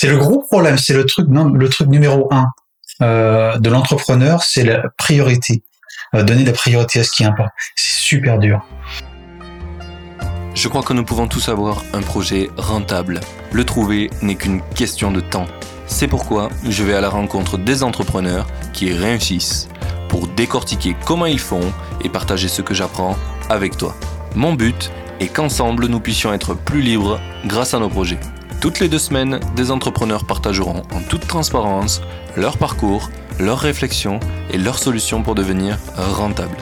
c'est le gros problème, c'est le truc, numéro un euh, de l'entrepreneur, c'est la priorité. Euh, donner la priorité à ce qui importe. C'est super dur. Je crois que nous pouvons tous avoir un projet rentable. Le trouver n'est qu'une question de temps. C'est pourquoi je vais à la rencontre des entrepreneurs qui réussissent pour décortiquer comment ils font et partager ce que j'apprends avec toi. Mon but est qu'ensemble nous puissions être plus libres grâce à nos projets. Toutes les deux semaines, des entrepreneurs partageront en toute transparence leur parcours, leurs réflexions et leurs solutions pour devenir rentables.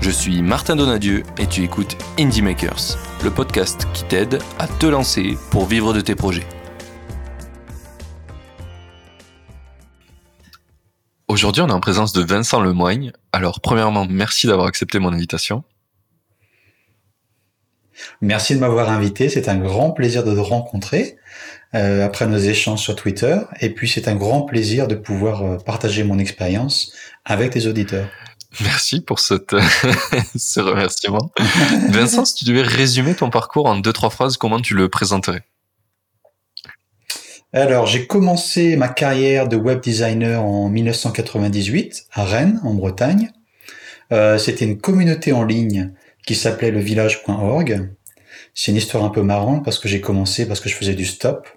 Je suis Martin Donadieu et tu écoutes Indie Makers, le podcast qui t'aide à te lancer pour vivre de tes projets. Aujourd'hui, on est en présence de Vincent Lemoigne. Alors, premièrement, merci d'avoir accepté mon invitation. Merci de m'avoir invité. C'est un grand plaisir de te rencontrer euh, après nos échanges sur Twitter. Et puis, c'est un grand plaisir de pouvoir euh, partager mon expérience avec tes auditeurs. Merci pour cette, ce remerciement. Vincent, si tu devais résumer ton parcours en deux, trois phrases, comment tu le présenterais? Alors, j'ai commencé ma carrière de web designer en 1998 à Rennes, en Bretagne. Euh, C'était une communauté en ligne qui s'appelait le village.org. C'est une histoire un peu marrante parce que j'ai commencé parce que je faisais du stop,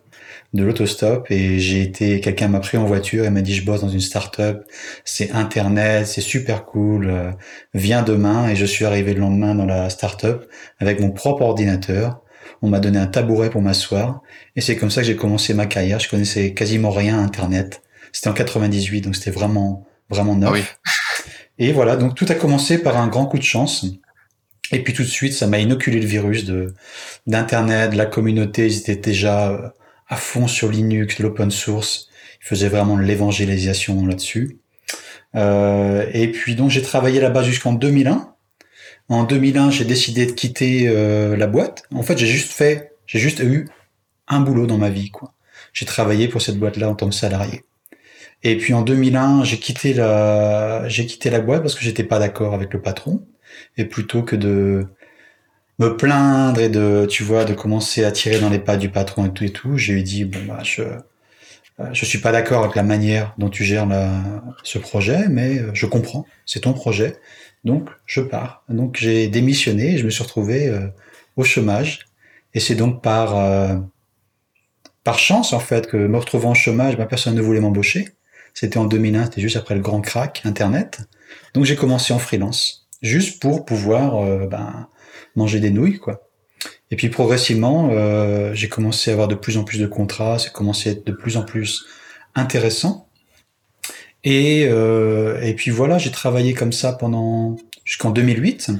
de l'autostop et j'ai été, quelqu'un m'a pris en voiture et m'a dit je bosse dans une start-up, c'est internet, c'est super cool, euh, viens demain et je suis arrivé le lendemain dans la start-up avec mon propre ordinateur on m'a donné un tabouret pour m'asseoir. Et c'est comme ça que j'ai commencé ma carrière. Je connaissais quasiment rien à Internet. C'était en 98, donc c'était vraiment, vraiment neuf. Ah Et voilà, donc tout a commencé par un grand coup de chance. Et puis tout de suite, ça m'a inoculé le virus de d'Internet, de la communauté. Ils étaient déjà euh, à fond sur Linux, l'open source. Ils faisaient vraiment l'évangélisation là-dessus. Euh, et puis donc j'ai travaillé là-bas jusqu'en 2001. En 2001, j'ai décidé de quitter euh, la boîte. En fait, j'ai juste fait, j'ai juste eu un boulot dans ma vie, quoi. J'ai travaillé pour cette boîte-là en tant que salarié. Et puis en 2001, j'ai quitté la, j'ai quitté la boîte parce que j'étais pas d'accord avec le patron. Et plutôt que de me plaindre et de, tu vois, de commencer à tirer dans les pas du patron et tout et tout, j'ai dit bon bah je, euh, je suis pas d'accord avec la manière dont tu gères ce projet, mais euh, je comprends, c'est ton projet donc, je pars. Donc, j'ai démissionné et je me suis retrouvé euh, au chômage. Et c'est donc par, par chance, en fait, que me retrouvant au chômage, ma personne ne voulait m'embaucher. C'était en 2001, c'était juste après le grand crack Internet. Donc, j'ai commencé en freelance, juste pour pouvoir euh, ben, manger des nouilles, quoi. Et puis, progressivement, j'ai commencé à avoir de plus en plus de contrats, c'est commencé à être de plus en plus intéressant. Et, euh, et puis voilà, j'ai travaillé comme ça pendant jusqu'en 2008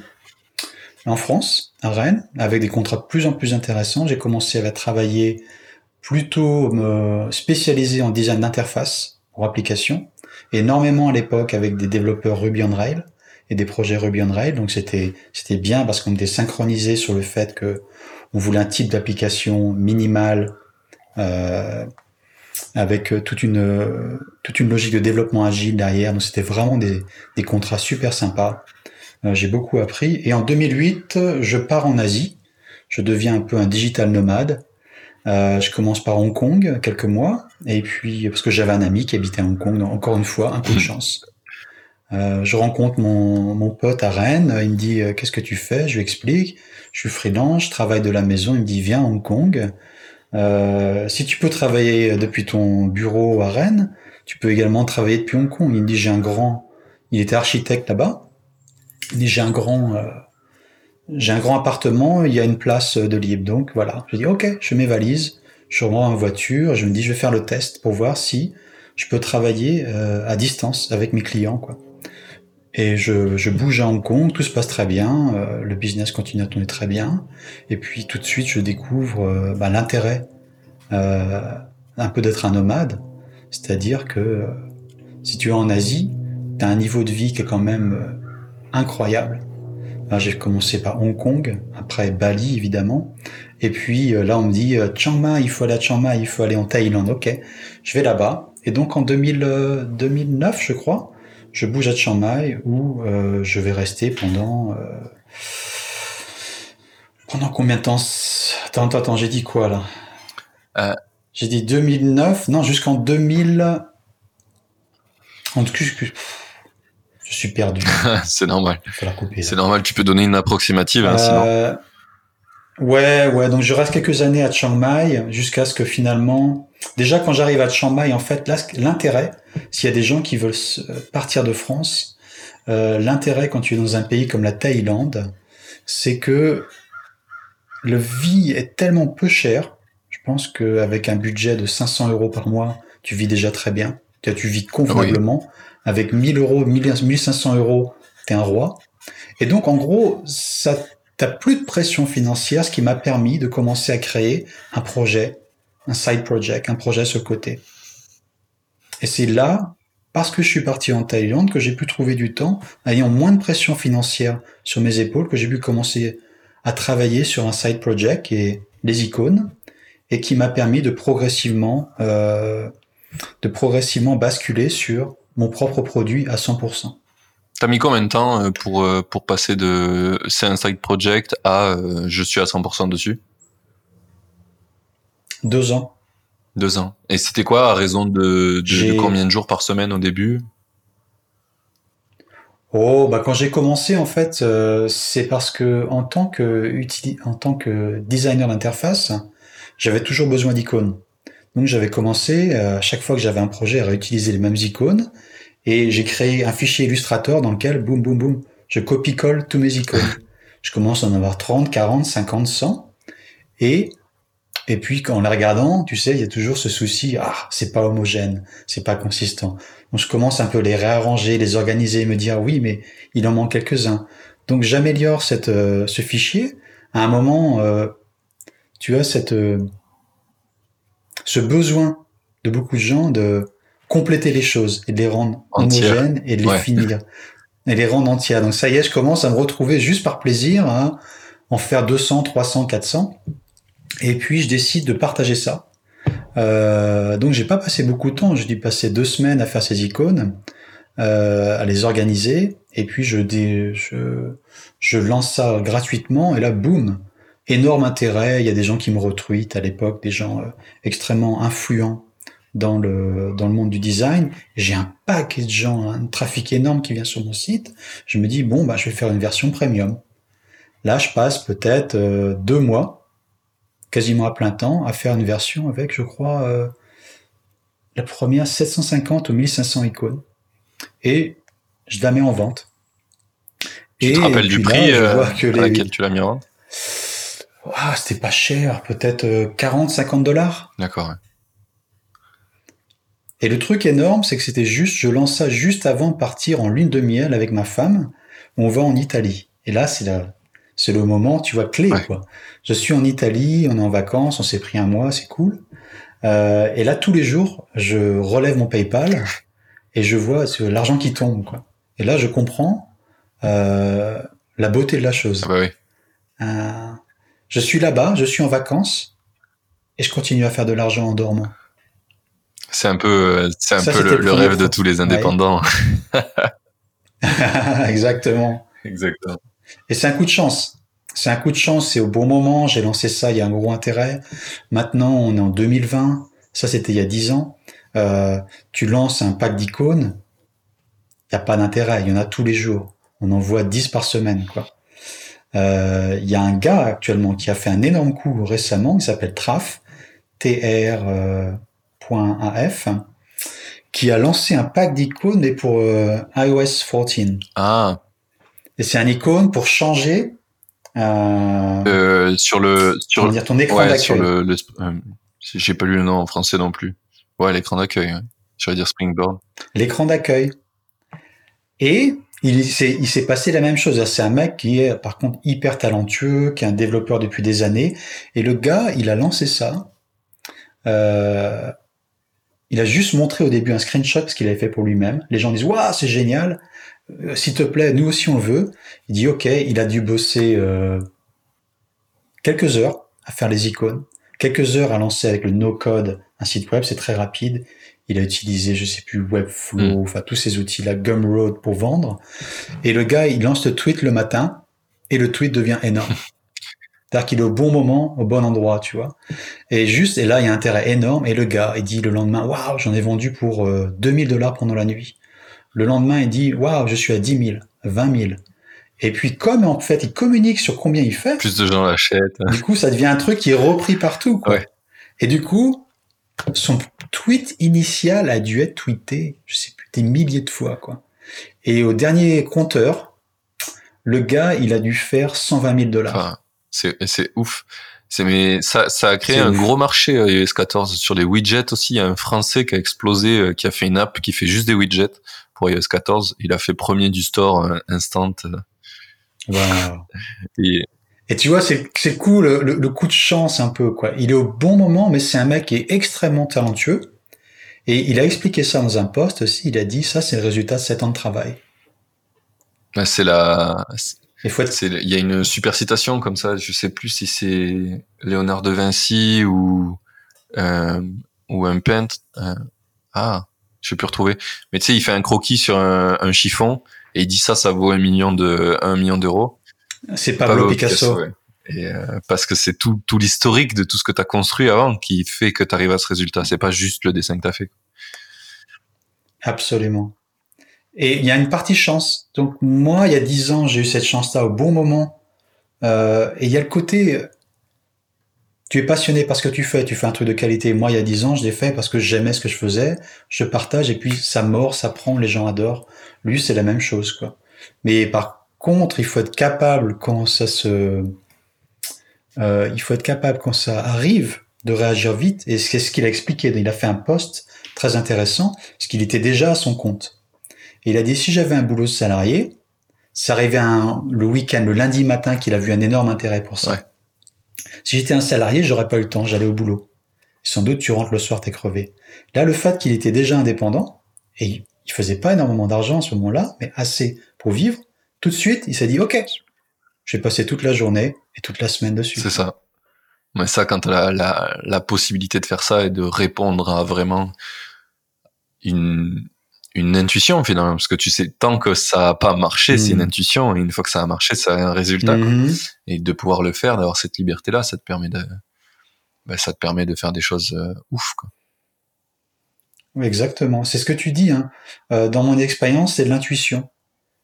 en France, à Rennes, avec des contrats de plus en plus intéressants. J'ai commencé à travailler plutôt me spécialiser en design d'interface pour applications, énormément à l'époque avec des développeurs Ruby on Rails et des projets Ruby on Rails. Donc c'était c'était bien parce qu'on était synchronisé sur le fait que on voulait un type d'application minimal euh, avec euh, toute une euh, toute une logique de développement agile derrière. Donc c'était vraiment des, des contrats super sympas. Euh, j'ai beaucoup appris. Et en 2008, je pars en Asie. Je deviens un peu un digital nomade. Euh, je commence par Hong Kong quelques mois, et puis parce que j'avais un ami qui habitait à Hong Kong, donc encore une fois un coup de chance. Euh, je rencontre mon, mon pote à Rennes, il me dit qu'est-ce que tu fais? Je lui explique, je suis freelance, je travaille de la maison. Il me dit viens à Hong Kong, euh, si tu peux travailler depuis ton bureau à Rennes, tu peux également travailler depuis Hong Kong. Il me dit j'ai un grand, il était architecte là-bas. Il dit j'ai un grand, euh, j'ai un grand appartement, il y a une place de libre. Donc voilà, je dis ok, je mets valise, je remonte en voiture, je me dis je vais faire le test pour voir si je peux travailler euh, à distance avec mes clients quoi. Et je, je, bouge à Hong Kong, tout se passe très bien, euh, le business continue à tourner très bien. Et puis tout de suite, je découvre euh, bah, l'intérêt euh, un peu d'être un nomade. C'est-à-dire que euh, si tu es en Asie, tu as un niveau de vie qui est quand même incroyable. J'ai commencé par Hong Kong, après Bali évidemment. Et puis là, on me dit Chiang Mai, il faut aller à Chiang Mai, il faut aller en Thaïlande. Ok, je vais là-bas. Et donc en 2000, 2009, je crois, je bouge à Chiang Mai où euh, je vais rester pendant euh, pendant combien de temps Attends, attends, j'ai dit quoi là? Euh, J'ai dit 2009, non, jusqu'en 2000. En tout cas, je suis perdu. c'est normal. C'est normal, tu peux donner une approximative, hein, euh, Ouais, ouais, donc je reste quelques années à Chiang Mai jusqu'à ce que finalement, déjà quand j'arrive à Chiang Mai, en fait, l'intérêt, s'il y a des gens qui veulent partir de France, euh, l'intérêt quand tu es dans un pays comme la Thaïlande, c'est que le vie est tellement peu cher. Je pense qu'avec un budget de 500 euros par mois, tu vis déjà très bien. Tu vis convenablement. Avec 1000 euros, 1500 euros, t'es un roi. Et donc, en gros, ça, t'as plus de pression financière, ce qui m'a permis de commencer à créer un projet, un side project, un projet sur ce côté. Et c'est là parce que je suis parti en Thaïlande que j'ai pu trouver du temps, ayant moins de pression financière sur mes épaules, que j'ai pu commencer à travailler sur un side project et les icônes, et qui m'a permis de progressivement, euh, de progressivement basculer sur mon propre produit à 100%. T'as mis combien de temps euh, pour, euh, pour passer de c'est un side project à je suis à 100% dessus? Deux ans. Deux ans. Et c'était quoi à raison de, combien de jours par semaine au début? Oh, bah quand j'ai commencé en fait, euh, c'est parce que en tant que en tant que designer d'interface, j'avais toujours besoin d'icônes. Donc j'avais commencé euh, à chaque fois que j'avais un projet à réutiliser les mêmes icônes et j'ai créé un fichier Illustrator dans lequel boum boum boum, je copie-colle tous mes icônes. je commence à en avoir 30, 40, 50, 100 et et puis, en les regardant, tu sais, il y a toujours ce souci, ah, c'est pas homogène, c'est pas consistant. Donc, je commence un peu les réarranger, les organiser, me dire, oui, mais il en manque quelques-uns. Donc, j'améliore cette, euh, ce fichier. À un moment, euh, tu as cette, euh, ce besoin de beaucoup de gens de compléter les choses et de les rendre homogènes et de les finir et les rendre entières. Donc, ça y est, je commence à me retrouver juste par plaisir à en faire 200, 300, 400 et puis je décide de partager ça. Euh, donc j'ai pas passé beaucoup de temps, j'ai dû passer deux semaines à faire ces icônes, euh, à les organiser, et puis je, je, je lance ça gratuitement, et là, boum, énorme intérêt, il y a des gens qui me retweetent à l'époque, des gens euh, extrêmement influents dans le, dans le monde du design. J'ai un paquet de gens, un trafic énorme qui vient sur mon site. Je me dis, bon, bah, je vais faire une version premium. Là, je passe peut-être euh, deux mois quasiment à plein temps, à faire une version avec, je crois, euh, la première 750 ou 1500 icônes. Et je la mets en vente. Tu et te rappelles du prix euh, à laquelle tu l'as mis en vente? Ah, C'était pas cher, peut-être 40, euh, 50 dollars. D'accord. Et le truc énorme, c'est que c'était juste, je lance ça juste avant de partir en lune de miel avec ma femme. On va en Italie. Et là, c'est la, c'est le moment, tu vois, clé. Quoi. Je suis en Italie, on est en vacances, on s'est pris un mois, c'est cool. Euh, et là, tous les jours, je relève mon PayPal et je vois l'argent qui tombe. Quoi. Et là, je comprends euh, la beauté de la chose. Ah bah oui. euh, je suis là-bas, je suis en vacances et je continue à faire de l'argent en dormant. C'est un peu, c'est un peu le, rêve de tous les indépendants. Exactement. Exactement. Et c'est un coup de chance. C'est un coup de chance, c'est au bon moment. J'ai lancé ça, il y a un gros intérêt. Maintenant, on est en 2020. Ça, c'était il y a 10 ans. Euh, tu lances un pack d'icônes, il n'y a pas d'intérêt. Il y en a tous les jours. On en voit 10 par semaine, quoi. Euh, il y a un gars actuellement qui a fait un énorme coup récemment. Il s'appelle Traf, tr.af, euh, qui a lancé un pack d'icônes pour iOS 14. Ah. Et c'est un icône pour changer euh, euh, sur le sur dire ton écran d'accueil. Sur le, euh, j'ai pas lu le nom en français non plus. Ouais, l'écran d'accueil. Ouais. J'allais dire Springboard. L'écran d'accueil. Et il s'est il s'est passé la même chose. C'est un mec qui est par contre hyper talentueux, qui est un développeur depuis des années. Et le gars, il a lancé ça. Il a juste montré au début un screenshot ce qu'il avait fait pour lui-même. Les gens disent waouh, c'est génial. Euh, s'il te plaît, nous aussi on le veut. Il dit ok, il a dû bosser euh, quelques heures à faire les icônes, quelques heures à lancer avec le no-code un site web, c'est très rapide. Il a utilisé, je sais plus, Webflow, mm. enfin tous ces outils-là, Gumroad pour vendre. Et le gas, il lance le tweet le matin et le tweet devient énorme. C'est-à-dire qu'il est au bon moment, au bon endroit, tu vois. Et juste, et là, il y a un intérêt énorme. Et le gars, il dit le lendemain, waouh, j'en ai vendu pour 2000 dollars pendant la nuit. Le lendemain, il dit, waouh, je suis à 10 000, 20 000. Et puis, comme en fait, il communique sur combien il fait. Plus de gens l'achètent. Du coup, ça devient un truc qui est repris partout, quoi. Ouais. Et du coup, son tweet initial a dû être tweeté, je sais plus, des milliers de fois, quoi. Et au dernier compteur, le gars, il a dû faire 120 000 dollars. Enfin, c'est ouf. C'est mais ça ça a créé un ouf. gros marché euh, iOS 14 sur les widgets aussi. Il y a un Français qui a explosé, euh, qui a fait une app qui fait juste des widgets pour iOS 14. Il a fait premier du store euh, instant. euh, et Et tu vois, c'est cool, le, coup de chance un peu, quoi. Il est au bon moment, mais c'est un mec qui est extrêmement talentueux. Et il a expliqué ça dans un post aussi. Il a dit, ça, c'est le résultat de 7 ans de travail. bah, c'est la Il être y a une super citation comme ça, je sais plus si c'est Léonard de Vinci ou euh, ou un peintre. euh, ah, je vais plus retrouver. Mais tu sais, il fait un croquis sur un, un chiffon et il dit ça, ça vaut un million de un million d'euros. C'est Pablo, Picasso. ouais. Et euh, parce que c'est tout tout l'historique de tout ce que tu as construit avant qui fait que tu arrives à ce résultat. C'est pas juste le dessin que tu as fait. Absolument. Et il y a une partie chance. Donc moi, il y a dix ans, j'ai eu cette chance-là au bon moment. Euh, et il y a le côté, tu es passionné par ce que tu fais, tu fais un truc de qualité. Moi, il y a dix ans, je l'ai fait parce que j'aimais ce que je faisais, je partage et puis ça mord, ça prend, les gens adorent. Lui, c'est la même chose, quoi. Mais par contre, il faut être capable quand ça se, euh, il faut être capable quand ça arrive de réagir vite. Et c'est ce qu'il a expliqué. Il a fait un post très intéressant, parce qu'il était déjà à son compte. Il a dit, si j'avais un boulot de salarié, ça arrivait le week-end, le lundi matin, qu'il a vu un énorme intérêt pour ça. Si j'étais un salarié, j'aurais pas eu le temps, j'allais au boulot. Sans doute, tu rentres le soir, t'es crevé. Là, le fait qu'il était déjà indépendant, et il- faisait pas énormément d'argent à ce moment-là, mais assez pour vivre, tout de suite, il s'est dit, OK, je vais passer toute la journée et toute la semaine dessus. C'est ça. Mais ça, quand tu as la, la, la possibilité de faire ça et de répondre à vraiment une, une intuition finalement, parce que tu sais, tant que ça a pas marché, c'est une Mhm. intuition, et une fois que ça a marché, ça a un résultat. quoi. Mhm. Et de pouvoir le faire, d'avoir cette liberté-là, ça te permet de, ben, ça te permet de faire des choses euh, ouf. Quoi. Exactement. C'est ce que tu dis. Hein. Euh, dans mon expérience, c'est de l'intuition.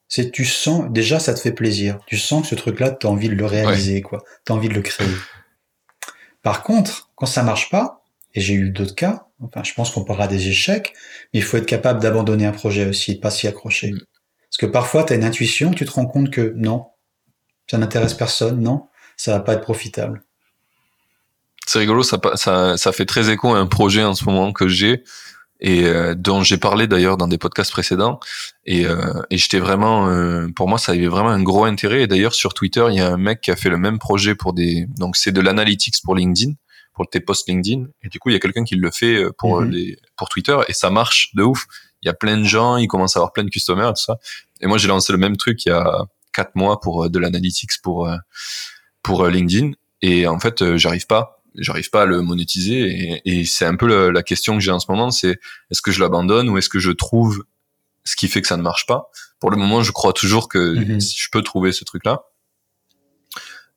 C'est tu sens déjà ça te fait plaisir. Tu sens que ce truc-là, tu as envie de le réaliser, quoi. Tu as envie de le créer. Par contre, quand ça marche pas, et j'ai eu d'autres cas, enfin, je pense qu'on parlera des échecs, mais il faut être capable d'abandonner un projet aussi, de pas s'y accrocher. Mm. Parce que parfois, tu as une intuition, tu te rends compte que non, ça n'intéresse personne, non, ça va pas être profitable. C'est rigolo, ça, pa- ça, ça fait très écho à un projet en ce moment que j'ai et euh, dont j'ai parlé d'ailleurs dans des podcasts précédents. Et, euh, et j'étais vraiment, euh, pour moi, ça avait vraiment un gros intérêt. Et d'ailleurs, sur Twitter, il y a un mec qui a fait le même projet pour des, donc c'est de l'analytics pour LinkedIn, pour tes posts LinkedIn. Et du coup, il y a quelqu'un qui le fait euh, pour Mhm. les, pour Twitter et ça marche de ouf. Il y a plein de gens, ils commencent à avoir plein de customers et tout ça. Et moi, j'ai lancé le même truc il y a quatre mois pour euh, de l'analytics pour euh, pour euh, LinkedIn. Et en fait, euh, j'arrive pas j'arrive pas à le monétiser et, et c'est un peu le- la question que j'ai en ce moment c'est est-ce que je l'abandonne ou est-ce que je trouve ce qui fait que ça ne marche pas? Pour le moment je crois toujours que Mhm. je peux trouver ce truc là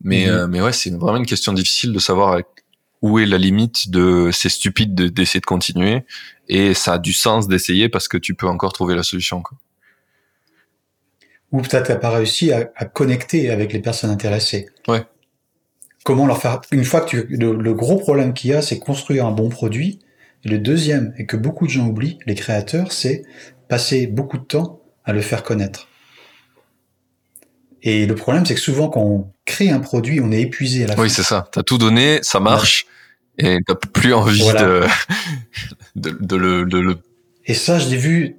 mais Mhm. euh, mais ouais c'est vraiment une question difficile de savoir où est la limite de c'est stupide de- d'essayer de continuer et ça a du sens d'essayer parce que tu peux encore trouver la solution quoi. Ou peut-être t'as pas réussi à, à connecter avec les personnes intéressées. Ouais. Comment leur faire une fois que tu le, le gros problème qu'il y a, c'est construire un bon produit. Et le deuxième, et que beaucoup de gens oublient, les créateurs, c'est passer beaucoup de temps à le faire connaître. Et le problème, c'est que souvent, quand on crée un produit, on est épuisé à la oui fin. c'est ça t'as tout donné ça marche et t'as plus envie Voilà. de, de de le de le Et ça, je l'ai vu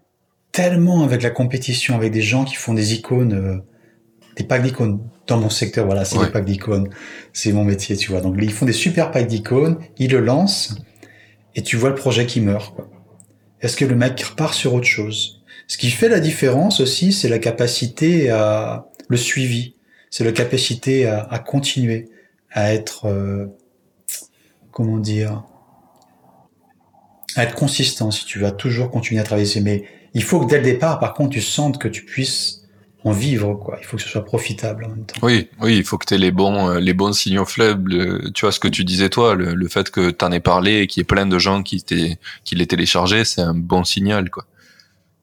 tellement avec la compétition, avec des gens qui font des icônes, euh, des packs d'icônes. Dans mon secteur, voilà, c'est Ouais. des packs d'icônes. C'est mon métier, tu vois. Donc, ils font des super packs d'icônes, ils le lancent, et tu vois le projet qui meurt, quoi. Est-ce que le mec repart sur autre chose? Ce qui fait la différence aussi, c'est la capacité à, le suivi. C'est la capacité à, à continuer, à être, euh, comment dire, à être consistant si tu vas toujours continuer à travailler. Mais il faut que dès le départ, par contre, tu sentes que tu puisses en vivre, quoi. Il faut que ce soit profitable en même temps. Oui, oui, il faut que tu aies les bons, euh, les bons signaux faibles. Tu vois ce que tu disais toi, le, le fait que tu en aies parlé et qu'il y ait plein de gens qui, qui l'aient téléchargé, c'est un bon signal, quoi.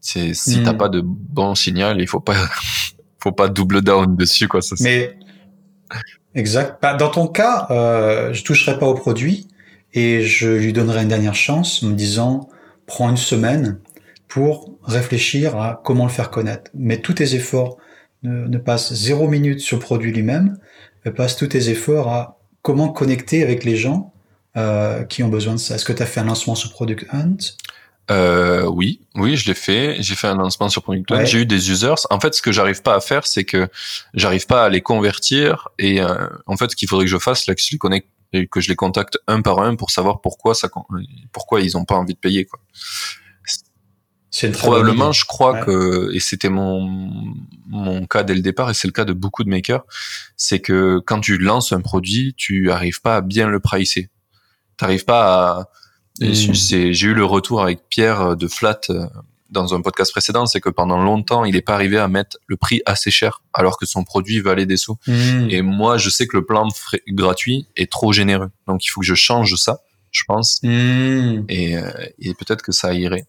C'est si t'as Mm. pas de bon signal, il faut pas, faut pas double down dessus, quoi. Ça, Mais exact. Bah, dans ton cas, euh, je toucherai pas au produit et je lui donnerai une dernière chance en me disant prends une semaine pour réfléchir à comment le faire connaître. Mais tous tes efforts ne, ne passent zéro minute sur le produit lui-même, mais passe tous tes efforts à comment connecter avec les gens euh, qui ont besoin de ça. Est-ce que tu as fait un lancement sur Product Hunt? Euh, oui, oui, je l'ai fait. J'ai fait un lancement sur Product. Ouais. J'ai eu des users. En fait, ce que j'arrive pas à faire, c'est que j'arrive pas à les convertir. Et euh, en fait, ce qu'il faudrait que je fasse, là, que je les connecte, et que je les contacte un par un pour savoir pourquoi ça, pourquoi ils ont pas envie de payer, quoi. Probablement, je crois Ouais. que, et c'était mon, mon cas dès le départ, et c'est le cas de beaucoup de makers, c'est que quand tu lances un produit, tu arrives pas à bien le pricer. T'arrives pas à, et Mm. c'est- j'ai eu le retour avec Pierre de Flat euh, dans un podcast précédent, c'est que pendant longtemps, il est pas arrivé à mettre le prix assez cher, alors que son produit valait des sous. Hmm. Et moi, je sais que le plan gratuit est trop généreux. Donc, il faut que je change ça, je pense. Hmm. Et, euh, et peut-être que ça irait.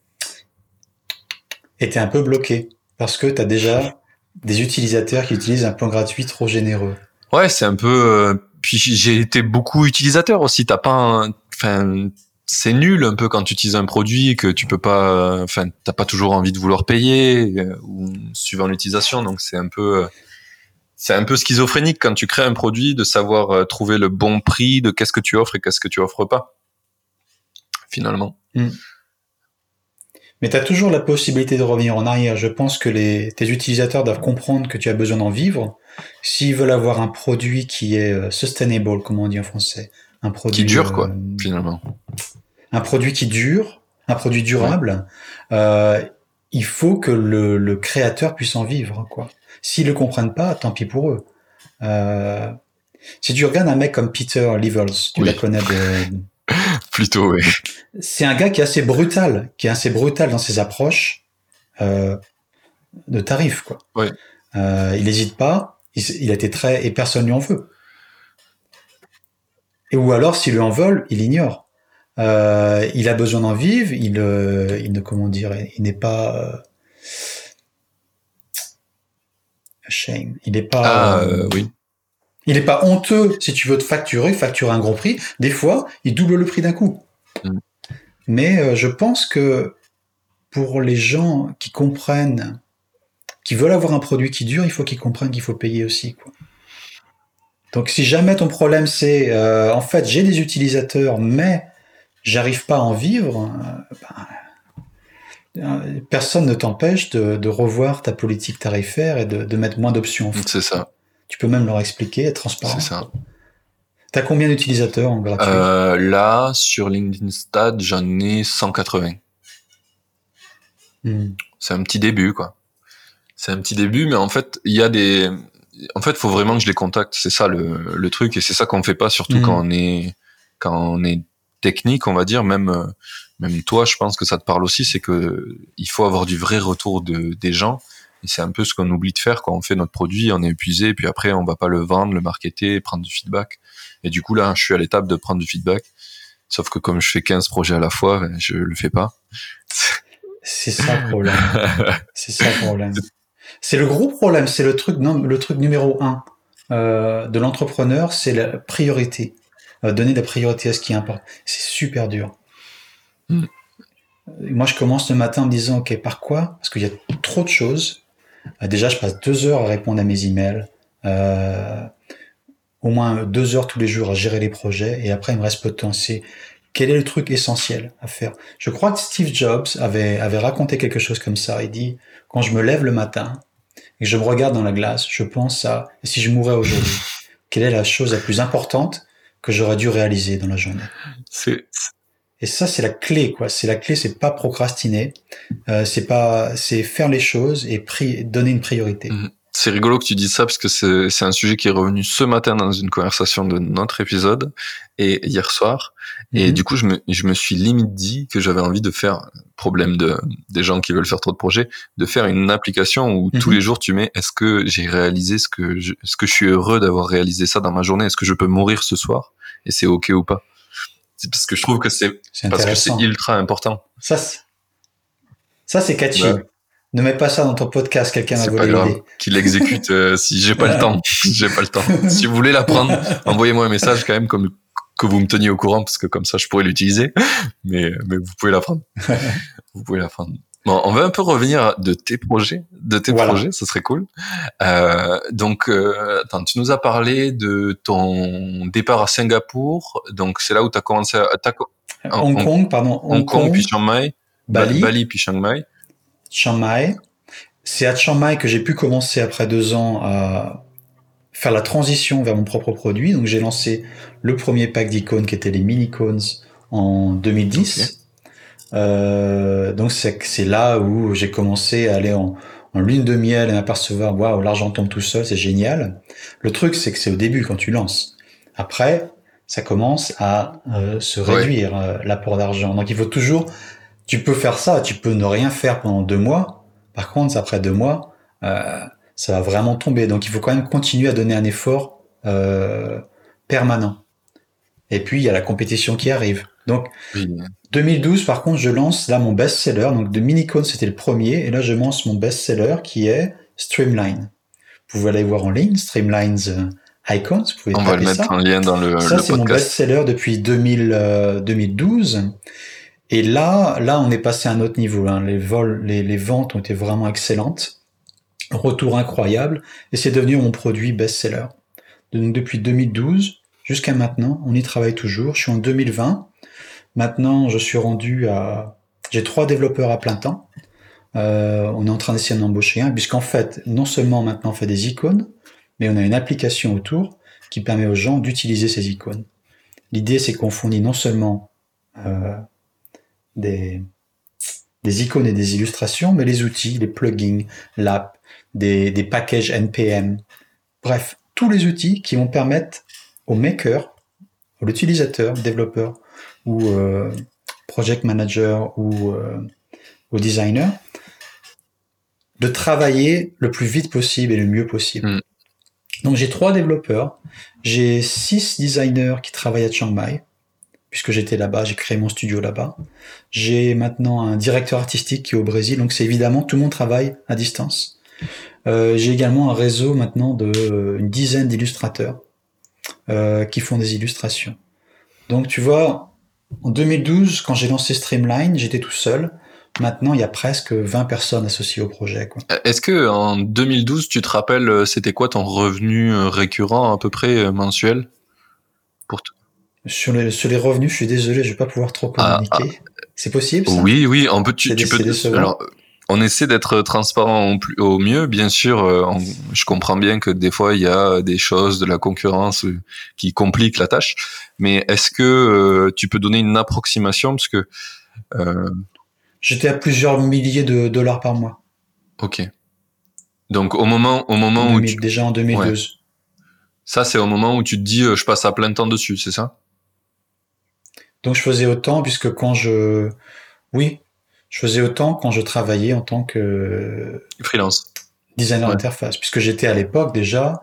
Et t'es un peu bloqué parce que t'as déjà des utilisateurs qui utilisent un plan gratuit trop généreux. Ouais, c'est un peu. euh, puis j'ai été beaucoup utilisateur aussi. T'as pas. un- Enfin, c'est nul un peu quand tu utilises un produit que tu peux pas. Enfin, t'as pas toujours envie de vouloir payer euh, ou suivant l'utilisation. Donc c'est un peu. euh, C'est un peu schizophrénique quand tu crées un produit de savoir euh, trouver le bon prix de qu'est-ce que tu offres et qu'est-ce que tu offres pas. Finalement. Mais tu as toujours la possibilité de revenir en arrière. Je pense que les, tes utilisateurs doivent comprendre que tu as besoin d'en vivre. S'ils veulent avoir un produit qui est sustainable, comme on dit en français, un produit Qui dure, quoi, euh, Finalement. un produit qui dure, un produit durable, euh, il faut que le, le créateur puisse en vivre, quoi. S'ils le comprennent pas, tant pis pour eux. Euh, si tu regardes un mec comme Peter Levels, tu Oui. la connais de, Plutôt, oui. c'est un gars qui est assez brutal, qui est assez brutal dans ses approches euh, de tarifs, quoi. Ouais. Euh, il n'hésite pas. Il, il a été très et personne lui en veut. Et ou alors, s'il lui en veulent, il ignore. Euh, il a besoin d'en vivre. Il, euh, il ne comment dire, il n'est pas euh, shame. Il n'est pas. Ah, oui. il n'est pas honteux si tu veux te facturer, facturer un gros prix. Des fois, il double le prix d'un coup. Mm. Mais je pense que pour les gens qui comprennent, qui veulent avoir un produit qui dure, il faut qu'ils comprennent qu'il faut payer aussi. Quoi. Donc si jamais ton problème c'est, euh, en fait, j'ai des utilisateurs, mais j'arrive pas à en vivre, euh, ben, euh, personne ne t'empêche de, de revoir ta politique tarifaire et de, de mettre moins d'options. C'est ça. Tu peux même leur expliquer, être transparent. C'est ça. T'as combien d'utilisateurs en gratuit? Euh, là, sur LinkedIn Stat, j'en ai 180. Hmm. C'est un petit début, quoi. C'est un petit début, mais en fait, il y a des. En fait, faut vraiment que je les contacte. C'est ça le, le truc, et c'est ça qu'on fait pas, surtout Mhm. quand on est quand on est technique, on va dire. Même euh, même toi, je pense que ça te parle aussi, c'est que il faut avoir du vrai retour de des gens. Et c'est un peu ce qu'on oublie de faire quand on fait notre produit, on est épuisé, et puis après, on va pas le vendre, le marketer, prendre du feedback. Et du coup, là, je suis à l'étape de prendre du feedback. Sauf que comme je fais 15 projets à la fois, ben, je le fais pas. C'est ça le problème. c'est ça le problème. C'est le gros problème. C'est le truc, non, le truc numéro un euh, de l'entrepreneur, c'est la priorité. Euh, donner la priorité à ce qui importe. C'est super dur. Mm. Moi, je commence le matin en me disant, ok, par quoi? Parce qu'il y a trop de choses. Euh, déjà, je passe deux heures à répondre à mes emails. Euh, au moins deux heures tous les jours à gérer les projets. Et après, il me reste peu de temps. C'est quel est le truc essentiel à faire? Je crois que Steve Jobs avait, avait raconté quelque chose comme ça. Il dit, quand je me lève le matin et que je me regarde dans la glace, je pense à et si je mourais aujourd'hui, quelle est la chose la plus importante que j'aurais dû réaliser dans la journée? Et ça, c'est la clé, quoi. C'est la clé, c'est pas procrastiner, euh, c'est pas, c'est faire les choses et donner une priorité. Mhm. C'est rigolo que tu dises ça parce que c'est un sujet qui est revenu ce matin dans une conversation de notre épisode et hier soir. Et Mhm. du coup, je me, je me suis limite dit que j'avais envie de faire, problème de, des gens qui veulent faire trop de projets, de faire une application où tous Mhm. les jours tu mets est-ce que j'ai réalisé ce que je, est-ce que je suis heureux d'avoir réalisé ça dans ma journée? Est-ce que je peux mourir ce soir? Et c'est OK ou pas? C'est parce que je trouve que c'est, parce que c'est ultra important. Ça, c'est- ça c'est catchy. Ouais. Ne mets pas ça dans ton podcast, quelqu'un pas volé l'idée. Qu'il exécute euh, si j'ai pas le temps. j'ai pas le temps. Si vous voulez l'apprendre, envoyez-moi un message quand même comme que vous me teniez au courant parce que comme ça je pourrais l'utiliser. Mais mais vous pouvez l'apprendre. vous pouvez l'apprendre. Bon, on va un peu revenir de tes projets, de tes Voilà. projets, ça serait cool. Euh, donc, euh, attends, tu nous as parlé de ton départ à Singapour. Donc, c'est là où tu as commencé à... Hong Kong, pardon. Hong Kong, puis Chiang Mai, Ba- Bali, Bali puis Chiang Mai. Chiang Mai. C'est à Chiang Mai que j'ai pu commencer après deux ans à faire la transition vers mon propre produit. Donc j'ai lancé le premier pack d'icônes qui était les mini-cones en 2010. Euh, donc c'est là où j'ai commencé à aller en, en lune de miel et m'apercevoir waouh l'argent tombe tout seul c'est génial. Le truc c'est que c'est au début quand tu lances. Après ça commence à euh, se Ouais. réduire euh, l'apport d'argent. Donc il faut toujours tu peux faire ça, tu peux ne rien faire pendant deux mois. Par contre après deux mois euh, ça va vraiment tomber. Donc il faut quand même continuer à donner un effort euh, permanent. Et puis il y a la compétition qui arrive. Donc Oui. 2012, par contre, je lance là mon best-seller. Donc, de Minicone, c'était le premier. Et là, je lance mon best-seller qui est Streamline. Vous pouvez aller voir en ligne, Streamlines euh, Icons. Vous pouvez On va le mettre ça. en lien dans le, Ça, c'est mon best-seller depuis 2000, euh, 2012. Et là, là, on est passé à un autre niveau. hein. Les vols, les, les ventes ont été vraiment excellentes. Retour incroyable. Et c'est devenu mon produit best-seller. Donc, depuis 2012 jusqu'à maintenant, on y travaille toujours. Je suis en 2020. Maintenant, je suis rendu à... J'ai trois développeurs à plein temps. Euh, on est en train d'essayer d'en embaucher un, puisqu'en fait, non seulement maintenant on fait des icônes, mais on a une application autour qui permet aux gens d'utiliser ces icônes. L'idée, c'est qu'on fournit non seulement euh, des, des icônes et des illustrations, mais les outils, les plugins, l'app, des, des packages NPM. Bref, tous les outils qui vont permettre au maker, à l'utilisateur, développeur ou euh, project manager ou euh, au designer, de travailler le plus vite possible et le mieux possible. Mm. Donc j'ai trois développeurs, j'ai six designers qui travaillent à Chiang Mai, puisque j'étais là-bas, j'ai créé mon studio là-bas. J'ai maintenant un directeur artistique qui est au Brésil, donc c'est évidemment tout le monde travaille à distance. Euh, j'ai également un réseau maintenant de euh, une dizaine d'illustrateurs euh, qui font des illustrations. Donc tu vois, en 2012, quand j'ai lancé Streamline, j'étais tout seul. Maintenant, il y a presque 20 personnes associées au projet. Est-ce que en 2012, tu te rappelles, c'était quoi ton revenu récurrent à peu près mensuel? Pour t- Sur, les, sur les revenus, je suis désolé, je vais pas pouvoir trop Ah, communiquer. C'est possible ça? Oui, oui, on peut, tu, peux. Alors, on essaie d'être transparent au, mieux, bien sûr. euh, on- je comprends bien que des fois il y a des choses de la concurrence euh, qui compliquent la tâche, mais est-ce que euh, tu peux donner une approximation? Parce que euh, J'étais à plusieurs milliers de dollars par mois. ok. Donc au moment au moment En où 2000 tu, Déjà en 2012. ça c'est au moment où tu te dis euh, je passe à plein temps dessus, c'est ça? Donc je faisais autant puisque quand je... Oui, je faisais autant quand je travaillais en tant que Freelance. designer Ouais. d'interface. Puisque j'étais à l'époque déjà,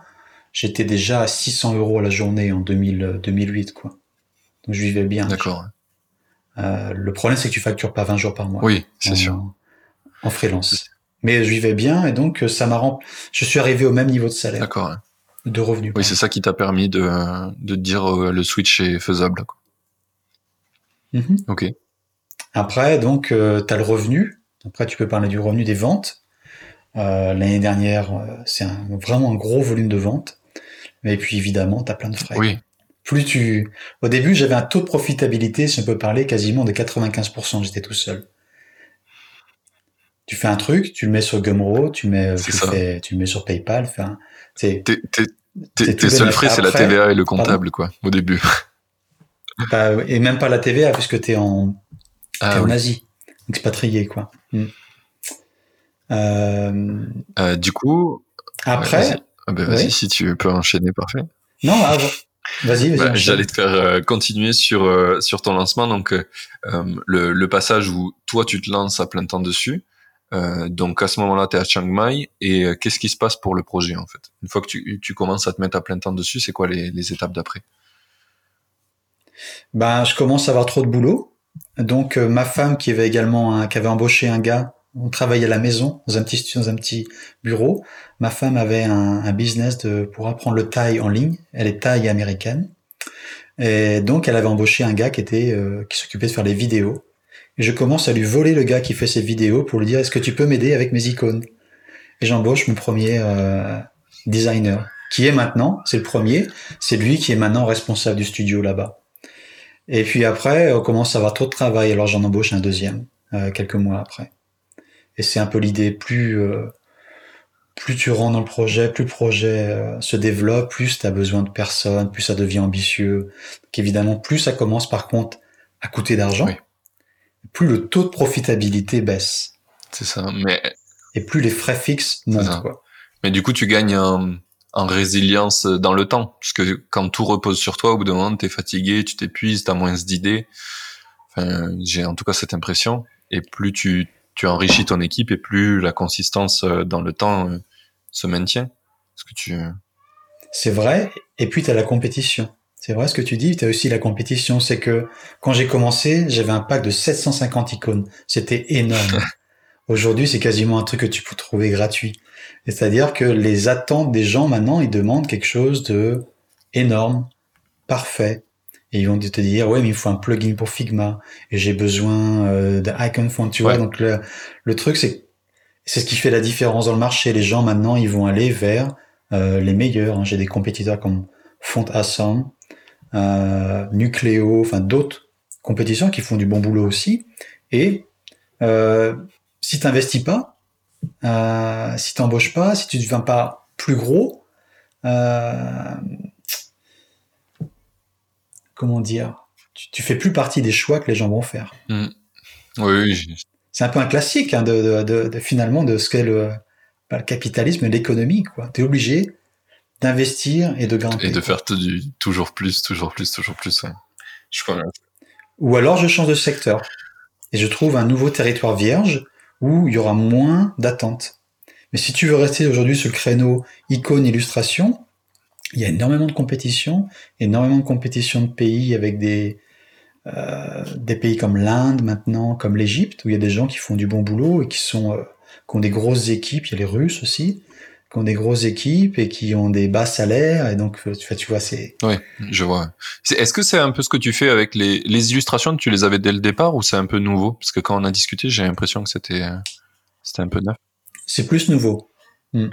j'étais déjà à 600 euros la journée en 2000, 2008. Quoi. Donc je vivais bien. D'accord. Euh, le problème c'est que tu factures pas 20 jours par mois. Oui, c'est en, sûr. En freelance. Mais je vivais bien et donc ça m'a rend... Je suis arrivé au même niveau de salaire, D'accord. de revenus. Oui, c'est ça qui t'a permis de de te dire euh, le switch est faisable. quoi. Mhm. Ok. Après, donc, euh, tu as le revenu. Après, tu peux parler du revenu des ventes. Euh, L'année dernière, euh, c'est un- vraiment un gros volume de ventes. Mais puis, évidemment, tu as plein de frais. Oui. Plus tu... Au début, j'avais un taux de profitabilité, si on peut parler, quasiment de 95%. J'étais tout seul. Tu fais un truc, tu le mets sur Gumroad, tu, mets, C'est tu, ça. fais, tu le mets sur PayPal. Enfin, Tes, seuls frais, c'est la TVA et le comptable, quoi, au début. Pas, et même pas la TVA, puisque tu es en, Ah, oui. Asie, expatrié, quoi. Mm. Euh, Euh, du coup, Après, ah ben, vas-y, si tu peux enchaîner, parfait. Non, vas-y, vas-y. Bah, j'allais te faire euh, continuer sur sur ton lancement, donc le, le, passage où toi tu te lances à plein temps dessus. donc à ce moment-là, tu es à Chiang Mai et qu'est-ce qui se passe pour le projet en fait? Une fois que tu, tu commences à te mettre à plein temps dessus, c'est quoi les, les étapes d'après? Ben, je commence à avoir trop de boulot. Donc ma femme qui avait également un, qui avait embauché un gars on travaillait à la maison, dans un petit dans un petit bureau. Ma femme avait un, business de, pour apprendre le taille en ligne. Elle est taille américaine. Et donc, elle avait embauché un gars qui était, euh, qui s'occupait de faire les vidéos. Je commence à lui voler le gars qui fait ses vidéos pour lui dire, est-ce que tu peux m'aider avec mes icônes? Et j'embauche mon premier euh, designer, qui est maintenant, c'est le premier, c'est lui qui est maintenant responsable du studio là-bas. Et puis après, on commence à avoir trop de travail, alors j'en embauche un deuxième, euh, quelques mois après. Et c'est un peu l'idée, plus euh, plus tu rentres dans le projet, plus le projet euh, se développe, plus tu as besoin de personnes, plus ça devient ambitieux. Donc évidemment, plus ça commence par contre à coûter d'argent, plus le taux de profitabilité baisse. C'est ça, mais... Et plus les frais fixes montent. Quoi. Mais du coup, tu gagnes en, en, résilience dans le temps, parce que quand tout repose sur toi, au bout d'un moment, t'es fatigué, tu t'épuises, t'as moins d'idées. Enfin, j'ai en tout cas cette impression. Et plus tu tu enrichis ton équipe et plus la consistance euh, dans le temps euh, se maintient. ce que tu... C'est vrai. Et puis tu as la compétition. C'est vrai ce que tu dis. Tu as aussi la compétition. C'est que quand j'ai commencé, j'avais un pack de 750 icônes. C'était énorme. Aujourd'hui, c'est quasiment un truc que tu peux trouver gratuit. C'est-à-dire que les attentes des gens maintenant, ils demandent quelque chose de énorme, parfait, et ils vont te dire ouais mais il faut un plugin pour Figma. Et j'ai besoin euh, d'Icon Font tu vois. Donc le, le truc c'est c'est ce qui fait la différence dans le marché. Les gens maintenant ils vont aller vers euh, les meilleurs hein. j'ai des compétiteurs comme Font Assam euh, Nucleo enfin d'autres compétitions qui font du bon boulot aussi. Et euh, si t'investis pas euh, si t'embauches pas si tu ne deviens pas plus gros euh, comment dire, tu, fais plus partie des choix que les gens vont faire. Mm. Oui, C'est un peu un classique hein, de, finalement de ce qu'est le, bah, le capitalisme, l'économie. Tu es obligé d'investir et de gagner. Et de faire toujours plus, toujours plus, toujours plus. Je Ou alors je change de secteur et je trouve un nouveau territoire vierge où il y aura moins d'attentes. Mais si tu veux rester aujourd'hui sur le créneau icône illustration, il y a énormément de compétition, énormément de compétition de pays avec des, euh, des pays comme l'Inde maintenant, comme l'Égypte, où il y a des gens qui font du bon boulot et qui sont euh, qui ont des grosses équipes. Il y a les Russes aussi, qui ont des grosses équipes et qui ont des bas salaires. Et donc, tu, tu vois, c'est. Oui, je vois. Est-ce que c'est un peu ce que tu fais avec les, les illustrations Tu les avais dès le départ ou c'est un peu nouveau? Parce que quand on a discuté, j'ai l'impression que c'était c'était un peu neuf. C'est plus nouveau. Hmm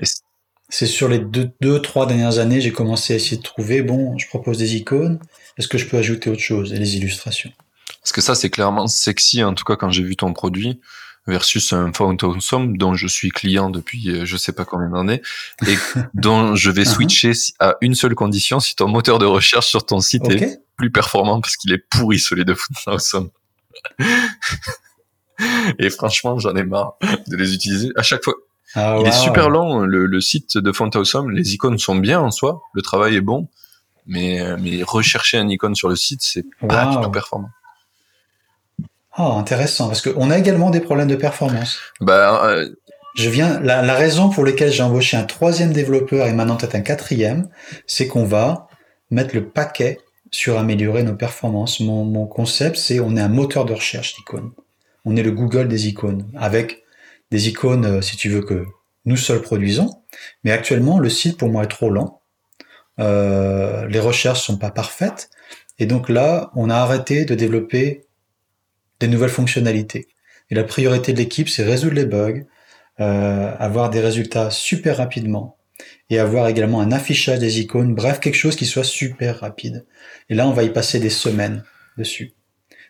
c'est sur les deux, deux, trois dernières années, j'ai commencé à essayer de trouver, bon, je propose des icônes, est-ce que je peux ajouter autre chose? Et les illustrations. Parce que ça, c'est clairement sexy, en tout cas quand j'ai vu ton produit, versus un Fountain Somme dont je suis client depuis euh, je sais pas combien d'années et dont je vais uh-huh. switcher à une seule condition si ton moteur de recherche sur ton site est plus performant parce qu'il est pourri celui de Fountain Somme. et franchement, j'en ai marre de les utiliser à chaque fois. Ah, il est super long, le, le site de Awesome. Les icônes sont bien en soi, le travail est bon, mais, mais rechercher un icône sur le site, c'est pas du tout performant. Ah, intéressant, parce qu'on a également des problèmes de performance. Bah, euh, je viens, la, la raison pour laquelle j'ai embauché un troisième développeur et maintenant peut-être un quatrième, c'est qu'on va mettre le paquet sur améliorer nos performances. Mon, mon concept, c'est on est un moteur de recherche d'icônes. On est le Google des icônes, avec des icônes, euh, si tu veux, que nous seuls produisons. Mais actuellement, le site pour moi est trop lent. Euh, les recherches sont pas parfaites. Et donc là, on a arrêté de développer des nouvelles fonctionnalités. Et la priorité de l'équipe, c'est résoudre les bugs, euh, avoir des résultats super rapidement et avoir également un affichage des icônes, bref, quelque chose qui soit super rapide. Et là, on va y passer des semaines dessus.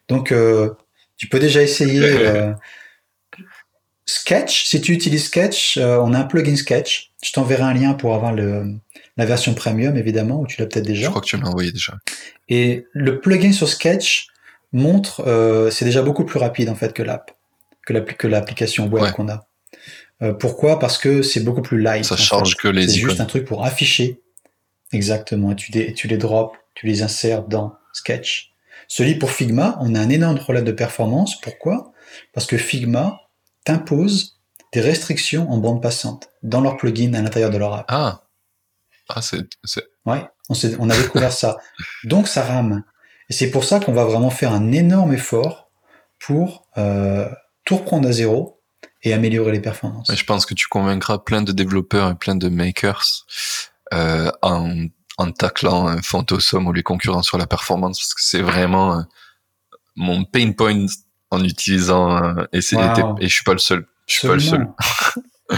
Donc, tu peux déjà essayer Sketch, si tu utilises Sketch, euh, on a un plugin Sketch. Je t'enverrai un lien pour avoir le, la version premium, évidemment, ou tu l'as peut-être déjà. Je crois que tu l'as envoyé déjà. Et le plugin sur Sketch montre, euh, c'est déjà beaucoup plus rapide en fait que l'app, que l'application web qu'on a. Euh, pourquoi? Parce que c'est beaucoup plus light. Ça change que les C'est juste un truc pour afficher. Exactement. Et tu, les, tu les drops, tu les insères dans Sketch. Celui pour Figma, on a un énorme problème de performance. Pourquoi? Parce que Figma t'impose des restrictions en bande passante dans leur plugin à l'intérieur de leur app. Ah, ah c'est, c'est... Ouais, on, on a découvert ça. Donc ça rame. Et c'est pour ça qu'on va vraiment faire un énorme effort pour euh, tout reprendre à zéro et améliorer les performances. je pense que tu convaincras plein de développeurs et plein de makers euh, en, en taclant un ou les concurrents sur la performance parce que c'est vraiment euh, mon pain point en utilisant et, Wow. et je suis pas le seul. Je suis pas le seul.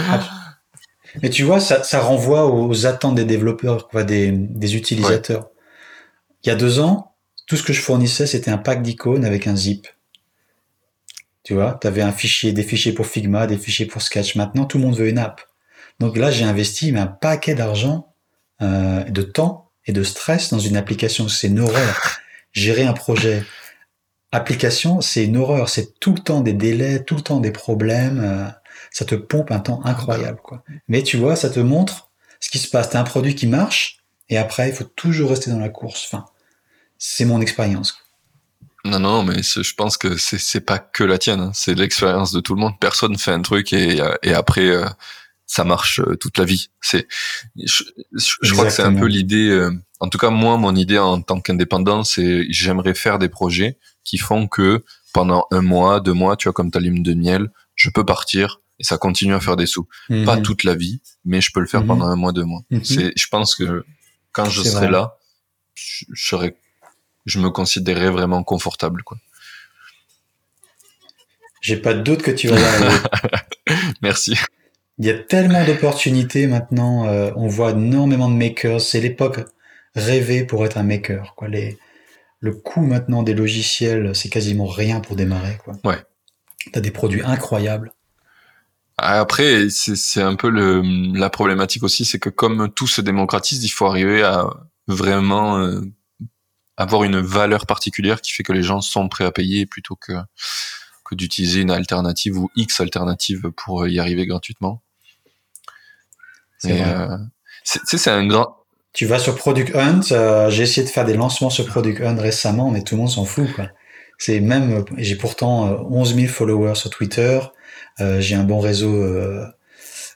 Mais tu vois, ça, ça renvoie aux attentes des développeurs, quoi, des, des utilisateurs. Il y a deux ans, tout ce que je fournissais, c'était un pack d'icônes avec un zip. Tu vois, tu avais un fichier, des fichiers pour Figma, des fichiers pour Sketch. Maintenant, tout le monde veut une app. Donc là, j'ai investi un paquet d'argent, euh, de temps et de stress dans une application. C'est une horreur. Gérer un projet application, c'est une horreur. C'est tout le temps des délais, tout le temps des problèmes. euh, ça te pompe un temps incroyable, quoi. Mais tu vois, ça te montre ce qui se passe. T'as un produit qui marche, et après, il faut toujours rester dans la course. Enfin, c'est mon expérience. Non, non, mais je pense que c'est pas que la tienne, hein. c'est l'expérience de tout le monde. Personne fait un truc et, et après euh, ça marche euh, toute la vie. C'est, je, crois que c'est un peu l'idée. euh, en tout cas, moi, mon idée en tant qu'indépendant, c'est j'aimerais faire des projets qui font que pendant un mois, deux mois, tu vois, comme ta lune de miel, je peux partir et ça continue à faire des sous. Pas Mhm. toute la vie, mais je peux le faire Mhm. pendant un mois, deux mois. Mhm. C'est, je pense que quand je serai vrai. là, je, je serai, je me considérerais vraiment confortable, quoi. J'ai pas de doute que tu vas y arriver. Merci. Il y a tellement d'opportunités maintenant. euh, on voit énormément de makers. C'est l'époque rêvée pour être un maker. Quoi. Les, le coût maintenant des logiciels, c'est quasiment rien pour démarrer. Quoi. Ouais. T'as des produits incroyables. Après, c'est c'est un peu le, la problématique aussi, c'est que comme tout se démocratise, il faut arriver à vraiment euh, avoir une valeur particulière qui fait que les gens sont prêts à payer plutôt que que d'utiliser une alternative ou X alternative pour y arriver gratuitement. C'est euh, c'est un grand. Tu vas sur Product Hunt. euh, j'ai essayé de faire des lancements sur Product Hunt récemment, mais tout le monde s'en fout. C'est même. euh, J'ai pourtant euh, 11 000 followers sur Twitter. Euh, j'ai un bon réseau. euh,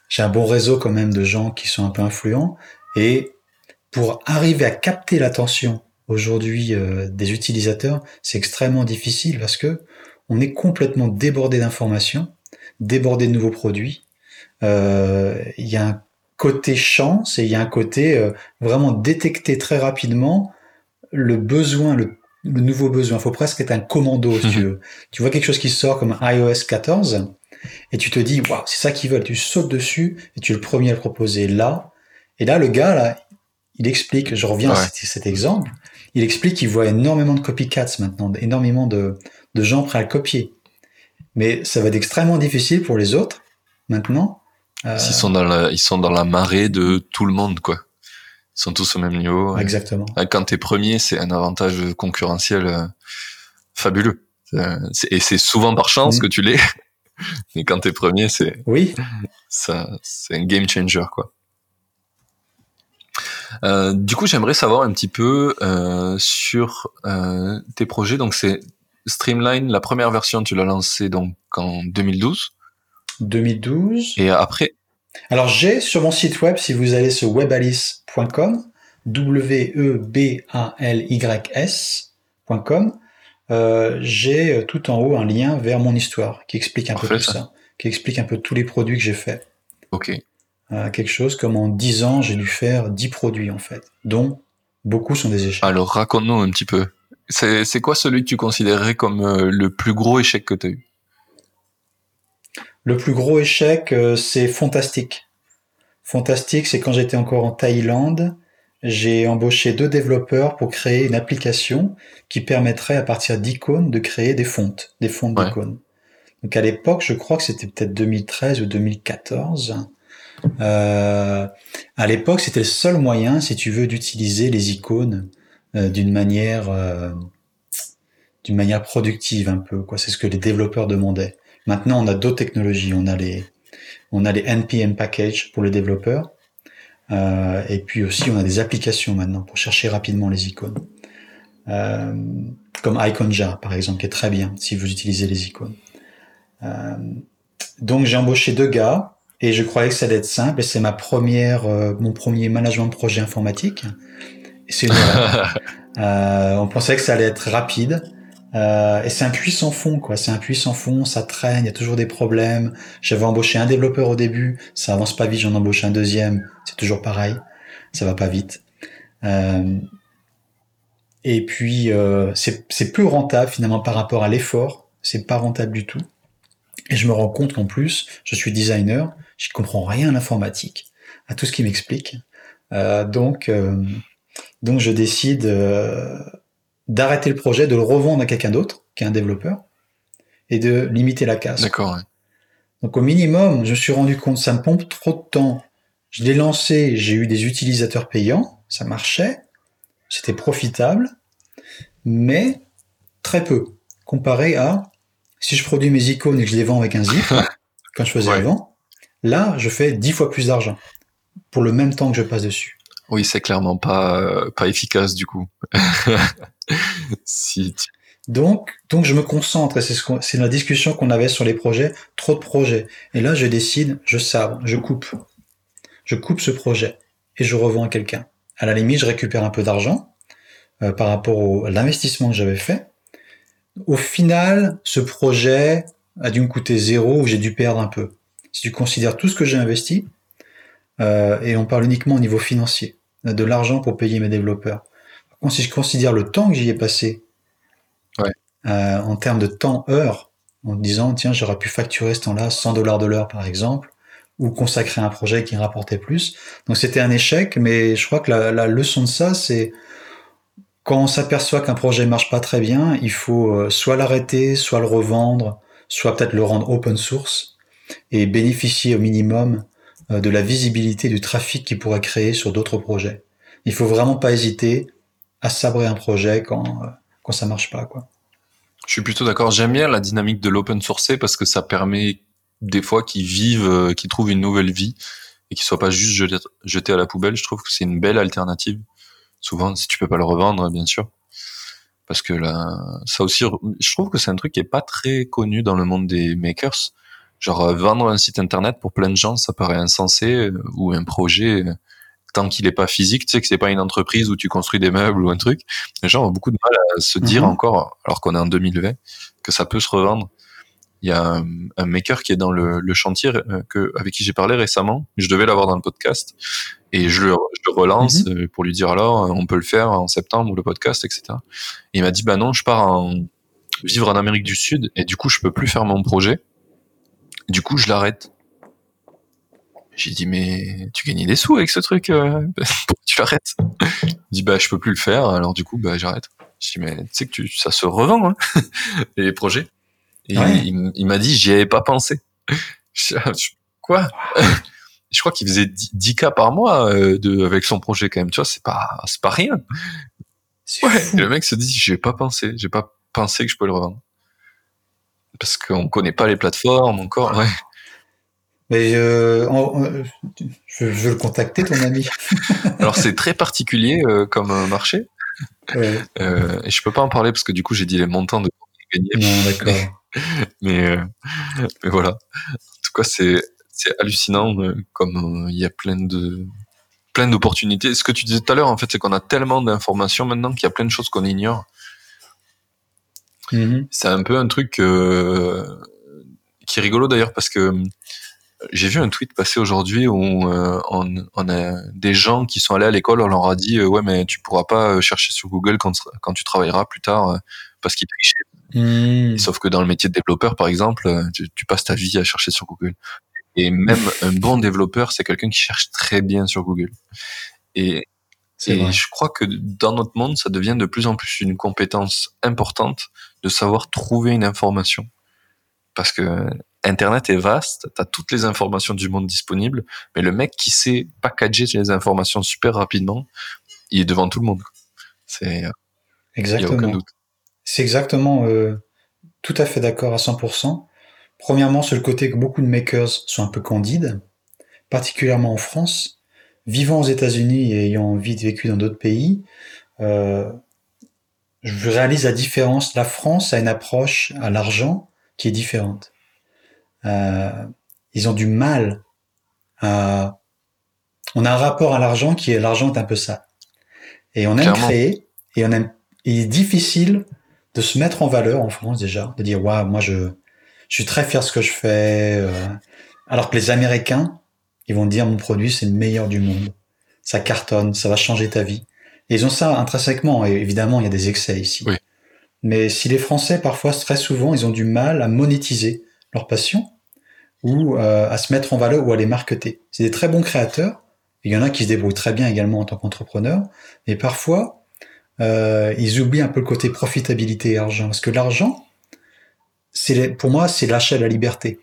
j'ai un bon réseau quand même de gens qui sont un peu influents. Et pour arriver à capter l'attention aujourd'hui euh, des utilisateurs, c'est extrêmement difficile parce que on est complètement débordé d'informations, débordé de nouveaux produits. Euh, Il y a un côté chance et il y a un côté euh, vraiment détecter très rapidement le besoin, le, le nouveau besoin. Il faut presque être un commando, si tu veux. Tu vois quelque chose qui sort comme iOS 14 et tu te dis, waouh, c'est ça qu'ils veulent. Tu sautes dessus et tu es le premier à le proposer là. Et là, le gars, là, il explique, je reviens à Ouais. cet, cet exemple, il explique qu'il voit énormément de copycats maintenant, énormément de, de gens prêts à copier. Mais ça va être extrêmement difficile pour les autres, maintenant. Euh, Ils sont dans la, ils sont dans la marée de tout le monde, quoi. Ils sont tous au même niveau. Exactement. Quand t'es premier, c'est un avantage concurrentiel euh, fabuleux. Euh, et c'est souvent par chance Mhm. que tu l'es. Mais quand t'es premier, c'est Oui, ça, c'est un game changer, quoi. Euh, du coup, j'aimerais savoir un petit peu euh, sur euh, tes projets. Donc, c'est Streamline, la première version, tu l'as lancée donc en 2012. 2012. Et après, Alors j'ai sur mon site web, si vous allez sur webalis.com, W-E-B-A-L-Y-S.com, euh, j'ai euh, tout en haut un lien vers mon histoire qui explique un peu tout ça. ça, qui explique un peu tous les produits que j'ai fait. ok. Quelque chose comme en 10 ans, j'ai dû faire 10 produits en fait, dont beaucoup sont des échecs. Alors, raconte-nous un petit peu. C'est c'est quoi celui que tu considérerais comme euh, le plus gros échec que tu as eu? Le plus gros échec, euh, c'est Fantastique. Fantastique, c'est quand j'étais encore en Thaïlande, j'ai embauché deux développeurs pour créer une application qui permettrait à partir d'icônes de créer des fontes, des fontes Ouais. d'icônes. Donc à l'époque, je crois que c'était peut-être 2013 ou 2014. Euh, à l'époque, c'était le seul moyen, si tu veux, d'utiliser les icônes euh, d'une manière, euh, d'une manière productive un peu. Quoi, c'est ce que les développeurs demandaient. Maintenant, on a d'autres technologies. On a les, On a les NPM package pour les développeurs. Euh, et puis aussi, on a des applications maintenant pour chercher rapidement les icônes. Euh, comme Iconja, par exemple, qui est très bien si vous utilisez les icônes. Euh, donc j'ai embauché deux gars et je croyais que ça allait être simple et c'est ma première, euh, mon premier management de projet informatique. Et c'est euh, on pensait que ça allait être rapide. Euh, et c'est un puissant fond, quoi. C'est un puissant fond, ça traîne, il y a toujours des problèmes. J'avais embauché un développeur au début, ça avance pas vite, j'en embauche un deuxième, c'est toujours pareil, ça va pas vite. Euh, et puis euh, c'est peu rentable finalement par rapport à l'effort, c'est pas rentable du tout. Et je me rends compte qu'en plus, je suis designer, je comprends rien à l'informatique, à tout ce qui m'explique. Euh, donc, euh, donc je décide euh, d'arrêter le projet, de le revendre à quelqu'un d'autre, qui est un développeur, et de limiter la casse. D'accord. Donc au minimum, je me suis rendu compte, ça me pompe trop de temps. Je l'ai lancé, j'ai eu des utilisateurs payants, ça marchait, c'était profitable, mais très peu comparé à si je produis mes icônes et que je les vends avec un zip, quand je faisais avant, là, je fais dix fois plus d'argent pour le même temps que je passe dessus. Oui, c'est clairement pas euh, pas efficace du coup. si Donc, donc je me concentre et c'est ce c'est la discussion qu'on avait sur les projets, trop de projets. Et là, je décide, je sabre, je coupe, je coupe ce projet et je revends à quelqu'un. À la limite, je récupère un peu d'argent euh, par rapport au, à l'investissement que j'avais fait. Au final, ce projet a dû me coûter zéro ou j'ai dû perdre un peu. Si tu considères tout ce que j'ai investi, euh, et on parle uniquement au niveau financier, de l'argent pour payer mes développeurs. Par contre, si je considère le temps que j'y ai passé, ouais. euh, en termes de temps, heure, en disant, tiens, j'aurais pu facturer ce temps-là 100 dollars de l'heure, par exemple, ou consacrer un projet qui rapportait plus. Donc c'était un échec, mais je crois que la, la leçon de ça, c'est quand on s'aperçoit qu'un projet marche pas très bien, il faut euh, soit l'arrêter, soit le revendre, soit peut-être le rendre open source et bénéficier au minimum euh, de la visibilité du trafic qu'il pourrait créer sur d'autres projets. Il faut vraiment pas hésiter à sabrer un projet quand euh, quand ça marche pas quoi. Je suis plutôt d'accord. J'aime bien la dynamique de l'open source parce que ça permet des fois qu'ils vivent, qu'ils trouvent une nouvelle vie et qu'ils soient pas juste jetés à la poubelle. Je trouve que c'est une belle alternative souvent si tu peux pas le revendre bien sûr. Parce que là ça aussi je trouve que c'est un truc qui est pas très connu dans le monde des makers. Genre euh, vendre un site internet pour plein de gens ça paraît insensé euh, ou un projet euh, tant qu'il est pas physique tu sais que c'est pas une entreprise où tu construis des meubles ou un truc. Les gens ont beaucoup de mal à se dire mm -hmm. encore alors qu'on est en 2020 que ça peut se revendre. Il y a un, un, maker qui est dans le, le chantier que, avec qui j'ai parlé récemment. Je devais l'avoir dans le podcast. Et je le, je le relance mm -hmm. pour lui dire alors on peut le faire en septembre le podcast, etc. Et il m'a dit bah non, je pars en, vivre en Amérique du Sud et du coup je peux plus faire mon projet. Du coup je l'arrête. J'ai dit mais tu gagnes des sous avec ce truc, euh, tu l'arrêtes? Il dit bah je peux plus le faire alors du coup bah j'arrête. Je dis mais tu sais que tu, ça se revend hein, les projets. Et ouais. il, il m'a dit, j'y avais pas pensé. Quoi? Je crois qu'il faisait 10, 10, cas par mois euh, de, avec son projet quand même. Tu vois, c'est pas, c'est pas rien. Ouais. le mec se dit, j'ai pas pensé, j'ai pas pensé que je peux le revendre. Parce qu'on connaît pas les plateformes encore. Ouais. Mais euh, on, je, je, veux le contacter, ton ami. Alors c'est très particulier euh, comme marché. Ouais. Euh, et je peux pas en parler parce que du coup j'ai dit les montants de gagner. Non, d'accord. mais, euh, mais voilà. En tout cas, c'est c'est hallucinant euh, comme il y a plein de plein d'opportunités. Ce que tu disais tout à l'heure, en fait, c'est qu'on a tellement d'informations maintenant qu'il y a plein de choses qu'on ignore. Mm -hmm. C'est un peu un truc euh, qui est rigolo d'ailleurs parce que j'ai vu un tweet passer aujourd'hui où euh, on, on, a des gens qui sont allés à l'école, on leur a dit ouais mais tu pourras pas chercher sur Google quand, quand tu travailleras plus tard parce qu'ils trichaient Mmh. Sauf que dans le métier de développeur, par exemple, tu, tu, passes ta vie à chercher sur Google. Et même un bon développeur, c'est quelqu'un qui cherche très bien sur Google. Et, et je crois que dans notre monde, ça devient de plus en plus une compétence importante de savoir trouver une information. Parce que Internet est vaste, tu as toutes les informations du monde disponibles, mais le mec qui sait packager les informations super rapidement, il est devant tout le monde. C'est Exactement. Aucun doute. C'est exactement euh, tout à fait d'accord à 100%. Premièrement, sur le côté que beaucoup de makers sont un peu candides, particulièrement en France. Vivant aux États-Unis et ayant vite vécu dans d'autres pays, euh, je réalise la différence. La France a une approche à l'argent qui est différente. Euh, ils ont du mal à... On a un rapport à l'argent qui est l'argent est un peu ça. Et on aime créer et on aime. il est difficile de se mettre en valeur en France déjà, de dire waouh, moi je je suis très fier de ce que je fais. Euh. alors que les Américains, ils vont dire mon produit c'est le meilleur du monde, ça cartonne, ça va changer ta vie. Et ils ont ça intrinsèquement. Et évidemment, il y a des excès ici. Oui. Mais si les Français, parfois, très souvent, ils ont du mal à monétiser leur passion ou euh, à se mettre en valeur ou à les marketer. C'est des très bons créateurs. Il y en a qui se débrouillent très bien également en tant qu'entrepreneurs. Mais parfois, euh, ils oublient un peu le côté profitabilité et argent. Parce que l'argent, c'est pour moi, c'est l'achat de la liberté.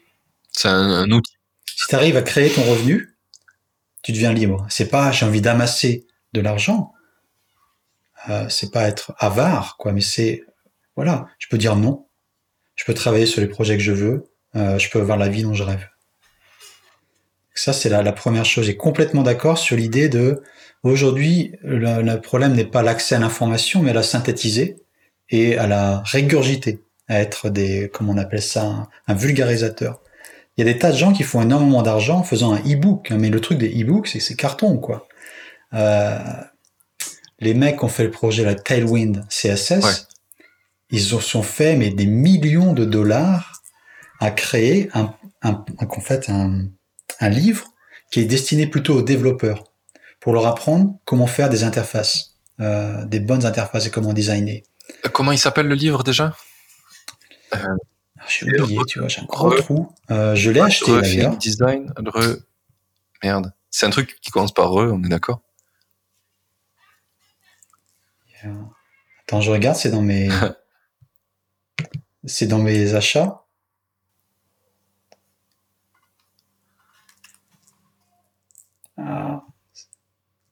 C'est un, outil. Si tu arrives à créer ton revenu, tu deviens libre. C'est pas j'ai envie d'amasser de l'argent. Euh, c'est pas être avare, quoi, mais c'est voilà, je peux dire non. Je peux travailler sur les projets que je veux. Euh, je peux avoir la vie dont je rêve. Ça, c'est la, la, première chose. J'ai complètement d'accord sur l'idée de aujourd'hui, le, problème n'est pas l'accès à l'information, mais à la synthétiser et à la régurgiter, à être des, comment on appelle ça, un, vulgarisateur. Il y a des tas de gens qui font énormément d'argent en faisant un e-book, hein, mais le truc des e-books, c'est c'est carton, quoi. Euh, les mecs ont fait le projet la Tailwind CSS. Ils ont sont fait mais des millions de dollars à créer un, un, en fait un, un livre qui est destiné plutôt aux développeurs pour leur apprendre comment faire des interfaces, euh, des bonnes interfaces et comment designer. Comment il s'appelle le livre déjà? Euh, J'ai oublié, tu vois, j'ai un gros trou. Euh, je l'ai acheté d'ailleurs. Design, re... Merde. C'est un truc qui commence par re, on est d'accord? Attends, je regarde, c'est dans mes. c'est dans mes achats. Ah,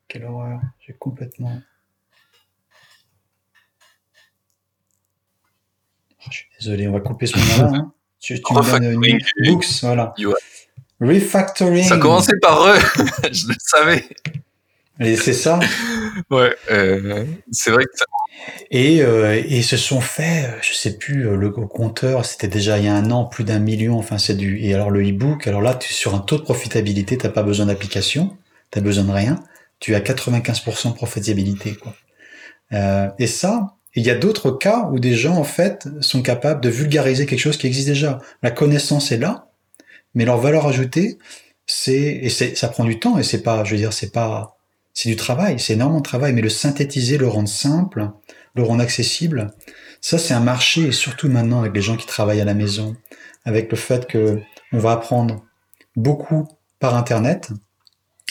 quelle horreur, j'ai complètement. Oh, je suis désolé, on va couper ce moment-là. Hein. Tu, tu me une books, voilà. Refactoring. Ça commençait par eux, je le savais. Et c'est ça. ouais, euh, c'est vrai que ça... Et, euh, et se sont fait, je sais plus, euh, le compteur, c'était déjà il y a un an, plus d'un million, enfin c'est du... Et alors le e-book, alors là, tu, sur un taux de profitabilité, t'as pas besoin d'application, t'as besoin de rien, tu as 95% de profitabilité, quoi. Euh, et ça, il y a d'autres cas où des gens, en fait, sont capables de vulgariser quelque chose qui existe déjà. La connaissance est là, mais leur valeur ajoutée, c'est, et ça prend du temps, et c'est pas, je veux dire, c'est pas, c'est du travail, c'est énormément de travail, mais le synthétiser, le rendre simple, le rendre accessible, ça c'est un marché, et surtout maintenant avec les gens qui travaillent à la maison, avec le fait que on va apprendre beaucoup par Internet,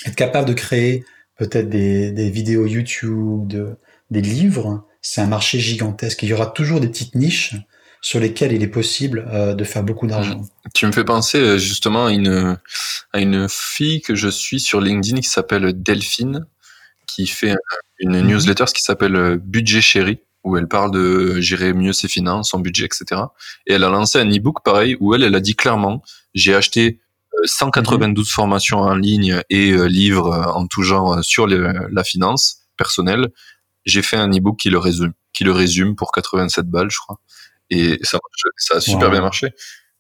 être capable de créer peut-être des, vidéos YouTube, de, des livres, c'est un marché gigantesque. Il y aura toujours des petites niches sur lesquelles il est possible euh, de faire beaucoup d'argent. Tu me fais penser euh, justement à une, à une fille que je suis sur LinkedIn qui s'appelle Delphine, qui fait une mhm. newsletter qui s'appelle euh, Budget Chéri, où elle parle de gérer mieux ses finances, son budget, etc. Et elle a lancé un e-book pareil, où elle, elle a dit clairement, j'ai acheté 192 mhm. formations en ligne et euh, livres euh, en tout genre sur la finance personnelle. J'ai fait un e-book qui le résume, qui le résume pour 87 balles, je crois. Et ça, ça a super bien marché.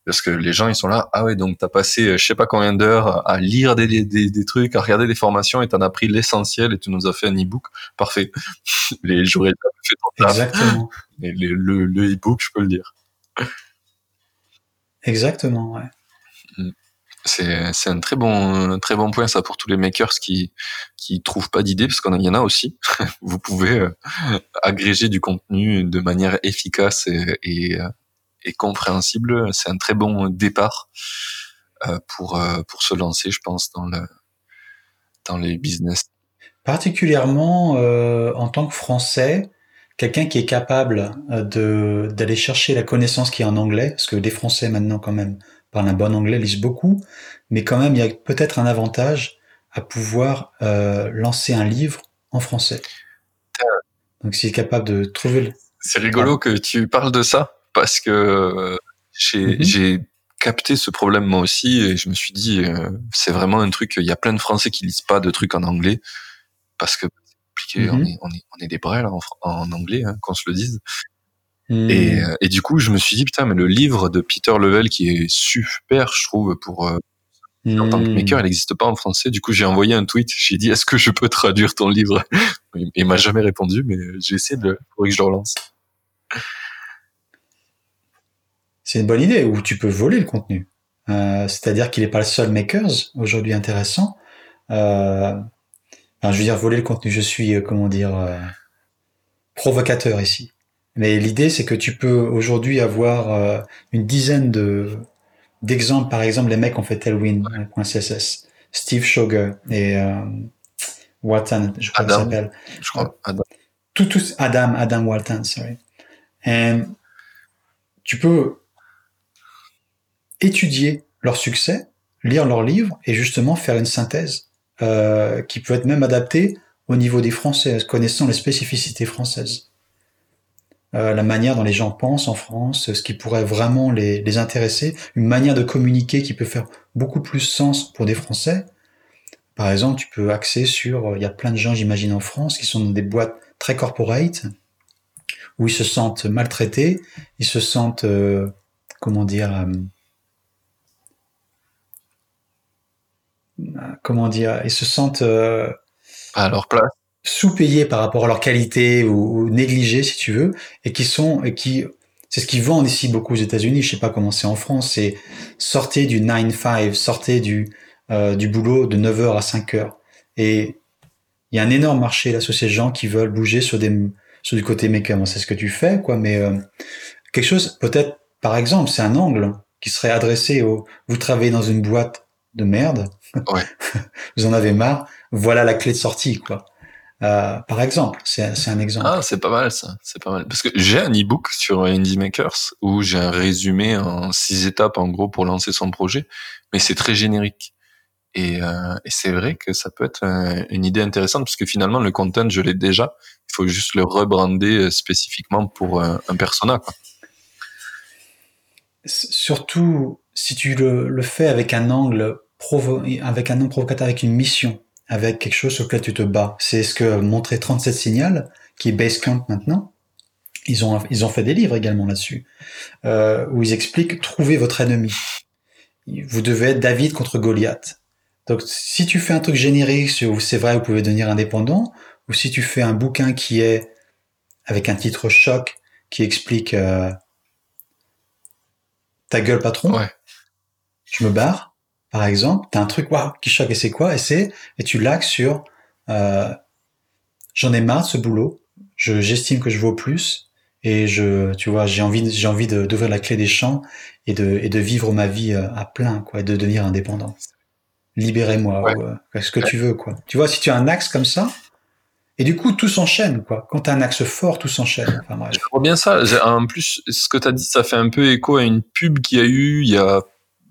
Parce que les gens, ils sont là, ah ouais, donc t'as passé euh, je sais pas combien d'heures à lire des, des, des, trucs, à regarder des formations et t'en as pris l'essentiel et tu nous as fait un e-book. Parfait. les j'aurais fait ton Exactement. Et le, le e-book, je peux le dire. Exactement, ouais. C'est, un très bon, un très bon point, ça, pour tous les makers qui, qui trouvent pas d'idées, parce qu'il y en a aussi. Vous pouvez euh, agréger du contenu de manière efficace et, et euh, et compréhensible. C'est un très bon départ euh, pour euh, pour se lancer, je pense, dans le dans les business. Particulièrement en tant que Français, quelqu'un qui est capable de d'aller chercher la connaissance qui est en anglais, parce que les Français maintenant quand même parlent un bon anglais, lisent beaucoup, mais quand même il y a peut-être un avantage à pouvoir lancer un livre en français. Donc s'il est capable de trouver le... C'est rigolo que tu parles de ça parce que j'ai capté ce problème moi aussi et je me suis dit euh, c'est vraiment un truc il y a plein de Français qui lisent pas de trucs en anglais parce que c'est compliqué, on, Mhm. est, on, est, on est des brels en anglais hein, qu'on se le dise Hmm. et, euh, et du coup je me suis dit putain mais le livre de Peter Level qui est super je trouve pour euh, en tant que Hmm. maker il n'existe pas en français du coup j'ai envoyé un tweet j'ai dit est-ce que je peux traduire ton livre? Il, il m'a jamais répondu mais j'ai essayé de le faudrait que je le relance C'est une bonne idée, où tu peux voler le contenu. Euh, C'est-à-dire qu'il n'est pas le seul makers aujourd'hui intéressant. Euh, enfin, je veux dire, voler le contenu, je suis, euh, comment dire, provocateur ici. Mais l'idée, c'est que tu peux aujourd'hui avoir euh, une dizaine de d'exemples. Par exemple, les mecs ont fait Tailwind.css, Steve Sugar et euh, Watson, je crois qu'il s'appelle. je crois Adam. tout, tout, Adam, Adam Walton, sorry. Et tu peux étudier leur succès, lire leurs livres et justement faire une synthèse euh, qui peut être même adaptée au niveau des Français, connaissant les spécificités françaises. Euh, la manière dont les gens pensent en France, ce qui pourrait vraiment les, les intéresser, une manière de communiquer qui peut faire beaucoup plus sens pour des Français. Par exemple, tu peux axer sur, euh, il y a plein de gens, j'imagine, en France, qui sont dans des boîtes très corporate, où ils se sentent maltraités, ils se sentent, euh, comment dire, euh, comment dire, ils se sentent euh, à leur place sous-payés par rapport à leur qualité ou, ou négligés, si tu veux, et qui sont, et qui, c'est ce qu'ils vendent ici beaucoup aux États-Unis. Je sais pas comment c'est en France. C'est sortez du 9-5, sortez du euh, du boulot de 9h à 5h. Et il y a un énorme marché là sur ces gens qui veulent bouger sur des sur du côté maker. Moi, c'est ce que tu fais, quoi. Mais euh, quelque chose, peut-être, par exemple, c'est un angle qui serait adressé au. Vous travaillez dans une boîte de merde. Ouais. vous en avez marre. Voilà la clé de sortie, quoi. Euh, par exemple, c'est un exemple. Ah, c'est pas mal ça, c'est pas mal. Parce que j'ai un e-book sur Indie Makers où j'ai un résumé en six étapes en gros pour lancer son projet, mais c'est très générique. Et, euh, et c'est vrai que ça peut être une idée intéressante parce que finalement le content je l'ai déjà, il faut juste le rebrander euh, spécifiquement pour un persona. Quoi. Surtout si tu le, le fais avec un angle provo avec un angle provocateur, avec une mission, avec quelque chose sur lequel tu te bats. C'est ce que montrait 37 Signal, qui est Basecamp maintenant. Ils ont, ils ont fait des livres également là-dessus, euh, où ils expliquent trouver votre ennemi. Vous devez être David contre Goliath. Donc, si tu fais un truc générique sur c'est vrai, vous pouvez devenir indépendant, ou si tu fais un bouquin qui est avec un titre choc qui explique euh, ta gueule patron, Ouais. je me barre, par exemple, t'as un truc waouh qui choque et c'est quoi? Et c'est et tu l'axes sur euh, j'en ai marre de ce boulot, je j'estime que je vaux plus et je tu vois j'ai envie j'ai envie de- d'ouvrir la clé des champs et de et de vivre ma vie euh, à plein quoi et de devenir indépendant. Libérez-moi Ouais. ou euh, ce que tu veux quoi. Tu vois si tu as un axe comme ça et du coup tout s'enchaîne quoi. Quand t'as un axe fort tout s'enchaîne. Enfin. Je vois bien ça. J'ai- En plus, ce que tu as dit, ça fait un peu écho à une pub qu'il y a eu il y a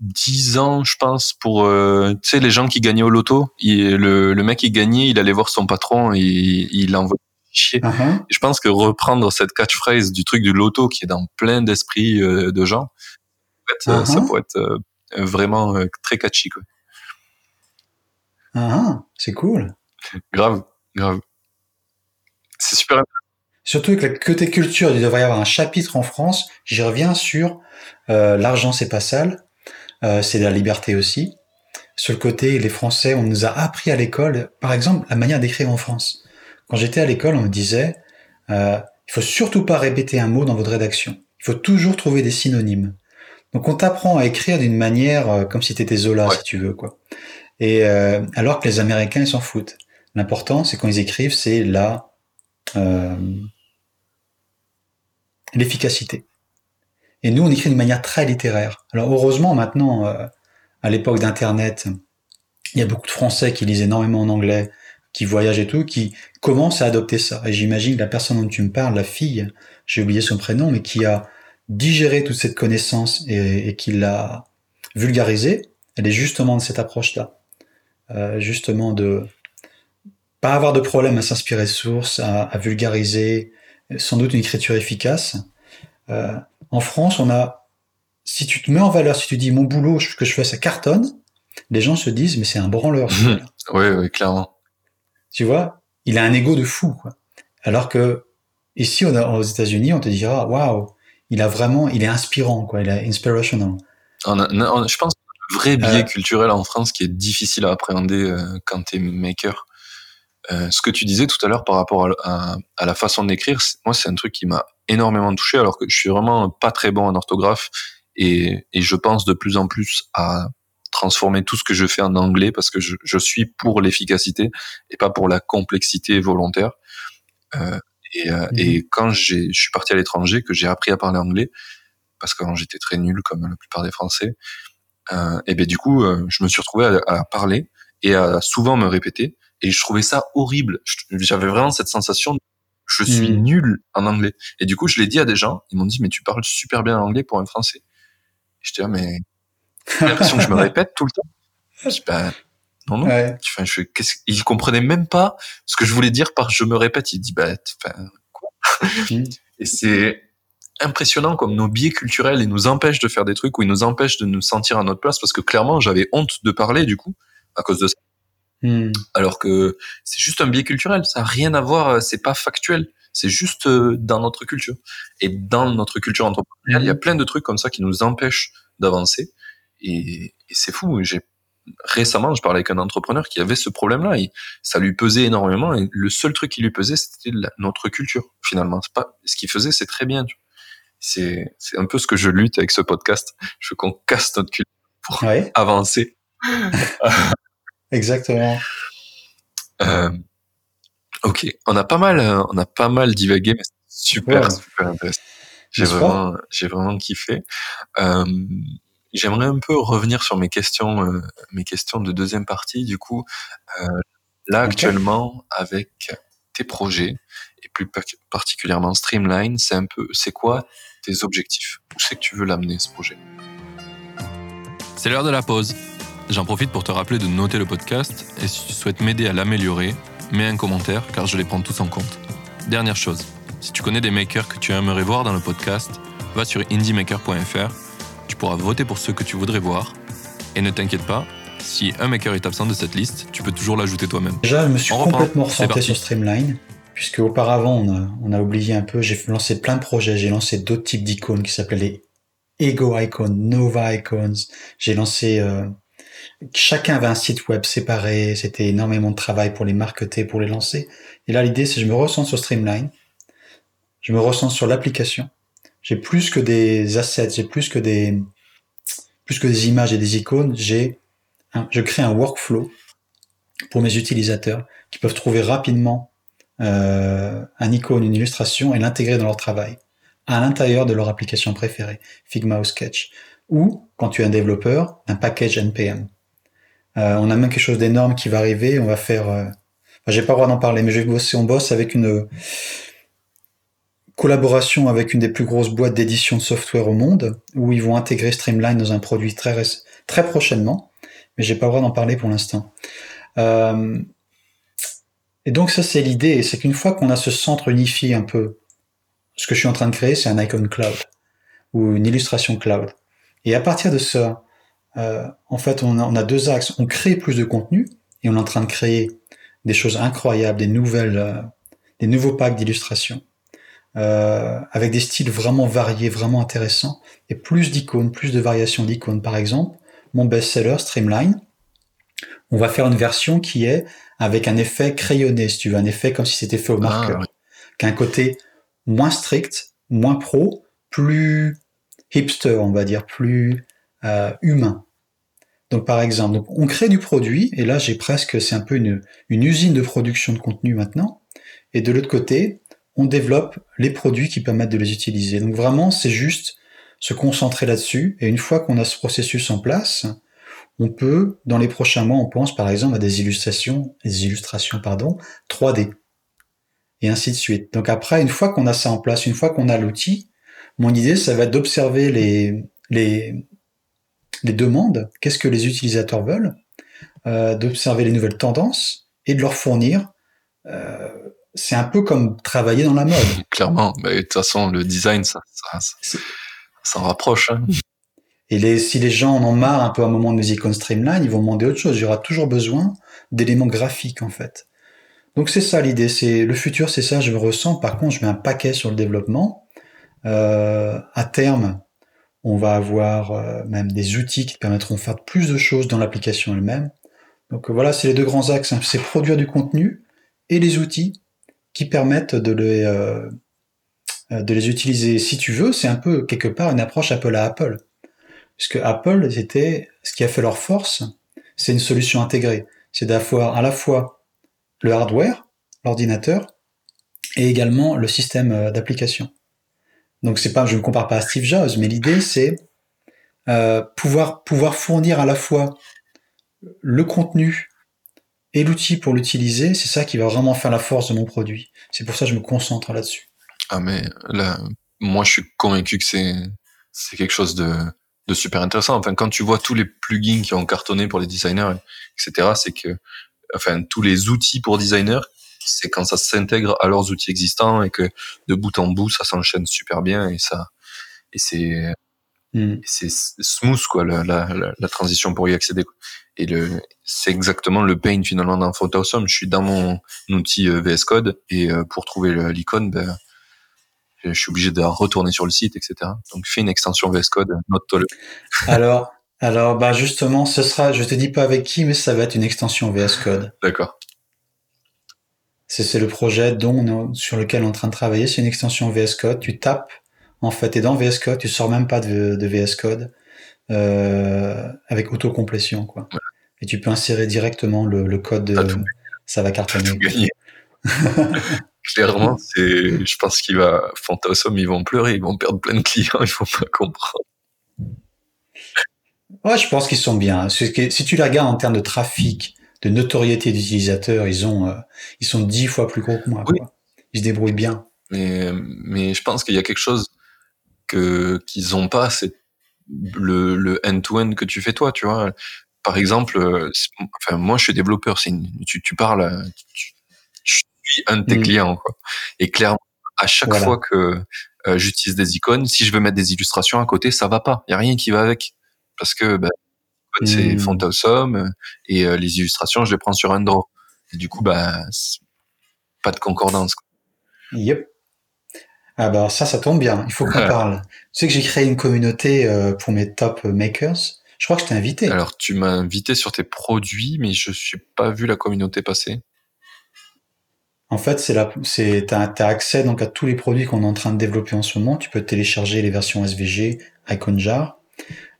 dix ans, je pense, pour euh, tu sais les gens qui gagnaient au loto. Il- le, le mec qui gagnait, il allait voir son patron et il l'envoyait chier. Et je pense que reprendre cette catchphrase du truc du loto qui est dans plein d'esprits euh, de gens, en fait, ça ah. pourrait être euh, vraiment très catchy. Quoi. Ah, c'est cool. Grave, grave. C'est super. Surtout avec la côté culture, il devrait y avoir un chapitre en France. J'y reviens sur euh, l'argent, c'est pas sale, euh, c'est de la liberté aussi. Sur le côté, les Français, on nous a appris à l'école, par exemple, la manière d'écrire en France. Quand j'étais à l'école, on me disait, euh, il faut surtout pas répéter un mot dans votre rédaction. Il faut toujours trouver des synonymes. Donc on t'apprend à écrire d'une manière euh, comme si t'étais Zola, Ouais. si tu veux, quoi. Et euh, alors que les Américains, ils s'en foutent. L'important, c'est quand ils écrivent, c'est la euh, l'efficacité. Et nous, on écrit d'une manière très littéraire. Alors heureusement, maintenant, euh, à l'époque d'Internet, il y a beaucoup de Français qui lisent énormément en anglais, qui voyagent et tout, qui commencent à adopter ça. Et j'imagine que la personne dont tu me parles, la fille, j'ai oublié son prénom, mais qui a digéré toute cette connaissance et, et qui l'a vulgarisée, elle est justement de cette approche-là. Euh, justement de pas avoir de problème à s'inspirer de sources, à, à vulgariser, sans doute une écriture efficace. Euh, en France, on a si tu te mets en valeur, si tu dis mon boulot, ce que je fais, ça cartonne, les gens se disent mais c'est un branleur. oui, oui, clairement. Tu vois, il a un ego de fou. Quoi. Alors que ici, aux États-Unis, on te dira waouh, il a vraiment, il est inspirant, quoi. Il est inspirational. je pense que le vrai biais euh, culturel en France qui est difficile à appréhender euh, quand tu es maker. Euh, ce que tu disais tout à l'heure par rapport à, à la façon d'écrire, moi c'est un truc qui m'a énormément touché alors que je suis vraiment pas très bon en orthographe et, et je pense de plus en plus à transformer tout ce que je fais en anglais parce que je, je suis pour l'efficacité et pas pour la complexité volontaire. Euh, et, euh, mhm. et, quand je suis parti à l'étranger, que j'ai appris à parler anglais, parce qu'avant j'étais très nul comme la plupart des Français, euh, et ben du coup euh, je me suis retrouvé à, à, parler et à souvent me répéter, et je trouvais ça horrible. J'avais vraiment cette sensation de je suis mhm. nul en anglais. Et du coup, je l'ai dit à des gens, ils m'ont dit, mais tu parles super bien anglais pour un français. J'étais là, mais j'ai l'impression que je me répète tout le temps. Je dis, ben, non, non. Ouais. Enfin, je, il comprenait même pas ce que je voulais dire par je me répète. Il dit, bah, enfin, quoi? Mm. Et c'est impressionnant comme nos biais culturels, ils nous empêchent de faire des trucs ou ils nous empêchent de nous sentir à notre place parce que clairement, j'avais honte de parler, du coup, à cause de ça. Mm. Alors que c'est juste un biais culturel. Ça n'a rien à voir, c'est pas factuel. C'est juste euh, dans notre culture. Et dans notre culture entrepreneuriale, il y a mm. plein de trucs comme ça qui nous empêchent d'avancer. Et, et c'est fou. J'ai récemment, je parlais avec un entrepreneur qui avait ce problème-là. Ça lui pesait énormément et le seul truc qui lui pesait, c'était notre culture. Finalement, pas ce qu'il faisait, c'est très bien. C'est c'est un peu ce que je lutte avec ce podcast. Je veux qu'on casse notre culture pour avancer. Exactement. Euh, ok, on a pas mal, on a pas mal divagué, mais super, super intéressant. J'ai vraiment, j'ai vraiment kiffé. Euh, J'aimerais un peu revenir sur mes questions, euh, mes questions de deuxième partie. Du coup, euh, là actuellement, avec tes projets et plus particulièrement Streamline, c'est un peu, c'est quoi tes objectifs? Où c'est que tu veux l'amener ce projet? C'est l'heure de la pause. J'en profite pour te rappeler de noter le podcast et si tu souhaites m'aider à l'améliorer, mets un commentaire car je les prends tous en compte. Dernière chose, si tu connais des makers que tu aimerais voir dans le podcast, va sur indiemaker.fr tu pourras voter pour ceux que tu voudrais voir. Et ne t'inquiète pas, si un maker est absent de cette liste, tu peux toujours l'ajouter toi-même. Déjà, je me suis complètement recentré sur Streamline, puisque auparavant, on a, oublié un peu, j'ai lancé plein de projets, j'ai lancé d'autres types d'icônes qui s'appelaient les Ego Icons, Nova Icons, j'ai lancé... Euh, chacun avait un site web séparé, c'était énormément de travail pour les marketer, pour les lancer. Et là, l'idée, c'est je me ressens sur Streamline, je me ressens sur l'application, j'ai plus que des assets, j'ai plus que des plus que des images et des icônes, j'ai je crée un workflow pour mes utilisateurs qui peuvent trouver rapidement euh, un icône, une illustration et l'intégrer dans leur travail à l'intérieur de leur application préférée, Figma ou Sketch, ou quand tu es un développeur, un package npm. Euh, on a même quelque chose d'énorme qui va arriver. On va faire, euh, j'ai pas le droit d'en parler, mais je vais bosser. On bosse avec une collaboration avec une des plus grosses boîtes d'édition de software au monde, où ils vont intégrer Streamline dans un produit très, très prochainement, mais j'ai pas le droit d'en parler pour l'instant. Euh, et donc ça c'est l'idée, c'est qu'une fois qu'on a ce centre unifié un peu, ce que je suis en train de créer, c'est un icon cloud ou une illustration cloud. Et à partir de ça, euh, en fait, on a, on a, deux axes. On crée plus de contenu et on est en train de créer des choses incroyables, des nouvelles, euh, des nouveaux packs d'illustration euh, avec des styles vraiment variés, vraiment intéressants, et plus d'icônes, plus de variations d'icônes. Par exemple, mon best-seller Streamline, on va faire une version qui est avec un effet crayonné, si tu veux, un effet comme si c'était fait au ah, marqueur, qui a un côté moins strict, moins pro, plus hipster, on va dire, plus euh, humain. Donc par exemple, on crée du produit, et là j'ai presque, c'est un peu une, une usine de production de contenu maintenant, et de l'autre côté, on développe les produits qui permettent de les utiliser. Donc vraiment, c'est juste se concentrer là-dessus. Et une fois qu'on a ce processus en place, on peut, dans les prochains mois, on pense par exemple à des illustrations, des illustrations, pardon, 3D. Et ainsi de suite. Donc après, une fois qu'on a ça en place, une fois qu'on a l'outil, mon idée, ça va être d'observer les, les, les demandes, qu'est-ce que les utilisateurs veulent, euh, d'observer les nouvelles tendances et de leur fournir euh, c'est un peu comme travailler dans la mode. Clairement, mais de toute façon, le design, ça, ça, ça, rapproche. Hein. Et les, si les gens en ont marre un peu à un moment de Music on Streamline, ils vont demander autre chose. Il y aura toujours besoin d'éléments graphiques, en fait. Donc c'est ça l'idée. C'est le futur, c'est ça. Je me ressens. Par contre, je mets un paquet sur le développement. Euh, à terme, on va avoir euh, même des outils qui permettront de faire plus de choses dans l'application elle-même. Donc voilà, c'est les deux grands axes. Hein. C'est produire du contenu et les outils qui permettent de les, euh, utiliser. Si tu veux, c'est un peu quelque part une approche Apple à Apple. Puisque Apple, c'était ce qui a fait leur force, c'est une solution intégrée. C'est d'avoir à la fois le hardware, l'ordinateur, et également le système euh, d'application. Donc c'est pas, je ne compare pas à Steve Jobs, mais l'idée c'est euh, pouvoir pouvoir fournir à la fois le contenu et l'outil pour l'utiliser. C'est ça qui va vraiment faire la force de mon produit. C'est pour ça que je me concentre là-dessus. Ah mais là, moi je suis convaincu que c'est c'est quelque chose de de super intéressant. Enfin, quand tu vois tous les plugins qui ont cartonné pour les designers, etc., c'est que, enfin, tous les outils pour designers, c'est quand ça s'intègre à leurs outils existants et que de bout en bout, ça s'enchaîne super bien et ça, et c'est, mm. c'est smooth quoi la, la, la, transition pour y accéder. Et le, c'est exactement le pain finalement dans Photoshop. Je suis dans mon outil euh, VS Code et euh, pour trouver l'icône, ben je suis obligé de retourner sur le site, etc. Donc, fais une extension VS Code, note-le. alors, alors, bah justement, ce sera, je te dis pas avec qui, mais ça va être une extension VS Code. D'accord. C'est le projet dont sur lequel on est en train de travailler. C'est une extension VS Code. Tu tapes, en fait, et dans VS Code, tu sors même pas de, de VS Code euh, avec autocomplétion, quoi. Et tu peux insérer directement le, le code. De, ça va cartonner. clairement, c'est, je pense qu'il va, Fantasome, ils vont pleurer, ils vont perdre plein de clients, ils vont pas comprendre. Ouais, je pense qu'ils sont bien. Si tu les regardes en termes de trafic, de notoriété d'utilisateurs, ils ont, euh, ils sont dix fois plus gros que moi. Ils se débrouillent bien. Mais, mais je pense qu'il y a quelque chose que qu'ils ont pas, c'est le, le end-to-end que tu fais toi, tu vois. Par exemple, euh, enfin moi je suis développeur, c'est tu, tu parles, tu, un de tes mm. clients. Quoi. Et clairement, à chaque fois que euh, j'utilise des icônes, si je veux mettre des illustrations à côté, ça va pas. Il y a rien qui va avec parce que bah, c'est mm. font awesome et euh, les illustrations, je les prends sur un draw. Et du coup, bah, pas de concordance. Quoi. Yep. Ah bah ça, ça tombe bien. Il faut qu'on parle. Tu sais que j'ai créé une communauté euh, pour mes top makers. Je crois que je t'ai invité. Alors, tu m'as invité sur tes produits, mais je suis pas vu la communauté passer. En fait, c'est là, c'est, t'as, accès donc à tous les produits qu'on est en train de développer en ce moment. Tu peux télécharger les versions SVG, Iconjar.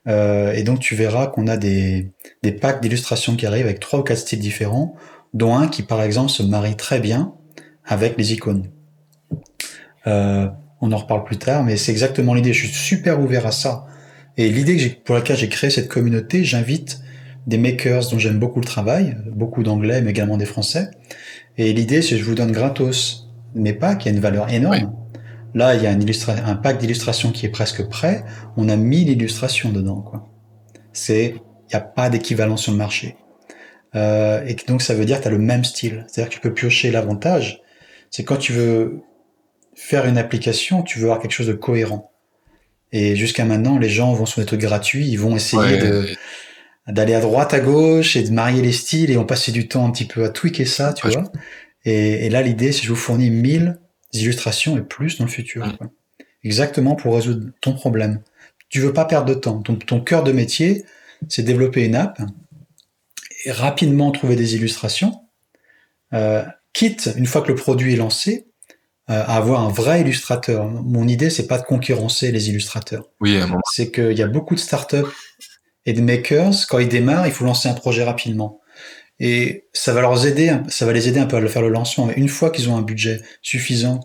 Euh, et donc tu verras qu'on a des, des packs d'illustrations qui arrivent avec trois ou quatre styles différents, dont un qui par exemple se marie très bien avec les icônes. Euh, on en reparle plus tard, mais c'est exactement l'idée. Je suis super ouvert à ça. Et l'idée pour laquelle j'ai créé cette communauté, j'invite des makers dont j'aime beaucoup le travail, beaucoup d'anglais, mais également des français, et l'idée, c'est que je vous donne gratos mes packs, qui a une valeur énorme. Là, il y a un pack d'illustrations qui est presque prêt. On a 1000 illustrations dedans, quoi. C'est, il n'y a pas d'équivalent sur le marché. Euh, et donc, ça veut dire que tu as le même style. C'est-à-dire que tu peux piocher l'avantage. C'est quand tu veux faire une application, tu veux avoir quelque chose de cohérent. Et jusqu'à maintenant, les gens vont sur des trucs gratuits, ils vont essayer de d'aller à droite, à gauche et de marier les styles et on passait du temps un petit peu à tweaker ça, tu vois. Et, là, l'idée, c'est que je vous fournis 1000 illustrations et plus dans le futur. Mm. Exactement pour résoudre ton problème. Tu veux pas perdre de temps. Ton, ton cœur de métier, c'est développer une app et rapidement trouver des illustrations. Euh, quitte, une fois que le produit est lancé, euh, à avoir un vrai illustrateur. Mon idée, c'est pas de concurrencer les illustrateurs. Oui, c'est qu'il y a beaucoup de startups et de makers, quand ils démarrent, il faut lancer un projet rapidement. Et ça va leur aider, ça va les aider un peu à faire le lancement. Mais une fois qu'ils ont un budget suffisant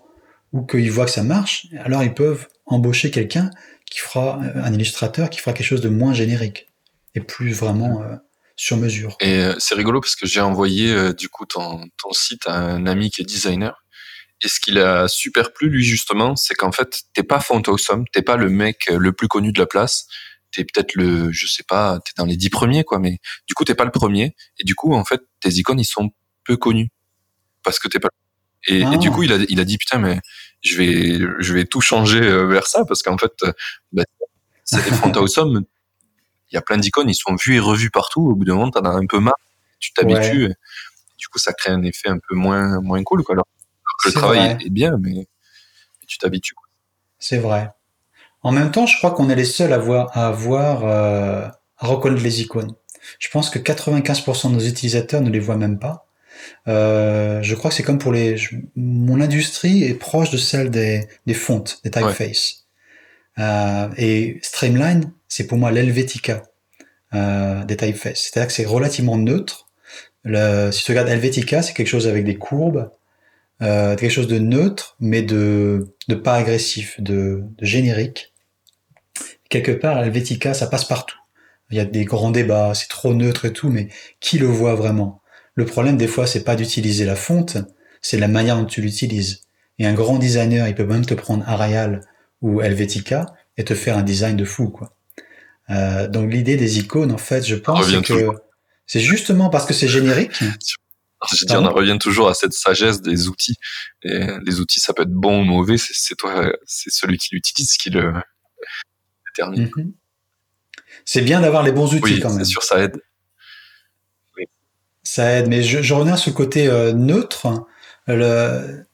ou qu'ils voient que ça marche, alors ils peuvent embaucher quelqu'un qui fera euh, un illustrateur qui fera quelque chose de moins générique et plus vraiment euh, sur mesure. Et euh, c'est rigolo parce que j'ai envoyé du coup ton, ton site à un ami qui est designer. Et ce qu'il a super plu lui justement, c'est qu'en fait t'es pas font t'es pas le mec le plus connu de la place, t'es peut-être le, je sais pas, t'es dans les dix premiers, quoi, mais du coup, t'es pas le premier. Et du coup, en fait, tes icônes, ils sont peu connus. Parce que t'es pas, et, et, du ah. coup, il a, il a dit, putain, mais je vais, je vais tout changer euh, vers ça, parce qu'en fait, euh, bah, c'est des front awesome il y a plein d'icônes, ils sont vus et revus partout. Au bout d'un moment, t'en as un peu marre. Tu t'habitues. Du coup, ça crée un effet un peu moins, moins cool, quoi. Alors, le travail est bien, mais, tu t'habitues. C'est vrai. En même temps, je crois qu'on est les seuls à voir, à avoir, euh, à reconnaître les icônes. Je pense que 95% de nos utilisateurs ne les voient même pas. Euh, je crois que c'est comme pour les. mon industrie est proche de celle des, des fontes, des typefaces. Euh, et Streamline, c'est pour moi l'Helvetica euh, des typefaces. C'est-à-dire que c'est relativement neutre. Le, si tu regardes Helvetica, c'est quelque chose avec des courbes, euh, quelque chose de neutre, mais de, de pas agressif, de, de générique. Quelque part, Helvetica, ça passe partout. Il y a des grands débats, c'est trop neutre et tout, mais qui le voit vraiment? Le problème, des fois, c'est pas d'utiliser la fonte, c'est la manière dont tu l'utilises. Et un grand designer, il peut même te prendre Arial ou Helvetica et te faire un design de fou, quoi. Euh, donc l'idée des icônes, en fait, je pense que c'est justement parce que c'est générique. Je dis, on en revient toujours à cette sagesse des outils. Et les outils, ça peut être bon ou mauvais, c'est toi, c'est celui qui l'utilise qui le détermine. Mhm. C'est bien d'avoir les bons outils quand même. Sûr, ça aide. Ça aide, mais je, reviens sur le côté euh, neutre. Le,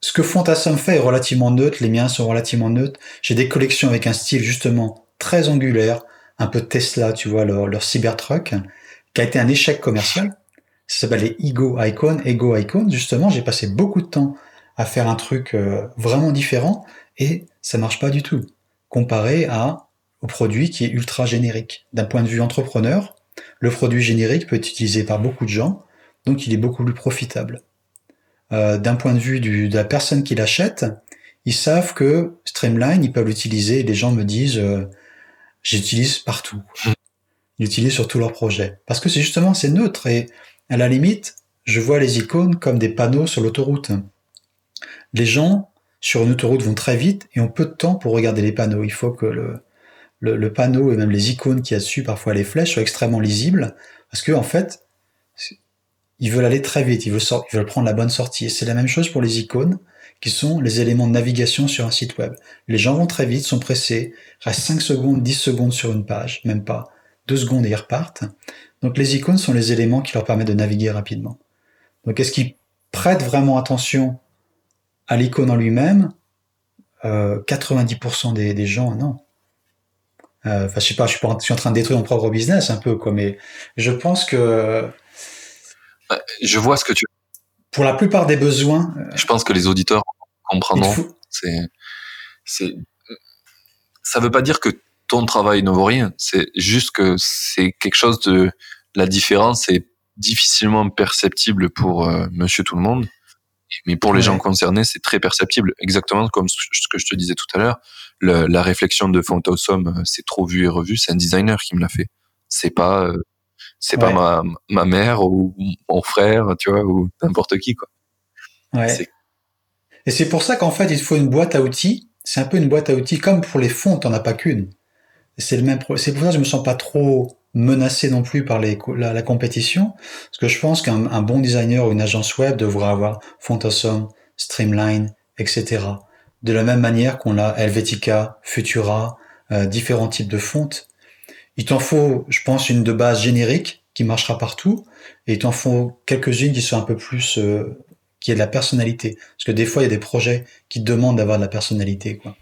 ce que Fontasum fait est relativement neutre, les miens sont relativement neutres. J'ai des collections avec un style justement très angulaire, un peu Tesla, tu vois, leur, leur Cybertruck, qui a été un échec commercial. Ça s'appelle les Ego Icon, Ego Icon. Justement, j'ai passé beaucoup de temps à faire un truc euh, vraiment différent et ça marche pas du tout. Comparé à au produit qui est ultra générique. D'un point de vue entrepreneur, le produit générique peut être utilisé par beaucoup de gens, donc il est beaucoup plus profitable. Euh, d'un point de vue de la personne qui l'achète, ils savent que Streamline, ils peuvent l'utiliser. Les gens me disent, euh, j'utilise partout. Ils l'utilisent sur tous leurs projets. Parce que c'est justement, c'est neutre. Et à la limite, je vois les icônes comme des panneaux sur l'autoroute. Les gens, sur une autoroute, vont très vite et ont peu de temps pour regarder les panneaux. Il faut que le, panneau et même les icônes qu'il y a dessus, parfois les flèches, soient extrêmement lisibles. Parce que, en fait, ils veulent aller très vite, ils veulent, prendre la bonne sortie. C'est la même chose pour les icônes, qui sont les éléments de navigation sur un site web. Les gens vont très vite, sont pressés, restent 5 secondes, 10 secondes sur une page, même pas, 2 secondes et ils repartent. Donc les icônes sont les éléments qui leur permettent de naviguer rapidement. Donc est-ce qu'ils prêtent vraiment attention à l'icône en lui-même? 90% euh, des, gens, non. Euh, enfin, je sais pas, je suis, en train de détruire mon propre business un peu, quoi, mais je pense que je vois ce que tu. Pour la plupart des besoins. Euh, je pense que les auditeurs comprendront. C'est, c'est, ça veut pas dire que ton travail ne vaut rien. C'est juste que c'est quelque chose de la différence est difficilement perceptible pour euh, Monsieur tout le monde, mais pour les gens concernés, c'est très perceptible. Exactement comme ce que je te disais tout à l'heure. la réflexion de Fontosum, euh, c'est trop vu et revu. C'est un designer qui me l'a fait. C'est pas c'est pas ma, ma mère ou mon frère, tu vois, ou n'importe qui, quoi. Ouais. Et c'est pour ça qu'en fait, il faut une boîte à outils. C'est un peu une boîte à outils, comme pour les fonds, t'en as pas qu'une. C'est le même, c'est pour ça que je me sens pas trop menacé non plus par les, la, compétition, parce que je pense qu'un bon designer ou une agence web devra avoir Fontasum, Streamline, etc. De la même manière qu'on a Helvetica, Futura, euh, différents types de fontes. Il t'en faut, je pense, une de base générique qui marchera partout, et il t'en faut quelques-unes qui sont un peu plus, euh, qui aient de la personnalité. Parce que des fois, il y a des projets qui demandent d'avoir de la personnalité, quoi.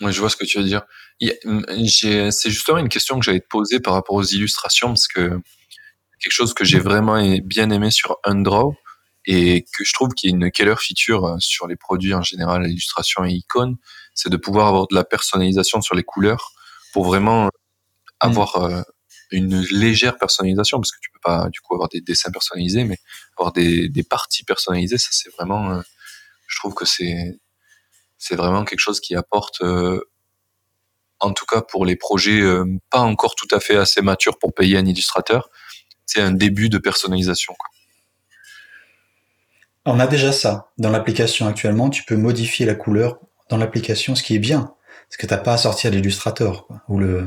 Oui, je vois ce que tu veux dire. C'est justement une question que j'allais te poser par rapport aux illustrations, parce que quelque chose que j'ai vraiment bien aimé sur Undraw, et que je trouve qu'il y a une killer feature euh, sur les produits en général, illustration et icônes, c'est de pouvoir avoir de la personnalisation sur les couleurs pour vraiment Mm. avoir euh, une légère personnalisation parce que tu peux pas du coup avoir des dessins personnalisés mais avoir des, des parties personnalisées ça c'est vraiment euh, je trouve que c'est c'est vraiment quelque chose qui apporte euh, en tout cas pour les projets pas encore tout à fait assez matures pour payer un illustrateur c'est un début de personnalisation. On a déjà ça dans l'application actuellement. Tu peux modifier la couleur dans l'application, ce qui est bien, parce que t'as pas à sortir l'illustrateur ou euh,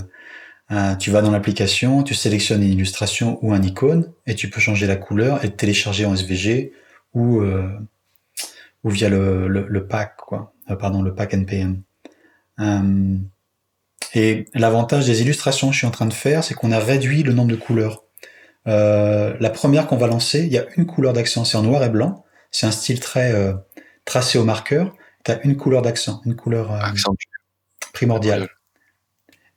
tu vas dans l'application, tu sélectionnes une illustration ou un icône et tu peux changer la couleur et télécharger en SVG ou euh, ou via le, le, pack quoi, euh, pardon le pack npm. Et l'avantage des illustrations que je suis en train de faire, c'est qu'on a réduit le nombre de couleurs. Euh, la première qu'on va lancer, il y a une couleur d'accent, c'est en noir et blanc. C'est un style très euh, tracé au marqueur. Tu as une couleur d'accent, une couleur euh, primordiale.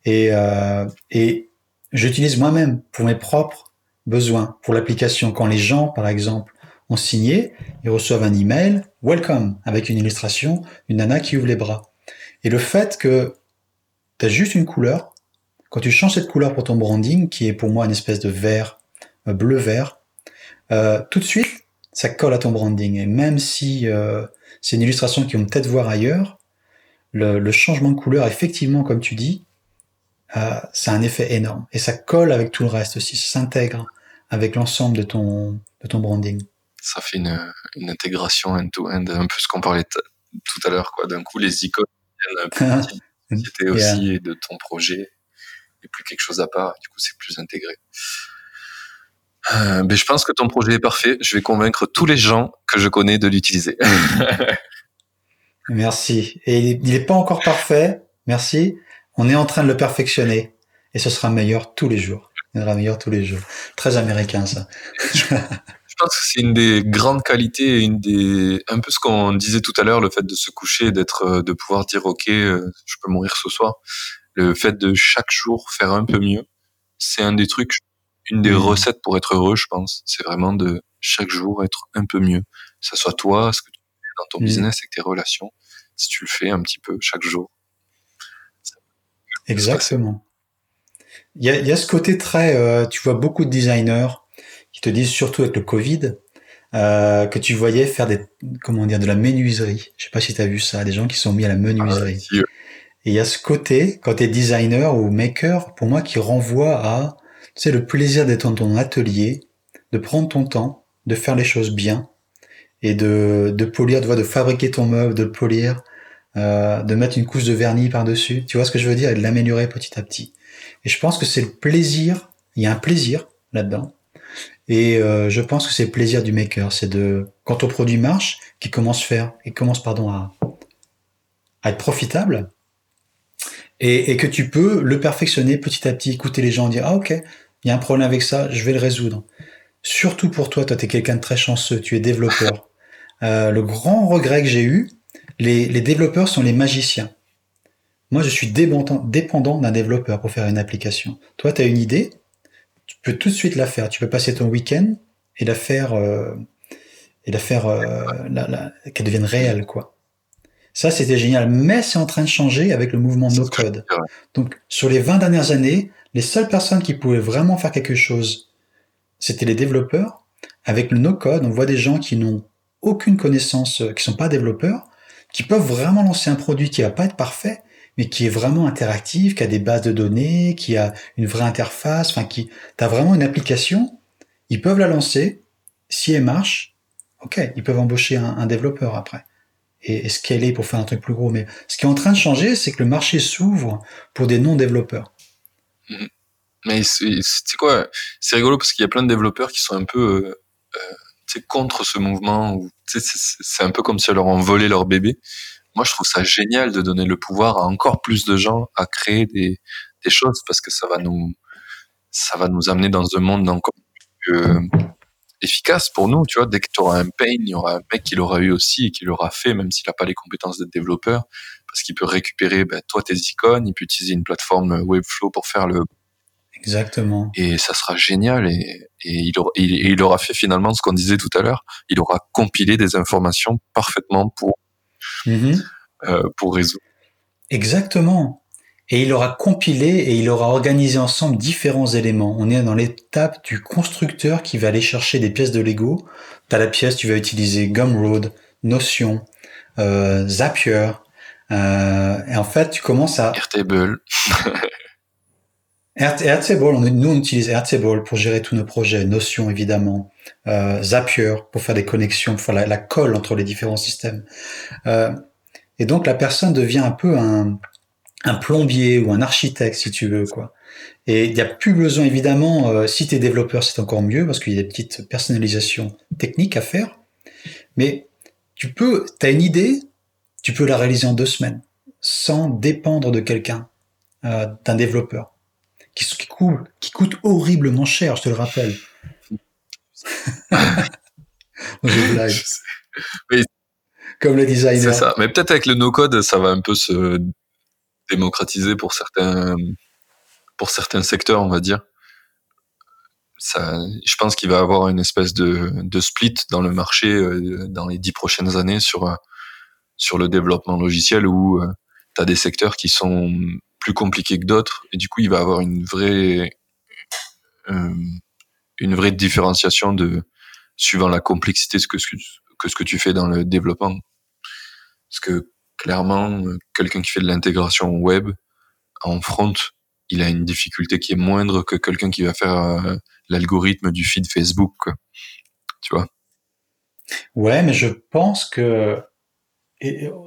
Et, euh, et j'utilise moi-même pour mes propres besoins, pour l'application. Quand les gens, par exemple, ont signé, ils reçoivent un email, welcome, avec une illustration, une nana qui ouvre les bras. Et le fait que tu as juste une couleur, quand tu changes cette couleur pour ton branding, qui est pour moi une espèce de vert, euh, bleu-vert, euh, tout de suite, ça colle à ton branding. Et même si euh, c'est une illustration qu'ils vont peut-être voir ailleurs, le, le, changement de couleur, effectivement, comme tu dis, euh, ça a un effet énorme. Et ça colle avec tout le reste aussi, ça s'intègre avec l'ensemble de ton, de ton branding. Ça fait une, une intégration end-to-end, un peu ce qu'on parlait tout à l'heure. quoi. D'un coup, les icônes viennent un aussi yeah. de ton projet et plus quelque chose à part. Du coup, c'est plus intégré. Euh, mais je pense que ton projet est parfait. Je vais convaincre tous les gens que je connais de l'utiliser. Merci. Et il n'est pas encore parfait. Merci. On est en train de le perfectionner. Et ce sera meilleur tous les jours. Il sera meilleur tous les jours. Très américain, ça. je pense que c'est une des grandes qualités, une des, un peu ce qu'on disait tout à l'heure, le fait de se coucher, d'être, de pouvoir dire, OK, euh, je peux mourir ce soir. Le fait de chaque jour faire un peu mieux. C'est un des trucs, une des recettes pour être heureux, je pense. C'est vraiment de chaque jour être un peu mieux. Que ce soit toi, ce que tu fais dans ton mmh. business et tes relations. Si tu le fais un petit peu chaque jour. Exactement. Il y a, il y a ce côté très, euh, tu vois beaucoup de designers qui te disent, surtout avec le Covid, euh, que tu voyais faire des, comment dire, de la menuiserie. Je sais pas si tu as vu ça, des gens qui sont mis à la menuiserie. Ah, Et il y a ce côté, quand tu es designer ou maker, pour moi, qui renvoie à, tu sais, le plaisir d'être dans ton atelier, de prendre ton temps, de faire les choses bien, et de, de polir, de, de fabriquer ton meuble, de le polir, euh, de mettre une couche de vernis par-dessus. Tu vois ce que je veux dire? Et de l'améliorer petit à petit. Et je pense que c'est le plaisir, il y a un plaisir là-dedans. Et euh, je pense que c'est le plaisir du maker, c'est de quand ton produit marche, qu'il commence faire, il commence pardon à, à être profitable, et, et, que tu peux le perfectionner petit à petit, écouter les gens, dire ah ok, il y a un problème avec ça, je vais le résoudre. Surtout pour toi, toi tu es quelqu'un de très chanceux, tu es développeur. Euh, le grand regret que j'ai eu, les, les développeurs sont les magiciens. Moi, je suis dépendant d'un développeur pour faire une application. Toi, tu as une idée, tu peux tout de suite la faire. Tu peux passer ton week-end et la faire, euh, et la faire, euh, la, la, qu'elle devienne réelle, quoi. Ça, c'était génial. Mais c'est en train de changer avec le mouvement no code. Donc, sur les 20 dernières années, les seules personnes qui pouvaient vraiment faire quelque chose, c'était les développeurs. Avec le no code, on voit des gens qui n'ont aucune connaissance, euh, qui sont pas développeurs, qui peuvent vraiment lancer un produit qui va pas être parfait, mais qui est vraiment interactif, qui a des bases de données, qui a une vraie interface, enfin qui, t'as vraiment une application, ils peuvent la lancer, si elle marche, ok, ils peuvent embaucher un, développeur après et, et scaler pour faire un truc plus gros. Mais ce qui est en train de changer, c'est que le marché s'ouvre pour des non-développeurs. Mmh. Mais c'est quoi? C'est rigolo parce qu'il y a plein de développeurs qui sont un peu euh, euh, contre ce mouvement. C'est un peu comme si on leur en volait leur bébé moi je trouve ça génial de donner le pouvoir à encore plus de gens à créer des, des choses parce que ça va nous ça va nous amener dans un monde encore plus euh, efficace pour nous tu vois dès que tu auras un pain il y aura un mec qui l'aura eu aussi et qui l'aura fait même s'il n'a pas les compétences d'être développeur parce qu'il peut récupérer ben, toi tes icônes il peut utiliser une plateforme Webflow pour faire le Exactement. Et ça sera génial. Et, et, il, aura, il, il aura fait finalement ce qu'on disait tout à l'heure. Il aura compilé des informations parfaitement pour Mmh. Euh, pour résoudre. Exactement. Et il aura compilé et il aura organisé ensemble différents éléments. On est dans l'étape du constructeur qui va aller chercher des pièces de Lego. T'as la pièce, tu vas utiliser Gumroad, Notion, euh, Zapier. Euh, et en fait, tu commences à... Airtable. Airtable, nous on utilise Airtable pour gérer tous nos projets, Notion évidemment, euh, Zapier pour faire des connexions, pour faire la, colle entre les différents systèmes. Euh, et donc la personne devient un peu un, un, plombier ou un architecte si tu veux quoi. Et il n'y a plus besoin évidemment, euh, si tu es développeur c'est encore mieux parce qu'il y a des petites personnalisations techniques à faire. Mais tu peux, tu as une idée, tu peux la réaliser en deux semaines sans dépendre de quelqu'un. euh, d'un développeur qui, qui, coûte, qui coûte horriblement cher, je te le rappelle. je blague. Comme le designer. C'est ça. Mais peut-être avec le no-code, ça va un peu se démocratiser pour certains, pour certains secteurs, on va dire. Ça, je pense qu'il va y avoir une espèce de, de split dans le marché euh, dans les dix prochaines années sur, euh, sur le développement logiciel où euh, tu as des secteurs qui sont plus compliqués que d'autres. Et du coup il va avoir une vraie une vraie différenciation de suivant la complexité de que, que ce que tu fais dans le développement. Parce que clairement, euh, quelqu'un qui fait de l'intégration web en front, il a une difficulté qui est moindre que quelqu'un qui va faire euh, l'algorithme du feed Facebook. Tu vois? Ouais, mais je pense que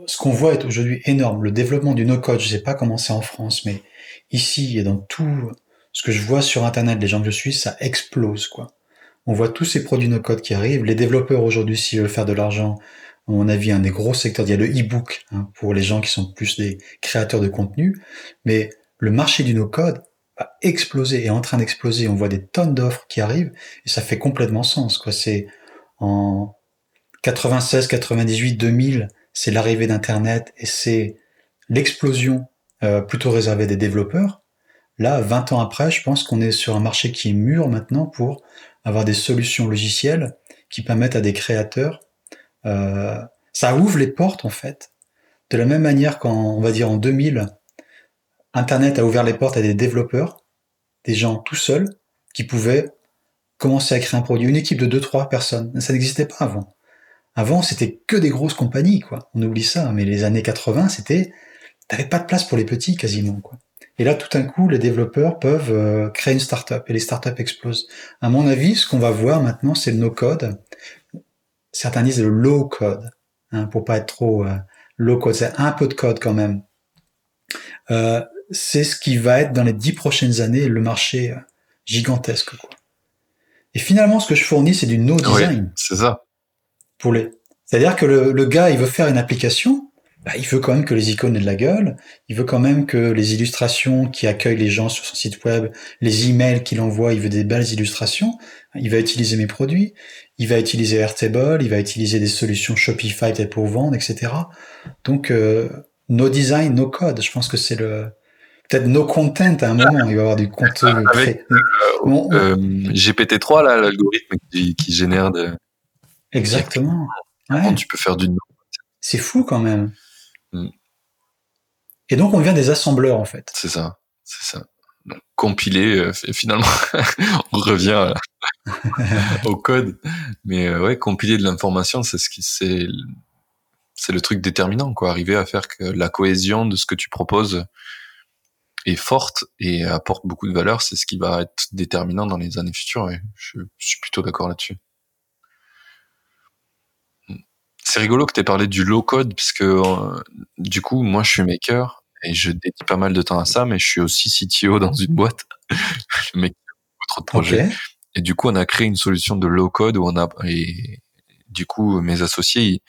ce qu'on voit est aujourd'hui énorme. Le développement du no-code, je sais pas comment c'est en France, mais ici et dans tout ce que je vois sur Internet, les gens que je suis, ça explose, quoi. On voit tous ces produits no-code qui arrivent. Les développeurs aujourd'hui, s'ils veulent faire de l'argent, à mon avis, un des gros secteurs. Il y a le e-book hein, pour les gens qui sont plus des créateurs de contenu, mais le marché du no-code va exploser, est en train d'exploser. On voit des tonnes d'offres qui arrivent et ça fait complètement sens. Quoi. C'est en 96, 98, 2000, c'est l'arrivée d'Internet et c'est l'explosion euh, plutôt réservée des développeurs. Là, 20 ans après, je pense qu'on est sur un marché qui est mûr maintenant pour avoir des solutions logicielles qui permettent à des créateurs euh, ça ouvre les portes en fait. De la même manière qu'en, on va dire en 2000, Internet a ouvert les portes à des développeurs, des gens tout seuls, qui pouvaient commencer à créer un produit. Une équipe de 2-3 personnes. Ça n'existait pas avant. Avant, c'était que des grosses compagnies, quoi. On oublie ça, mais les années 80, c'était, t'avais pas de place pour les petits quasiment, quoi. Et là, tout d'un coup, les développeurs peuvent euh, créer une startup et les startups explosent. À mon avis, ce qu'on va voir maintenant, c'est le no-code certains disent le low code, hein, pour pas être trop euh, low code, c'est un peu de code quand même. Euh, c'est ce qui va être dans les dix prochaines années le marché euh, gigantesque. Quoi. Et finalement, ce que je fournis, c'est du no design. c'est ça. Pour les... C'est-à-dire que le, le, gars, il veut faire une application, bah, il veut quand même que les icônes aient de la gueule, il veut quand même que les illustrations qui accueillent les gens sur son site web, les emails qu'il envoie, il veut des belles illustrations, il va utiliser mes produits, il va utiliser Airtable, il va utiliser des solutions Shopify peut-être pour vendre, etc. Donc, euh, no design, no code, je pense que c'est le... Peut-être no content à un moment, il va y avoir du contenu. Avec euh, euh, GPT-3, là, l'algorithme qui, génère de... Exactement. Tu peux faire du... C'est fou quand même. Mm. Et donc on vient des assembleurs en fait. C'est ça, c'est ça. Donc, compiler, euh, finalement, on revient au code. Mais euh, ouais, compiler de l'information, c'est ce qui c'est c'est le truc déterminant, quoi. Arriver à faire que la cohésion de ce que tu proposes est forte et apporte beaucoup de valeur, c'est ce qui va être déterminant dans les années futures. Et je suis plutôt d'accord là-dessus. C'est rigolo que tu aies parlé du low code parce que euh, du coup, moi, je suis maker et je dédie pas mal de temps à ça, mais je suis aussi CTO dans une boîte. je make trop de projets. Et du coup, on a créé une solution de low code où on a et du coup, mes associés,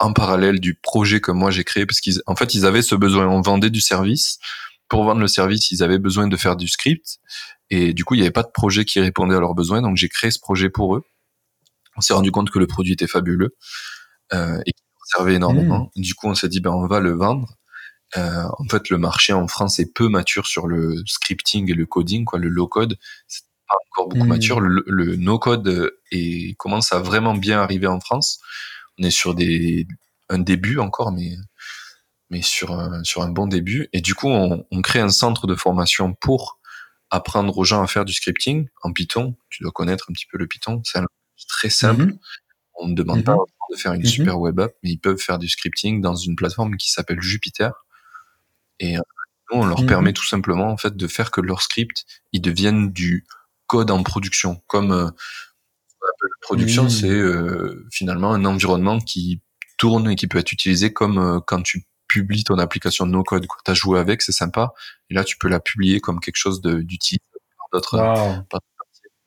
en parallèle du projet que moi j'ai créé, parce qu'ils, en fait, ils avaient ce besoin. On vendait du service. Pour vendre le service, ils avaient besoin de faire du script. Et du coup, il n'y avait pas de projet qui répondait à leurs besoins. Donc, j'ai créé ce projet pour eux. On s'est rendu compte que le produit était fabuleux euh, et qui servait énormément. Mmh. Du coup, on s'est dit, ben, on va le vendre. Euh, en fait, le marché en France est peu mature sur le scripting et le coding, quoi, le low code. C'est pas encore beaucoup mmh. mature. Le, no code est, commence à vraiment bien arriver en France. On est sur des, un début encore, mais, mais sur un, sur un bon début. Et du coup, on, on crée un centre de formation pour apprendre aux gens à faire du scripting en Python. Tu dois connaître un petit peu le Python. C'est très simple. Mmh. On ne demande pas de faire une mhm. super web app, mais ils peuvent faire du scripting dans une plateforme qui s'appelle Jupiter. Et euh, on leur mhm. permet tout simplement en fait de faire que leurs scripts ils deviennent du code en production. Comme euh, production, mhm. c'est euh, finalement un environnement qui tourne et qui peut être utilisé comme euh, quand tu publies ton application no code. Tu as joué avec, c'est sympa. Et là, tu peux la publier comme quelque chose d'utile d'autres.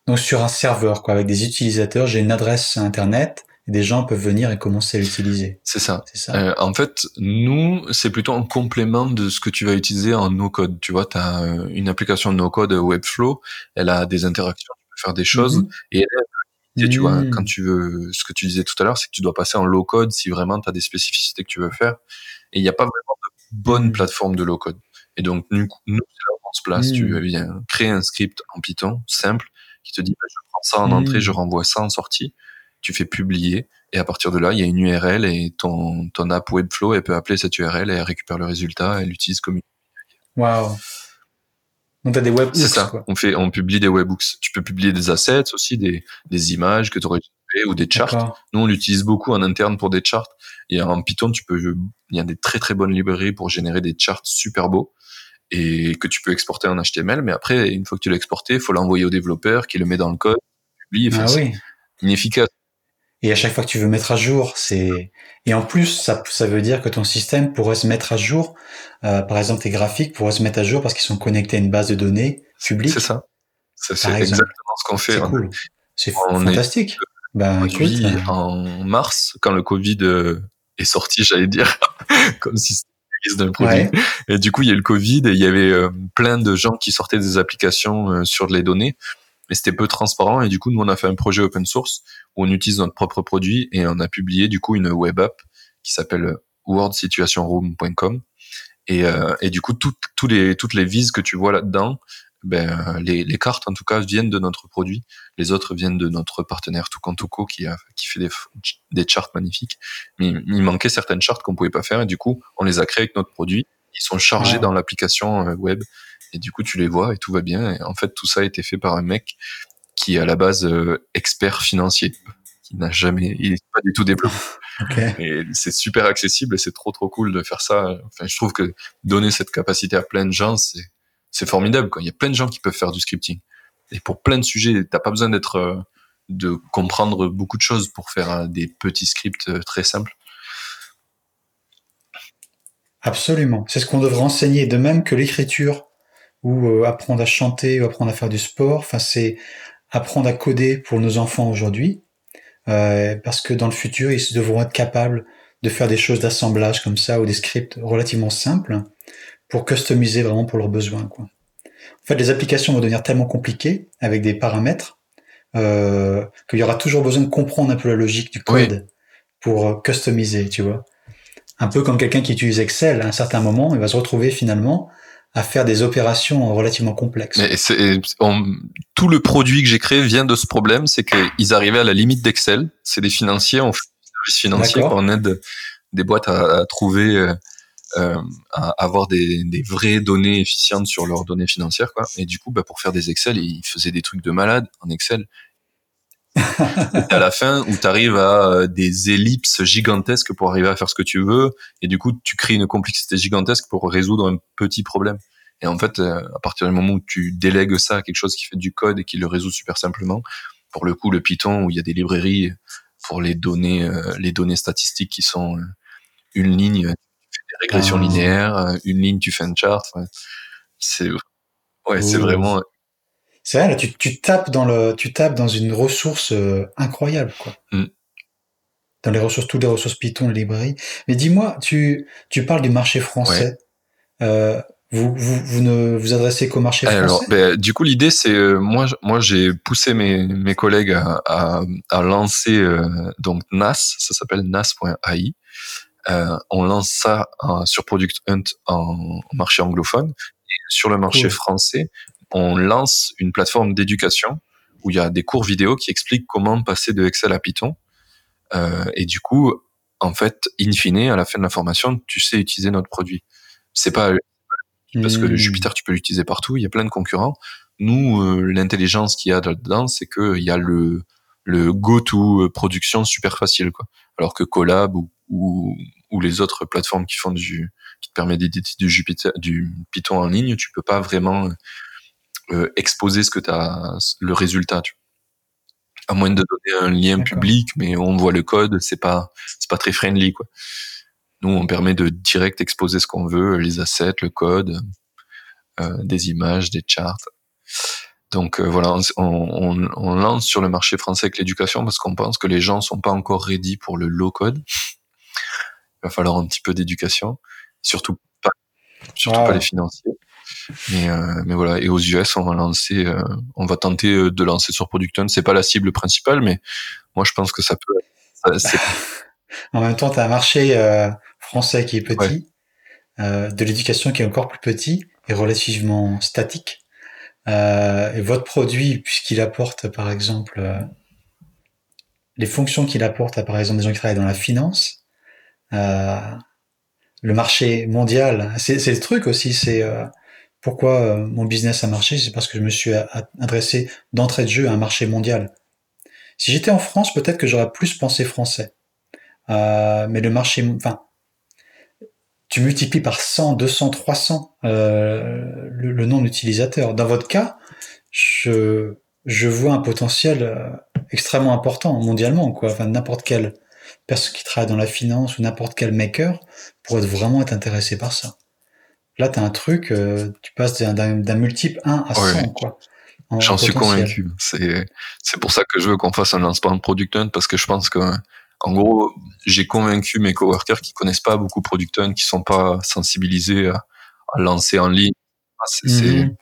Donc sur un serveur, quoi, avec des utilisateurs, j'ai une adresse internet et des gens peuvent venir et commencer à l'utiliser. C'est ça. C'est ça. Euh, en fait, nous, c'est plutôt un complément de ce que tu vas utiliser en no-code. Tu vois, tu as une application no-code Webflow, elle a des interactions, tu peux faire des choses, Mhm. et elle tu vois, Mhm. quand tu veux, ce que tu disais tout à l'heure, c'est que tu dois passer en low-code si vraiment tu as des spécificités que tu veux faire. Et il n'y a pas vraiment de bonne Mhm. plateforme de low-code. Et donc, nous, nous c'est là où on se place. Tu viens créer un script en Python, simple, qui te dit, bah, je prends ça en entrée, je renvoie ça en sortie, tu fais publier, et à partir de là, il y a une URL et ton, ton app Webflow, elle peut appeler cette URL et elle récupère le résultat, elle l'utilise comme une. Waouh. Donc t'as des webhooks, C'est ça. quoi. On fait, on publie des webhooks. Tu peux publier des assets aussi, des, des images que tu aurais ou des charts. Nous, on l'utilise beaucoup en interne pour des charts. Et en Python, tu peux, il y a des très très bonnes librairies pour générer des charts super beaux et que tu peux exporter en HTML. Mais après, une fois que tu l'as exporté, il faut l'envoyer au développeur qui le met dans le code, publie. Enfin, Ah oui. inefficace. Et à chaque fois que tu veux mettre à jour, c'est et en plus ça, ça veut dire que ton système pourrait se mettre à jour. Euh, par exemple, tes graphiques pourraient se mettre à jour parce qu'ils sont connectés à une base de données publique. C'est ça. C'est c'est exactement ce qu'on fait. C'est On- cool. C'est on est- fantastique. Ben écoute, euh, en mars, quand le Covid euh, est sorti, j'allais dire, comme si c'était ouais. Et du coup, il y a eu le Covid et il y avait euh, plein de gens qui sortaient des applications euh, sur les données, mais c'était peu transparent. Et du coup, nous, on a fait un projet open source où on utilise notre propre produit et on a publié du coup une web app qui s'appelle worldsituationroom.com. Et, euh, et du coup, toutes, tous les, toutes les vises que tu vois là-dedans, ben, les, les cartes en tout cas viennent de notre produit. Les autres viennent de notre partenaire Tukantuko qui, a, qui fait des, des charts magnifiques. Mais il il manquait certaines charts qu'on pouvait pas faire et du coup, on les a créées avec notre produit. Ils sont chargés dans l'application euh, web et du coup, tu les vois et tout va bien. Et en fait, tout ça a été fait par un mec qui est à la base euh, expert financier, qui n'a jamais, il est pas du tout développé. Ok. Et c'est super accessible et c'est trop trop cool de faire ça. Enfin, je trouve que donner cette capacité à plein de gens, c'est c'est formidable. Quoi. Il y a plein de gens qui peuvent faire du scripting. Et pour plein de sujets, t'as pas besoin d'être euh, de comprendre beaucoup de choses pour faire euh, des petits scripts euh, très simples. Absolument. C'est ce qu'on devrait enseigner, de même que l'écriture ou apprendre à chanter ou apprendre à faire du sport. C'est apprendre à coder pour nos enfants aujourd'hui, parce que dans le futur, ils devront être capables de faire des choses d'assemblage comme ça ou des scripts relativement simples pour customiser vraiment pour leurs besoins. Quoi. En fait, les applications vont devenir tellement compliquées avec des paramètres euh, qu'il y aura toujours besoin de comprendre un peu la logique du code pour euh, customiser, tu vois. Un peu comme quelqu'un qui utilise Excel, à un certain moment, il va se retrouver finalement à faire des opérations relativement complexes. Et on- tout le produit que j'ai créé vient de ce problème, c'est qu'ils arrivaient à la limite d'Excel. C'est des financiers, on fait des services financiers, on aide des boîtes à, à trouver, euh, à avoir des, des vraies données efficientes sur leurs données financières. Quoi. Et du coup, bah, pour faire des Excel, ils faisaient des trucs de malade en Excel. À la fin, où tu arrives à euh, des ellipses gigantesques pour arriver à faire ce que tu veux, et du coup, tu crées une complexité gigantesque pour résoudre un petit problème. Et en fait, euh, à partir du moment où tu délègues ça à quelque chose qui fait du code et qui le résout super simplement, pour le coup, le Python, où il y a des librairies pour les données, euh, les données statistiques qui sont une ligne, euh, régressions Ah. linéaires, euh, une ligne, tu fais un chart. c'est ouais, c'est vraiment C'est vrai, là, tu, tu tapes dans le, tu tapes dans une ressource euh, incroyable, quoi. Mm. Dans les ressources, toutes les ressources Python, les librairies. Mais dis-moi, tu, tu parles du marché français. Euh, vous, vous, vous ne vous adressez qu'au marché Alors, français? ben, du coup, l'idée, c'est euh, moi, moi, j'ai poussé mes, mes collègues à, à, à lancer euh, donc NAS, ça s'appelle NAS.ai. Euh, on lance ça euh, sur Product Hunt en, en marché anglophone. Et sur le marché Cool. français, on lance une plateforme d'éducation où il y a des cours vidéo qui expliquent comment passer de Excel à Python. Euh, et du coup, en fait, in fine, à la fin de la formation, tu sais utiliser notre produit. C'est pas parce que Hmm. Jupiter, tu peux l'utiliser partout, il y a plein de concurrents. Nous, euh, l'intelligence qu'il y a là-dedans, c'est qu'il y a le, le go-to production super facile. Quoi. Alors que Collab ou, ou, ou les autres plateformes qui font du qui te permettent d'éditer du Jupiter, du Python en ligne, tu peux pas vraiment euh, exposer ce que t'as, le résultat. Tu. À moins de donner un lien public, mais on voit le code, c'est pas c'est pas très friendly quoi. Nous, on permet de direct exposer ce qu'on veut, les assets, le code, euh, des images, des charts. Donc voilà, on, on, lance sur le marché français avec l'éducation parce qu'on pense que les gens sont pas encore ready pour le low code. Va falloir un petit peu d'éducation, surtout pas, surtout pas les financiers. Mais, euh, mais voilà, et aux US, on va lancer, euh, on va tenter euh, de lancer sur Producton. C'est pas la cible principale, mais moi je pense que ça peut. en même temps, tu as un marché euh, français qui est petit, de l'éducation qui est encore plus petit et relativement statique. et votre produit, puisqu'il apporte par exemple les fonctions qu'il apporte à par exemple des gens qui travaillent dans la finance, le marché mondial, c'est le truc aussi, c'est pourquoi euh, mon business a marché C'est parce que je me suis adressé d'entrée de jeu à un marché mondial. Si j'étais en France, peut-être que j'aurais plus pensé français. Euh, mais le marché, enfin, tu multiplies par 100, 200, 300 euh, le, nombre d'utilisateurs. Dans votre cas, je, je vois un potentiel euh, extrêmement important mondialement, quoi. N'importe quelle personne qui travaille dans la finance ou n'importe quel maker pourrait vraiment être intéressé par ça. Là, tu as un truc, euh, tu passes d'un multiple 1 à 100, quoi. J'en suis convaincu. C'est, c'est pour ça que je veux qu'on fasse un lancement de Product Hunt parce que je pense que, en gros, j'ai convaincu mes coworkers qui connaissent pas beaucoup Product Hunt, qui sont pas sensibilisés à, lancer en ligne. Ah, mhm.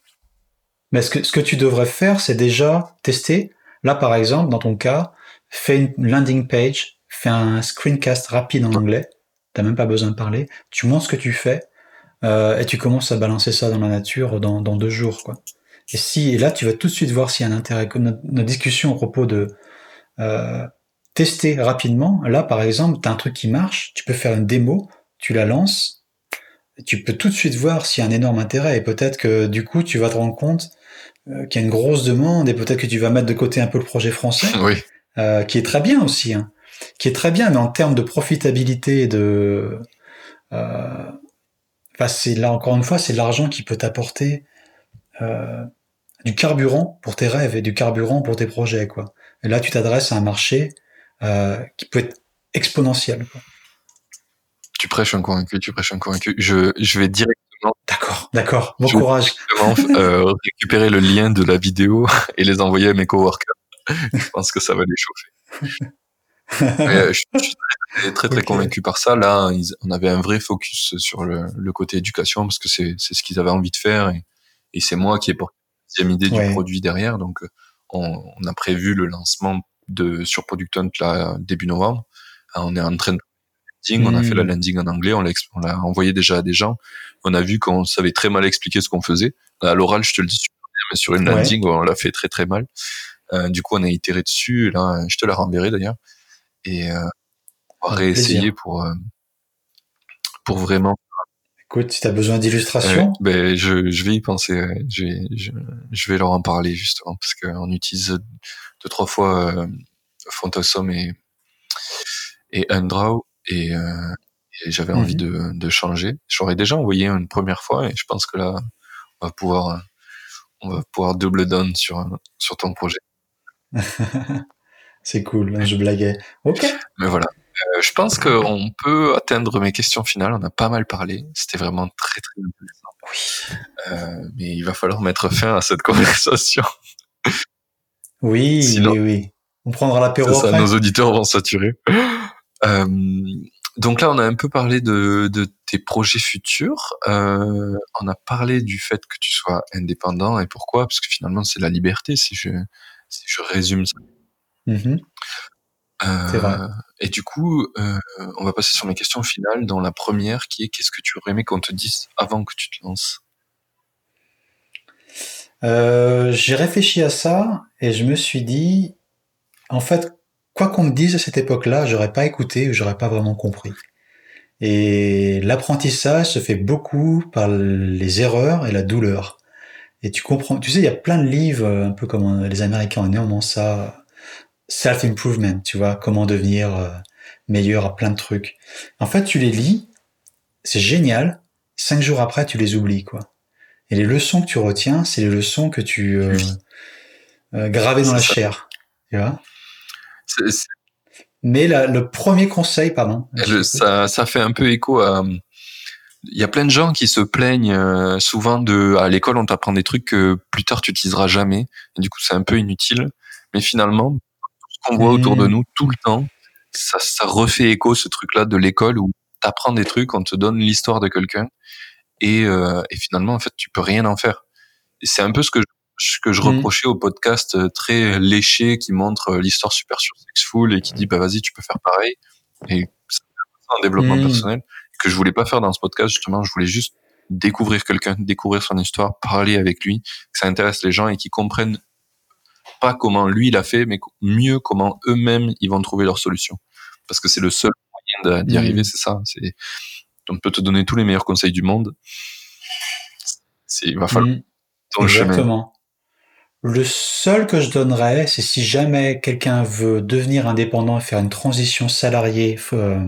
Mais ce que, ce que tu devrais faire, c'est déjà tester. Là, par exemple, dans ton cas, fais une landing page, fais un screencast rapide en anglais. T'as même pas besoin de parler. Tu montres ce que tu fais euh, et tu commences à balancer ça dans la nature dans, dans deux jours, quoi. Et si, et là, tu vas tout de suite voir s'il y a un intérêt. Notre, notre discussion à propos de euh, tester rapidement. Là, par exemple, tu as un truc qui marche, tu peux faire une démo, tu la lances, tu peux tout de suite voir s'il y a un énorme intérêt. Et peut-être que du coup, tu vas te rendre compte euh, qu'il y a une grosse demande et peut-être que tu vas mettre de côté un peu le projet français, oui. euh, qui est très bien aussi, hein, qui est très bien, mais en termes de profitabilité de euh, Enfin, c'est là encore une fois, c'est l'argent qui peut t'apporter euh, du carburant pour tes rêves et du carburant pour tes projets, quoi. Et là, tu t'adresses à un marché euh, qui peut être exponentiel. Quoi. Tu prêches un convaincu, tu prêches un convaincu. Je, je vais directement. D'accord, d'accord. Bon courage. Euh, récupérer le lien de la vidéo et les envoyer à mes coworkers. je pense que ça va les chauffer. Euh, je, suis très très, très convaincu par ça. Là, on avait un vrai focus sur le, le côté éducation parce que c'est ce qu'ils avaient envie de faire et, et c'est moi qui ai porté la deuxième idée du produit derrière. Donc, euh, on, on, a prévu le lancement de sur Product Hunt là début novembre. Euh, on est en train de on a fait la hmm. landing en anglais, on l'a envoyé déjà à des gens. On a vu qu'on savait très mal expliquer ce qu'on faisait. À l'oral, je te le dis, mais sur une landing, on l'a fait très très mal. Euh, du coup, on a itéré dessus. Là, je te la renverrai d'ailleurs et euh, réessayer pour euh, pour vraiment. Écoute, si tu as besoin d'illustrations. ben je, je vais y penser. Je vais, je, je vais leur en parler justement parce qu'on utilise deux trois fois euh, Fontosum et et Undraw et, euh, et j'avais envie mhm. de, de changer. J'aurais déjà envoyé une première fois et je pense que là on va pouvoir on va pouvoir double down sur sur ton projet. C'est cool, je blaguais. Ok. Mais voilà. Euh, je pense qu'on peut atteindre mes questions finales. On a pas mal parlé. C'était vraiment très très intéressant. Oui. Euh, mais il va falloir mettre fin à cette conversation. Oui, oui, oui. On prendra l'apéro après. nos auditeurs vont saturer. Euh, donc là, on a un peu parlé de, de tes projets futurs. Euh, on a parlé du fait que tu sois indépendant et pourquoi? Parce que finalement, c'est la liberté. Si je, si je résume ça Mmh euh, et du coup, euh, on va passer sur mes questions finales, dans la première qui est qu'est-ce que tu aurais aimé qu'on te dise avant que tu te lances? Euh, J'ai réfléchi à ça et je me suis dit, en fait, quoi qu'on me dise à cette époque-là, j'aurais pas écouté ou j'aurais pas vraiment compris. Et l'apprentissage se fait beaucoup par les erreurs et la douleur. Et tu comprends, tu sais, il y a plein de livres, un peu comme les Américains ont énormément ça, self-improvement, tu vois, comment devenir euh, meilleur à plein de trucs. En fait, tu les lis, c'est génial. Cinq jours après, tu les oublies, quoi. Et les leçons que tu retiens, c'est les leçons que tu euh, euh gravées dans la chair, tu vois. Mais la, le premier conseil, pardon. ça, ça fait un peu écho à il y a plein de gens qui se plaignent euh, souvent de à l'école on t'apprend des trucs que plus tard tu utiliseras jamais et du coup c'est un peu inutile mais finalement qu'on voit autour de Mmh. nous tout le temps ça, ça refait écho ce truc là de l'école où t'apprends des trucs on te donne l'histoire de quelqu'un et, euh, et finalement en fait tu peux rien en faire c'est un peu ce que je, ce que je Mhm. reprochais au podcast euh, très léché qui montre euh, l'histoire super sur Sexful et qui dit bah vas-y tu peux faire pareil et c'est un développement Mhm. personnel que je voulais pas faire dans ce podcast justement je voulais juste découvrir quelqu'un découvrir son histoire parler avec lui que ça intéresse les gens et qu'ils comprennent pas comment lui il a fait mais mieux comment eux-mêmes ils vont trouver leur solution parce que c'est le seul moyen d'y Mhm. arriver c'est ça c'est on peut te donner tous les meilleurs conseils du monde c'est il va falloir Mm. ton le chemin Exactement. Le seul que je donnerais, c'est si jamais quelqu'un veut devenir indépendant et faire une transition salarié euh,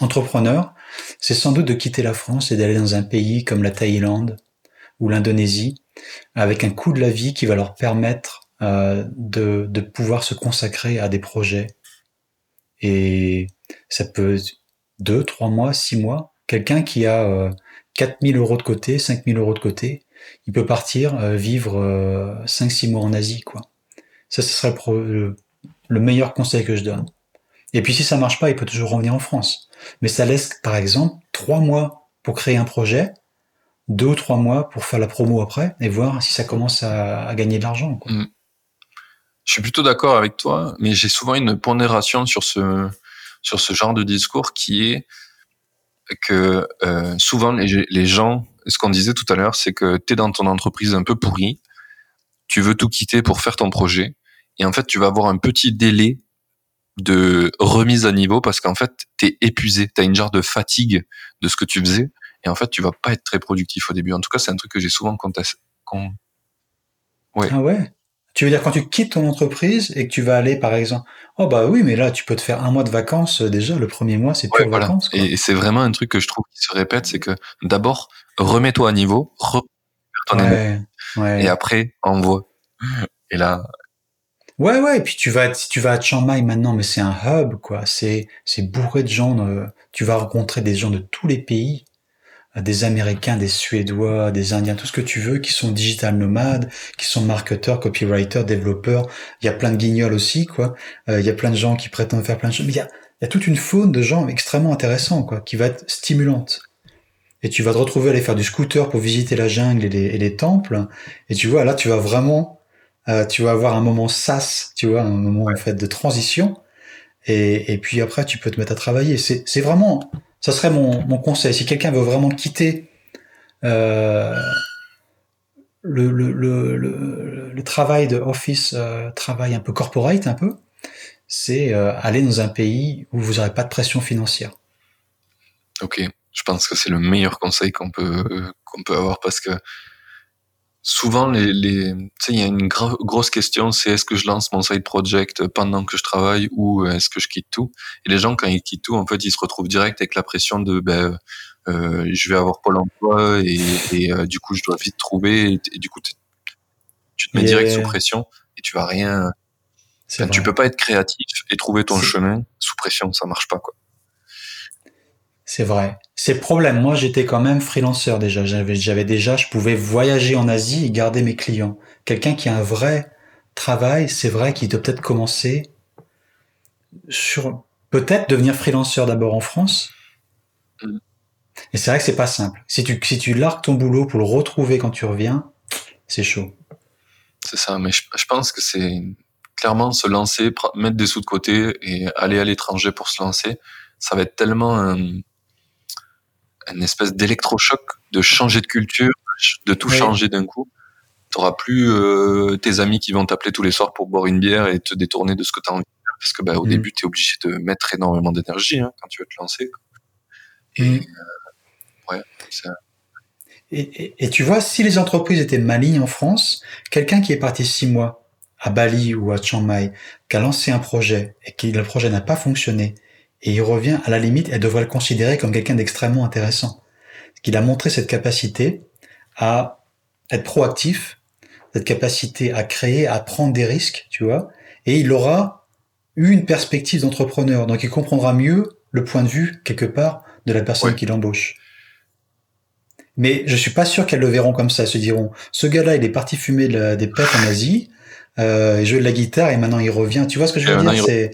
entrepreneur, c'est sans doute de quitter la France et d'aller dans un pays comme la Thaïlande ou l'Indonésie, avec un coût de la vie qui va leur permettre euh, de, pouvoir se consacrer à des projets. Et ça peut être deux, trois mois, six mois. Quelqu'un qui a euh, 4000 euros de côté, 5000 euros de côté, il peut partir euh, vivre euh, 5-6 mois en Asie, quoi. Ça, ce serait le, meilleur conseil que je donne. Et puis si ça marche pas, il peut toujours revenir en France. Mais ça laisse, par exemple, trois mois pour créer un projet, deux ou trois mois pour faire la promo après et voir si ça commence à, gagner de l'argent. quoi. Je suis plutôt d'accord avec toi, mais j'ai souvent une pondération sur ce sur ce genre de discours qui est que euh, souvent les, gens, ce qu'on disait tout à l'heure, c'est que tu es dans ton entreprise un peu pourrie, tu veux tout quitter pour faire ton projet, et en fait tu vas avoir un petit délai de remise à niveau parce qu'en fait tu es épuisé, tu as une genre de fatigue de ce que tu faisais, et en fait tu vas pas être très productif au début. En tout cas, c'est un truc que j'ai souvent contesté. Con... Ouais. Ah ouais? Tu veux dire quand tu quittes ton entreprise et que tu vas aller, par exemple, oh bah oui, mais là tu peux te faire un mois de vacances euh, déjà. Le premier mois, c'est Ouais, pure voilà. vacances. Quoi. Et, c'est vraiment un truc que je trouve qui se répète, c'est que d'abord, remets-toi à niveau, repère ton énergie, Ouais, ouais. et après, envoie. Et là, Ouais, ouais, et puis tu vas, tu vas à Chiang Mai maintenant, mais c'est un hub, quoi. C'est, c'est bourré de gens. euh, tu vas rencontrer des gens de tous les pays, des Américains, des Suédois, des Indiens, tout ce que tu veux, qui sont digital nomades, qui sont marketeurs, copywriters, développeurs. Il y a plein de guignols aussi, quoi. Euh, il y a plein de gens qui prétendent faire plein de choses. Mais il y a, il y a toute une faune de gens extrêmement intéressants, quoi, qui va être stimulante. Et tu vas te retrouver à aller faire du scooter pour visiter la jungle et les, et les temples. Et tu vois, là, tu vas vraiment euh, tu vas avoir un moment sas, tu vois, un moment en fait de transition, et, et puis après tu peux te mettre à travailler. C'est, c'est vraiment, ça serait mon, conseil. Si quelqu'un veut vraiment quitter euh, le travail de office, euh, travail un peu corporate, un peu, c'est euh, aller dans un pays où vous n'aurez pas de pression financière. ok, je pense que c'est le meilleur conseil qu'on peut qu'on peut avoir parce que souvent les, les tu sais il y a une grosse question c'est est-ce que je lance mon side project pendant que je travaille ou est-ce que je quitte tout? Et les gens quand ils quittent tout en fait ils se retrouvent direct avec la pression de ben euh, je vais avoir Pôle emploi et, et euh, du coup je dois vite trouver et, et du coup tu te mets direct sous pression et tu vas rien enfin, tu peux pas être créatif et trouver ton chemin sous pression ça marche pas quoi C'est vrai. C'est problème. Moi, j'étais quand même freelanceur déjà. J'avais, j'avais déjà, je pouvais voyager en Asie et garder mes clients. Quelqu'un qui a un vrai travail, c'est vrai qu'il doit peut-être commencer sur, peut-être devenir freelanceur d'abord en France. Mm. Et c'est vrai que c'est pas simple. Si tu, si tu largues ton boulot pour le retrouver quand tu reviens, c'est chaud. C'est ça, mais je, je pense que c'est clairement se lancer, mettre des sous de côté et aller à l'étranger pour se lancer. Ça va être tellement un, une espèce d'électrochoc de changer de culture, de tout changer d'un coup. T'auras plus euh, tes amis qui vont t'appeler tous les soirs pour boire une bière et te détourner de ce que tu as envie de faire. Parce que bah, au Mm. début, tu es obligé de mettre énormément d'énergie hein, quand tu veux te lancer. quoi. Et Mm. euh, ouais, c'est Et, et- et tu vois, si les entreprises étaient malignes en France, quelqu'un qui est parti six mois à Bali ou à Chiang Mai, qui a lancé un projet et qui le projet n'a pas fonctionné, et il revient, à la limite, elle devrait le considérer comme quelqu'un d'extrêmement intéressant. Qu'il a montré cette capacité à être proactif, cette capacité à créer, à prendre des risques, tu vois, et il aura eu une perspective d'entrepreneur, donc il comprendra mieux le point de vue, quelque part, de la personne Ouais. qui l'embauche. Mais je suis pas sûr qu'elles le verront comme ça. Elles se diront, ce gars-là, il est parti fumer des pets en Asie, euh, jouer de la guitare et maintenant il revient. Tu vois ce que je veux dire? C'est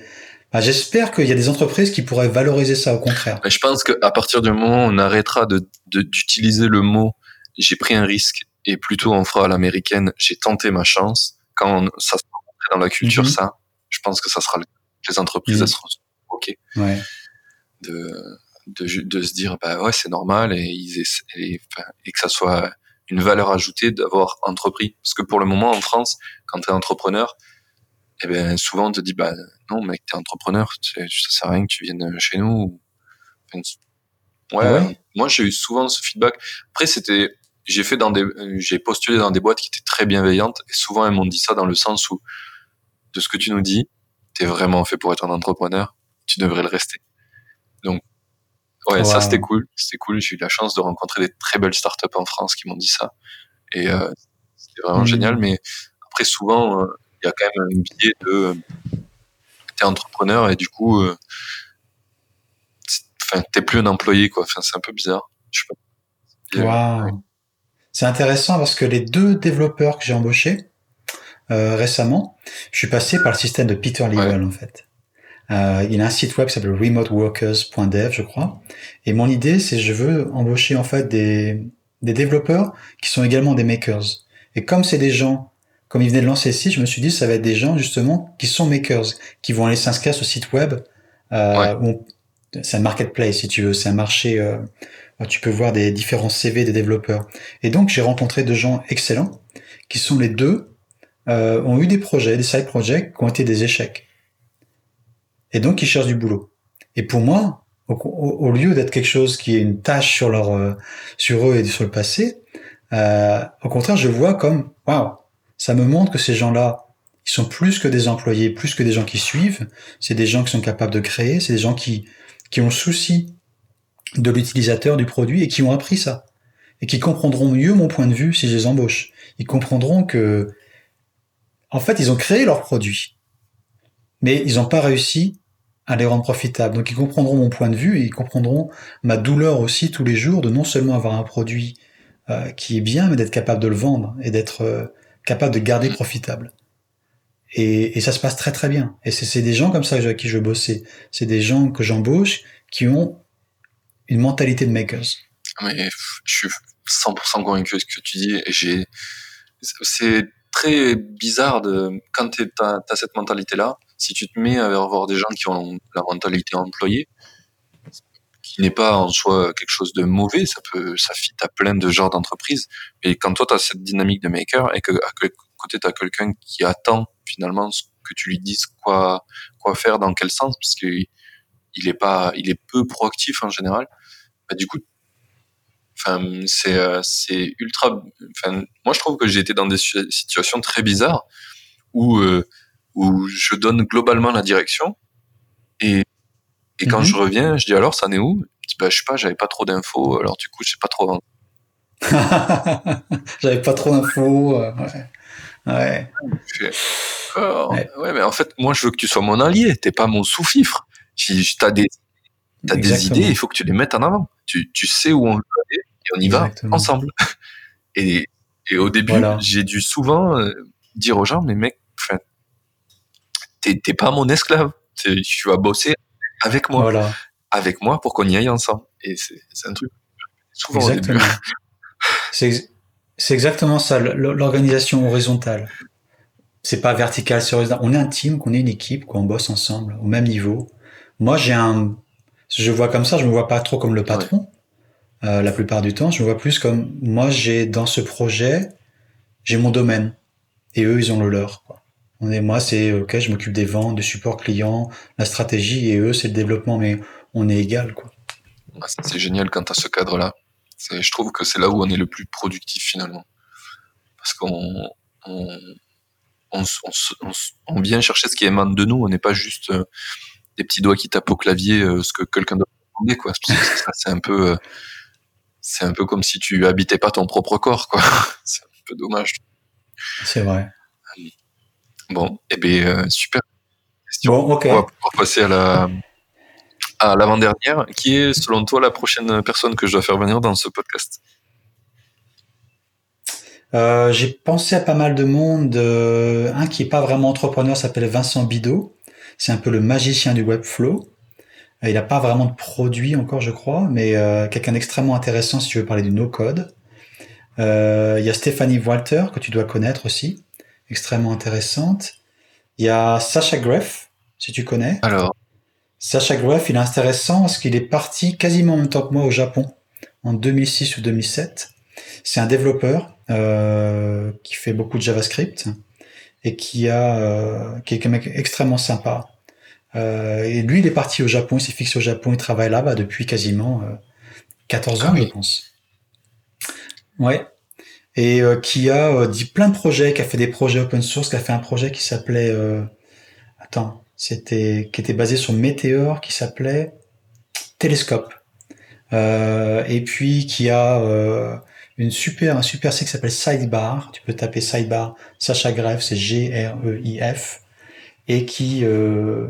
bah, J'espère qu'il y a des entreprises qui pourraient valoriser ça au contraire. je pense qu'à partir du moment où on arrêtera d'utiliser de, le mot j'ai pris un risque et plutôt on fera à l'américaine j'ai tenté ma chance, quand ça sera dans la culture, mhm. ça, je pense que ça sera les entreprises, elles seront ok. Ouais. De, de, de, se dire bah ouais c'est normal et, ils et, et, que ça soit une valeur ajoutée d'avoir entrepris parce que pour le moment en France quand tu es entrepreneur eh ben souvent on te dit bah non mec t'es entrepreneur ça sert à rien que tu viennes chez nous ouais, ouais? moi j'ai eu souvent ce feedback après c'était j'ai fait dans des j'ai postulé dans des boîtes qui étaient très bienveillantes et souvent elles m'ont dit ça dans le sens où de ce que tu nous dis t'es vraiment fait pour être un entrepreneur tu devrais le rester donc Ouais, ça c'était cool. C'était cool. J'ai eu la chance de rencontrer des très belles startups en France qui m'ont dit ça. Et euh, c'était vraiment mmh. génial. Mais après, souvent, euh, il y a quand même un biais de. Euh, t'es entrepreneur et du coup, euh, enfin, t'es plus un employé, quoi. Enfin, c'est un peu bizarre. C'est intéressant parce que les deux développeurs que j'ai embauchés récemment, je suis passé par le système de Peter Level en fait. Euh, il a un site web qui s'appelle remoteworkers.dev, je crois. Et mon idée, c'est je veux embaucher en fait des, des développeurs qui sont également des makers. Et comme c'est des gens, comme ils venaient de lancer site, je me suis dit ça va être des gens justement qui sont makers, qui vont aller s'inscrire sur le site web. Euh, c'est un marketplace si tu veux, c'est un marché. Euh, où tu peux voir des différents CV des développeurs. Et donc j'ai rencontré deux gens excellents qui sont les deux euh, ont eu des projets, des side projects qui ont été des échecs et donc ils cherchent du boulot. Et pour moi, au, lieu d'être quelque chose qui est une tâche sur leur euh, sur eux et sur le passé, euh, au contraire, je vois comme waouh, ça me montre que ces gens-là, ils sont plus que des employés, plus que des gens qui suivent. C'est des gens qui sont capables de créer, c'est des gens qui qui ont souci de l'utilisateur du produit et qui ont appris ça et qui comprendront mieux mon point de vue si je les embauche. Ils comprendront que en fait, ils ont créé leur produit mais ils n'ont pas réussi à les rendre profitables. Donc ils comprendront mon point de vue et ils comprendront ma douleur aussi tous les jours de non seulement avoir un produit euh, qui est bien, mais d'être capable de le vendre et d'être euh, capable de garder profitable. Et, ça se passe très très bien. Et c'est des gens comme ça avec qui je bosser. C'est des gens que j'embauche qui ont une mentalité de makers. Mais je suis 100% convaincu de ce que tu dis. C'est très bizarre de quand tu as, cette mentalité là si tu te mets à avoir des gens qui ont la mentalité employée, n'est pas en soi quelque chose de mauvais, ça peut, ça fit à plein de genres d'entreprises. Mais quand toi, tu as cette dynamique de maker et que à côté, tu as quelqu'un qui attend finalement que tu lui dises quoi, quoi faire, dans quel sens, parce qu'il il est pas, il est peu proactif en général, bah, du coup, enfin, c'est, c'est ultra, enfin, moi, je trouve que j'ai été dans des situations très bizarres où, euh, où je donne globalement la direction et, et quand mhm. je reviens, je dis alors ça en est où? Je dis bah, je sais pas, j'avais pas trop d'infos, alors du coup je sais pas trop. j'avais pas trop d'infos. Euh, ouais. Oh, ouais. mais en fait, moi je veux que tu sois mon allié, t'es pas mon sous-fifre. Si t'as des, as des idées, il faut que tu les mettes en avant. Tu, tu sais où on veut aller et on y va ensemble. Et, et au début, j'ai dû souvent euh, dire aux gens, mais mec, t'es pas mon esclave. Tu vas bosser avec moi. Voilà. Avec moi pour qu'on y aille ensemble. Et c'est un truc souvent exactement. C'est exactement ça, l'organisation horizontale. C'est pas vertical sur On est un team, qu'on est une équipe, qu'on bosse ensemble au même niveau. Moi, j'ai un, je vois comme ça, je me vois pas trop comme le patron. Euh, la plupart du temps, je me vois plus comme moi. J'ai dans ce projet, j'ai mon domaine et eux, ils ont le leur. Quoi. On est, moi, c'est ok, je m'occupe des ventes, du support client, la stratégie, et eux, c'est le développement, mais on est égal, quoi. c'est génial quand tu as ce cadre-là. Je trouve que c'est là où on est le plus productif finalement. Parce qu'on on, on, on, vient chercher ce qui émane de nous, on n'est pas juste euh, des petits doigts qui tapent au clavier euh, ce que quelqu'un doit demander, quoi. C'est un peu, euh, c'est un peu comme si tu habitais pas ton propre corps, quoi. C'est un peu dommage. C'est vrai. Bon, eh bien, euh, super On va pouvoir passer à la à l'avant-dernière, qui est selon toi la prochaine personne que je dois faire venir dans ce podcast? Euh, j'ai pensé à pas mal de monde. Euh, un qui est pas vraiment entrepreneur s'appelle Vincent Bidot. C'est un peu le magicien du Webflow. Il n'a pas vraiment de produit encore, je crois, mais euh, quelqu'un d'extrêmement intéressant si tu veux parler du no-code. Euh, il y a Stéphanie Walter, que tu dois connaître aussi, extrêmement intéressante. Il y a Sacha Greff, si tu connais. Alors, Sacha Greff, il est intéressant parce qu'il est parti quasiment en même temps que moi au Japon, en 2006 ou 2007. C'est un développeur euh, qui fait beaucoup de JavaScript et qui a euh, qui est un mec extrêmement sympa. Euh, et lui, il est parti au Japon, il s'est fixé au Japon, il travaille là-bas depuis quasiment 14 ans, Ah oui. je pense. Ouais. Et euh, qui a euh, dit plein de projets, qui a fait des projets open source, qui a fait un projet qui s'appelait, euh, attends, c'était, qui était basé sur Meteor, qui s'appelait Télescope. Et puis qui a une super, un super site qui s'appelle Sidebar. Tu peux taper Sidebar, Sacha Greff, c'est G-R-E-I-F, et qui euh,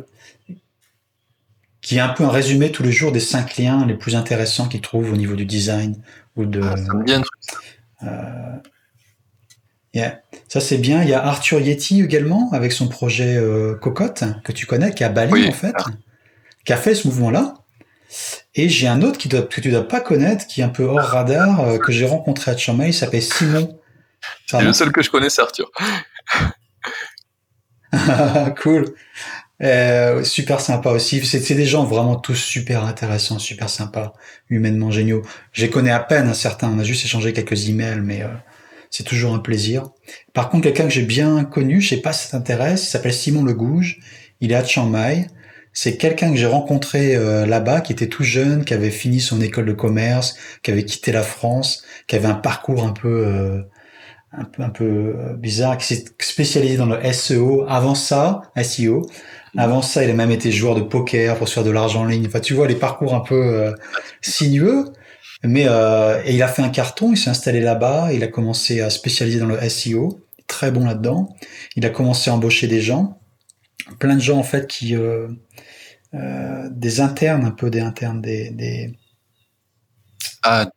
qui est un peu un résumé tous les jours des cinq liens les plus intéressants qu'il trouve au niveau du design ou de. ah, ça me. Yeah. Ça c'est bien. Il y a Arthur Yeti également avec son projet euh, Cocotte que tu connais, qui à Bali Oui, en fait, ah. qui a fait ce mouvement-là. Et j'ai un autre qui doit, que tu dois pas connaître, qui est un peu hors radar, euh, que j'ai rencontré à Chiang Mai. Il s'appelle Simon. Et Pardon. le seul que je connais, c'est Arthur. cool. Euh, super sympa aussi. C'est des gens vraiment tous super intéressants, super sympas, humainement géniaux. Les connais à peine, certains. On a juste échangé quelques emails, mais euh, c'est toujours un plaisir. Par contre, quelqu'un que j'ai bien connu, je sais pas si ça t'intéresse, il s'appelle Simon Le Gouge. Il est à Chiang Mai. C'est quelqu'un que j'ai rencontré euh, là-bas, qui était tout jeune, qui avait fini son école de commerce, qui avait quitté la France, qui avait un parcours un peu euh, un peu un peu euh, bizarre, qui s'est spécialisé dans le SEO. Avant ça, SEO. Avant ça, il a même été joueur de poker pour se faire de l'argent en ligne. Enfin, tu vois les parcours un peu euh, sinueux. Mais euh, et il a fait un carton. Il s'est installé là-bas. Il a commencé à spécialiser dans le SEO. Très bon là-dedans. Il a commencé à embaucher des gens. Plein de gens en fait qui euh, euh, des internes, un peu des internes, des, des Ah,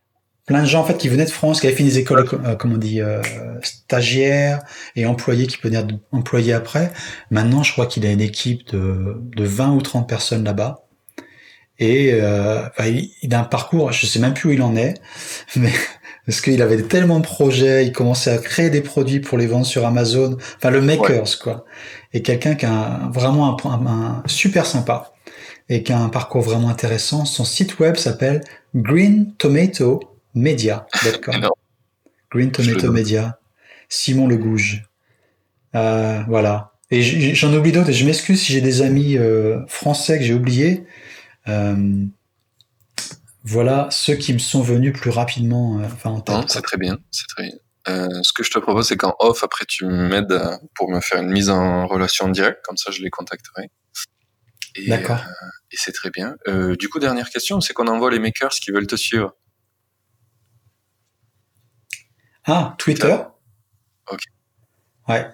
plein de gens en fait qui venaient de France, qui avaient fini des écoles, euh, comment on dit, euh, stagiaires et employés qui venaient être employés après. Maintenant, je crois qu'il a une équipe de, de 20 ou 30 personnes là-bas. Et euh, enfin, il, il a un parcours, je sais même plus où il en est, mais parce qu'il avait tellement de projets, il commençait à créer des produits pour les vendre sur Amazon, enfin le makers quoi. Et quelqu'un qui a un- vraiment un, un- un super sympa et qui a un parcours vraiment intéressant. Son site web s'appelle Green Tomato Media.com. Green Tomato. Media. Simon Le Gouge. Euh, voilà. Et j'en oublie d'autres et je m'excuse si j'ai des amis euh, français que j'ai oubliés. Euh, voilà ceux qui me sont venus plus rapidement enfin, en tête. c'est très bien, c'est très bien. Ce que je te propose, c'est qu'en off, après, tu m'aides pour me faire une mise en relation directe, comme ça, je les contacterai. D'accord. et c'est très bien. Du coup, dernière question, c'est qu'on envoie les makers qui veulent te suivre. Ah, Twitter. Ok. Ouais.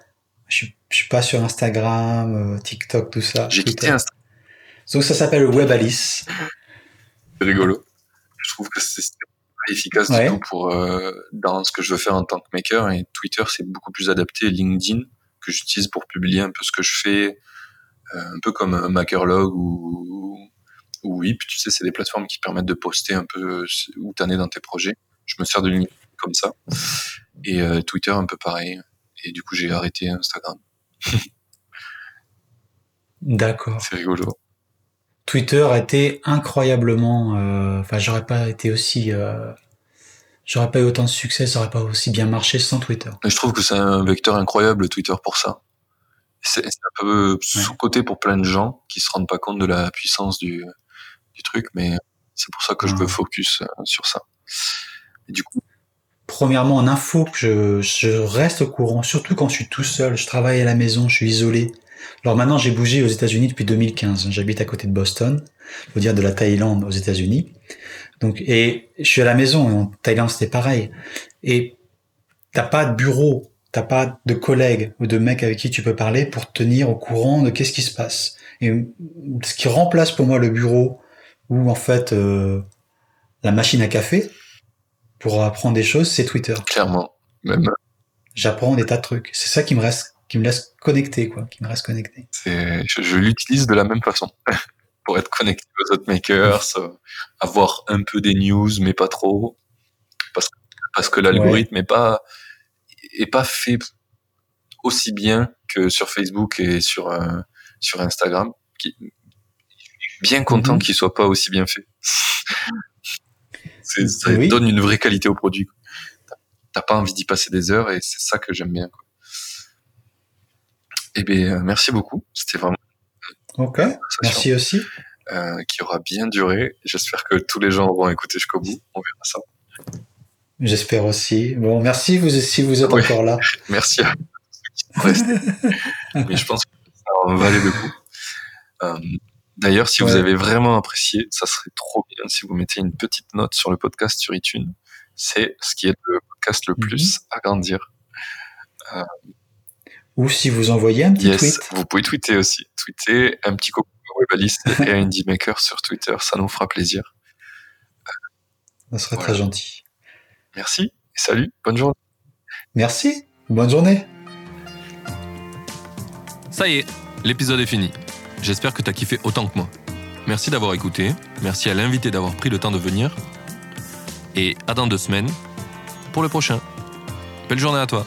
Je suis, je suis pas sur Instagram, euh, TikTok, tout ça. J'ai quitté Insta, Donc ça s'appelle Web Alice. c'est rigolo. Je trouve que c'est efficace Ouais. du tout pour euh, dans ce que je veux faire en tant que maker. Et Twitter, c'est beaucoup plus adapté. LinkedIn, que j'utilise pour publier un peu ce que je fais, euh, un peu comme un Makerlog ou, ou Whip. Tu sais, c'est des plateformes qui permettent de poster un peu où t'en es dans tes projets. Je me sers de LinkedIn comme ça. Et euh, Twitter, un peu pareil. Et du coup, j'ai arrêté Instagram. D'accord. C'est rigolo. Twitter a été incroyablement. euh, Enfin, j'aurais pas été aussi. euh, J'aurais pas eu autant de succès, ça aurait pas aussi bien marché sans Twitter. Je trouve que c'est un vecteur incroyable, Twitter, pour ça. C'est un peu sous-côté pour plein de gens qui se rendent pas compte de la puissance du, du truc, mais c'est pour ça que je veux focus sur ça. Et du coup, Premièrement, en info, je, je reste au courant, surtout quand je suis tout seul, je travaille à la maison, je suis isolé. Alors maintenant, j'ai bougé aux États-Unis depuis 2015. J'habite à côté de Boston, faut dire de la Thaïlande aux États-Unis. Donc, et je suis à la maison. En Thaïlande, c'était pareil. Et t'as pas de bureau, t'as pas de collègues ou de mecs avec qui tu peux parler pour te tenir au courant de qu'est-ce qui se passe. Et ce qui remplace pour moi le bureau ou en fait euh, la machine à café pour apprendre des choses, c'est Twitter. clairement, même j'apprends des tas de trucs. C'est ça qui me reste, qui me laisse connecté, quoi, qui me reste connecté. Je, je l'utilise de la même façon. pour être connecté aux autres makers, euh, avoir un peu des news, mais pas trop. Parce, parce que l'algorithme est pas, est pas fait aussi bien que sur Facebook et sur, euh, sur Instagram. Qui, bien content Mhm. qu'il soit pas aussi bien fait. Ça Oui. donne une vraie qualité au produit. T'as- pas envie d'y passer des heures et c'est ça que j'aime bien. Quoi. Eh bien, euh, merci beaucoup. C'était vraiment Ok. Merci aussi. euh, qui aura bien duré. J'espère que tous les gens auront écouté jusqu'au bout. On verra ça. J'espère aussi. Bon, merci vous si vous êtes Oui. encore là. Merci à ceux qui sont restés. Mais je pense que ça en valait le coup. Euh, D'ailleurs, si vous avez vraiment apprécié, ça serait trop bien si vous mettez une petite note sur le podcast sur iTunes. C'est ce qui est le podcast le Mhm. plus à grandir. Ou si vous envoyez un petit Yes, tweet. vous pouvez tweeter aussi. Tweeter un petit coucou à Webalist et à Indie Maker sur Twitter, ça nous fera plaisir. Ça serait Voilà. très gentil. Merci et salut, bonne journée. Merci. Bonne journée. Ça y est, l'épisode est fini. J'espère que t'as kiffé autant que moi. Merci d'avoir écouté, merci à l'invité d'avoir pris le temps de venir. Et à dans deux semaines pour le prochain. Belle journée à toi.